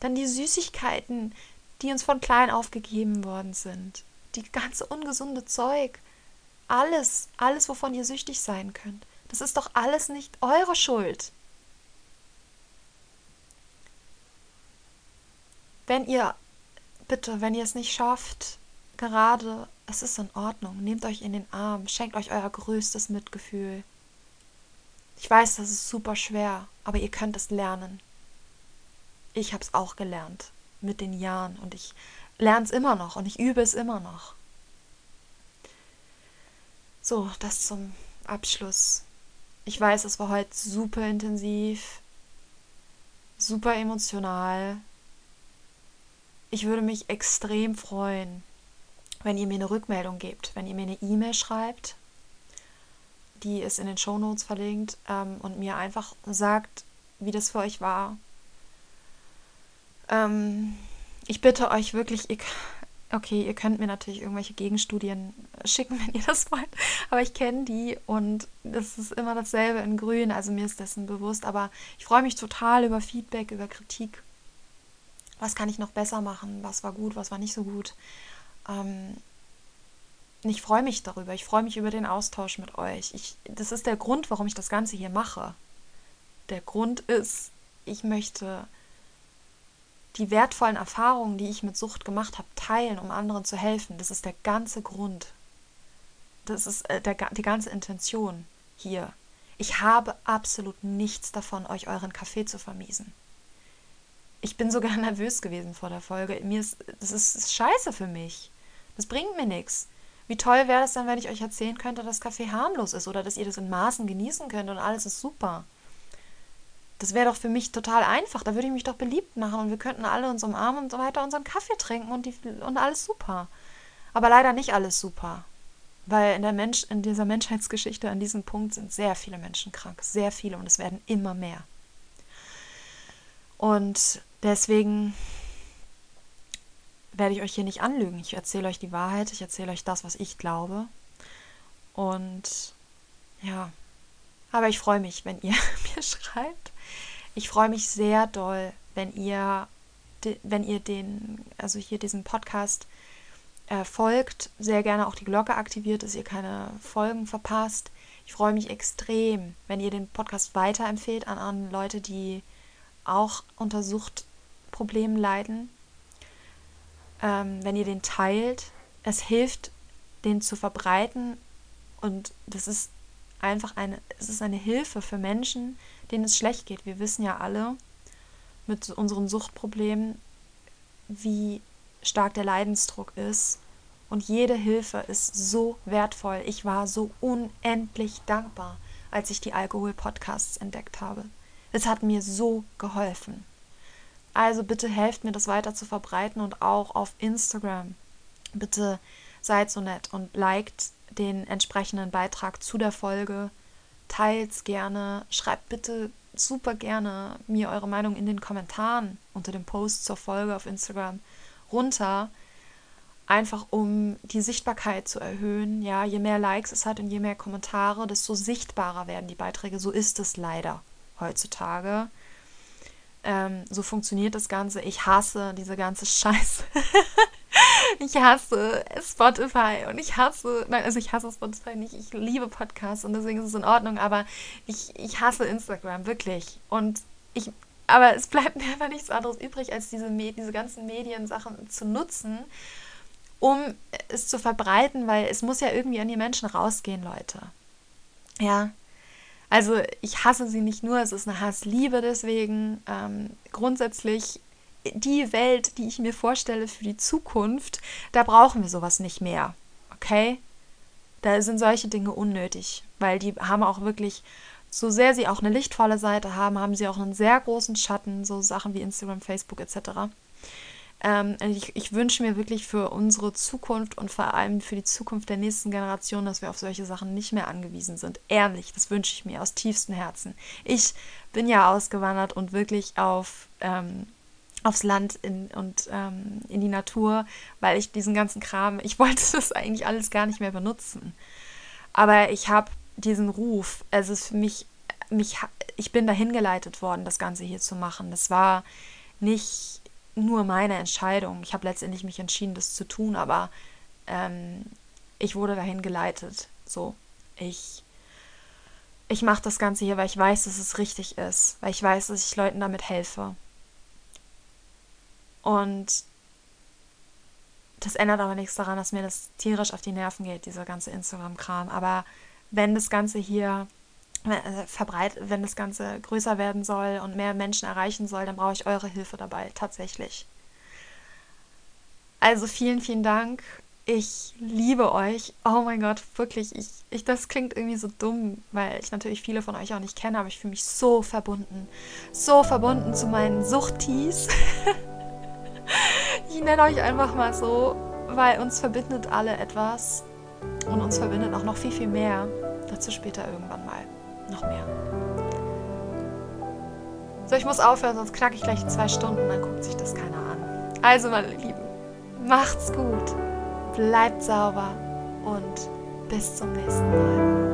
Speaker 1: Dann die Süßigkeiten, die uns von klein auf gegeben worden sind. Die ganze ungesunde Zeug. Alles, alles, wovon ihr süchtig sein könnt. Das ist doch alles nicht eure Schuld. Wenn ihr, bitte, wenn ihr es nicht schafft, gerade, es ist in Ordnung, nehmt euch in den Arm, schenkt euch euer größtes Mitgefühl. Ich weiß, das ist super schwer, aber ihr könnt es lernen. Ich habe es auch gelernt mit den Jahren und ich lerne es immer noch und ich übe es immer noch. So, das zum Abschluss. Ich weiß, es war heute super intensiv, super emotional. Ich würde mich extrem freuen, wenn ihr mir eine Rückmeldung gebt, wenn ihr mir eine E-Mail schreibt die ist in den Shownotes verlinkt ähm, und mir einfach sagt, wie das für euch war. Ähm, ich bitte euch wirklich, ihr, okay, ihr könnt mir natürlich irgendwelche Gegenstudien schicken, <laughs> wenn ihr das wollt, aber ich kenne die und das ist immer dasselbe in Grün, also mir ist dessen bewusst, aber ich freue mich total über Feedback, über Kritik. Was kann ich noch besser machen? Was war gut, was war nicht so gut? Ähm, ich freue mich darüber. Ich freue mich über den Austausch mit euch. Ich, das ist der Grund, warum ich das Ganze hier mache. Der Grund ist, ich möchte die wertvollen Erfahrungen, die ich mit Sucht gemacht habe, teilen, um anderen zu helfen. Das ist der ganze Grund. Das ist äh, der, die ganze Intention hier. Ich habe absolut nichts davon, euch euren Kaffee zu vermiesen. Ich bin sogar <laughs> nervös gewesen vor der Folge. Mir ist, das ist, ist scheiße für mich. Das bringt mir nichts. Wie toll wäre es dann, wenn ich euch erzählen könnte, dass Kaffee harmlos ist oder dass ihr das in Maßen genießen könnt und alles ist super. Das wäre doch für mich total einfach. Da würde ich mich doch beliebt machen und wir könnten alle uns umarmen und so weiter unseren Kaffee trinken und, die, und alles super. Aber leider nicht alles super. Weil in, der Mensch, in dieser Menschheitsgeschichte an diesem Punkt sind sehr viele Menschen krank. Sehr viele und es werden immer mehr. Und deswegen werde ich euch hier nicht anlügen. Ich erzähle euch die Wahrheit, ich erzähle euch das, was ich glaube. Und ja, aber ich freue mich, wenn ihr <laughs> mir schreibt. Ich freue mich sehr doll, wenn ihr, wenn ihr den, also hier diesen Podcast äh, folgt, sehr gerne auch die Glocke aktiviert, dass ihr keine Folgen verpasst. Ich freue mich extrem, wenn ihr den Podcast weiterempfehlt an, an Leute, die auch unter Suchtproblemen leiden ähm, wenn ihr den teilt. Es hilft, den zu verbreiten und das ist einfach eine, es ist eine Hilfe für Menschen, denen es schlecht geht. Wir wissen ja alle mit unseren Suchtproblemen, wie stark der Leidensdruck ist. Und jede Hilfe ist so wertvoll. Ich war so unendlich dankbar, als ich die Alkohol-Podcasts entdeckt habe. Es hat mir so geholfen. Also bitte helft mir, das weiter zu verbreiten und auch auf Instagram. Bitte seid so nett und liked den entsprechenden Beitrag zu der Folge. Teilt's gerne. Schreibt bitte super gerne mir eure Meinung in den Kommentaren unter dem Post zur Folge auf Instagram runter. Einfach um die Sichtbarkeit zu erhöhen. Ja, je mehr Likes es hat und je mehr Kommentare, desto sichtbarer werden die Beiträge. So ist es leider heutzutage. Ähm, so funktioniert das Ganze. Ich hasse diese ganze Scheiße. <laughs> ich hasse Spotify und ich hasse, nein, also ich hasse Spotify nicht. Ich liebe Podcasts und deswegen ist es in Ordnung, aber ich, ich hasse Instagram, wirklich. Und ich, aber es bleibt <laughs> mir einfach nichts anderes übrig, als diese, diese ganzen Mediensachen zu nutzen, um es zu verbreiten, weil es muss ja irgendwie an die Menschen rausgehen, Leute. Ja. Also ich hasse sie nicht nur, es ist eine Hassliebe deswegen. Ähm, grundsätzlich die Welt, die ich mir vorstelle für die Zukunft, da brauchen wir sowas nicht mehr. Okay? Da sind solche Dinge unnötig, weil die haben auch wirklich, so sehr sie auch eine lichtvolle Seite haben, haben sie auch einen sehr großen Schatten, so Sachen wie Instagram, Facebook etc. Ähm, ich, ich wünsche mir wirklich für unsere Zukunft und vor allem für die Zukunft der nächsten Generation, dass wir auf solche Sachen nicht mehr angewiesen sind. Ehrlich, das wünsche ich mir aus tiefstem Herzen. Ich bin ja ausgewandert und wirklich auf ähm, aufs Land in, und ähm, in die Natur, weil ich diesen ganzen Kram, ich <laughs> wollte das eigentlich alles gar nicht mehr benutzen. Aber ich habe diesen Ruf, es ist für mich, mich, ich bin dahin geleitet worden, das Ganze hier zu machen. Das war nicht nur meine Entscheidung. Ich habe letztendlich mich entschieden, das zu tun, aber ähm, ich wurde dahin geleitet. So, ich, ich mache das Ganze hier, weil ich weiß, dass es richtig ist, weil ich weiß, dass ich Leuten damit helfe. Und das ändert aber nichts daran, dass mir das tierisch auf die Nerven geht, dieser ganze Instagram-Kram. Aber wenn das Ganze hier verbreitet, wenn das Ganze größer werden soll und mehr Menschen erreichen soll, dann brauche ich eure Hilfe dabei, tatsächlich. Also vielen, vielen Dank. Ich liebe euch. Oh mein Gott, wirklich. Ich, ich, das klingt irgendwie so dumm, weil ich natürlich viele von euch auch nicht kenne, aber ich fühle mich so verbunden. So verbunden zu meinen Suchtis. <laughs> ich nenne euch einfach mal so, weil uns verbindet alle etwas und uns verbindet auch noch viel, viel mehr. Dazu später irgendwann mal noch mehr. So, ich muss aufhören, sonst knacke ich gleich zwei Stunden, dann guckt sich das keiner an. Also, meine Lieben, macht's gut, bleibt sauber und bis zum nächsten Mal.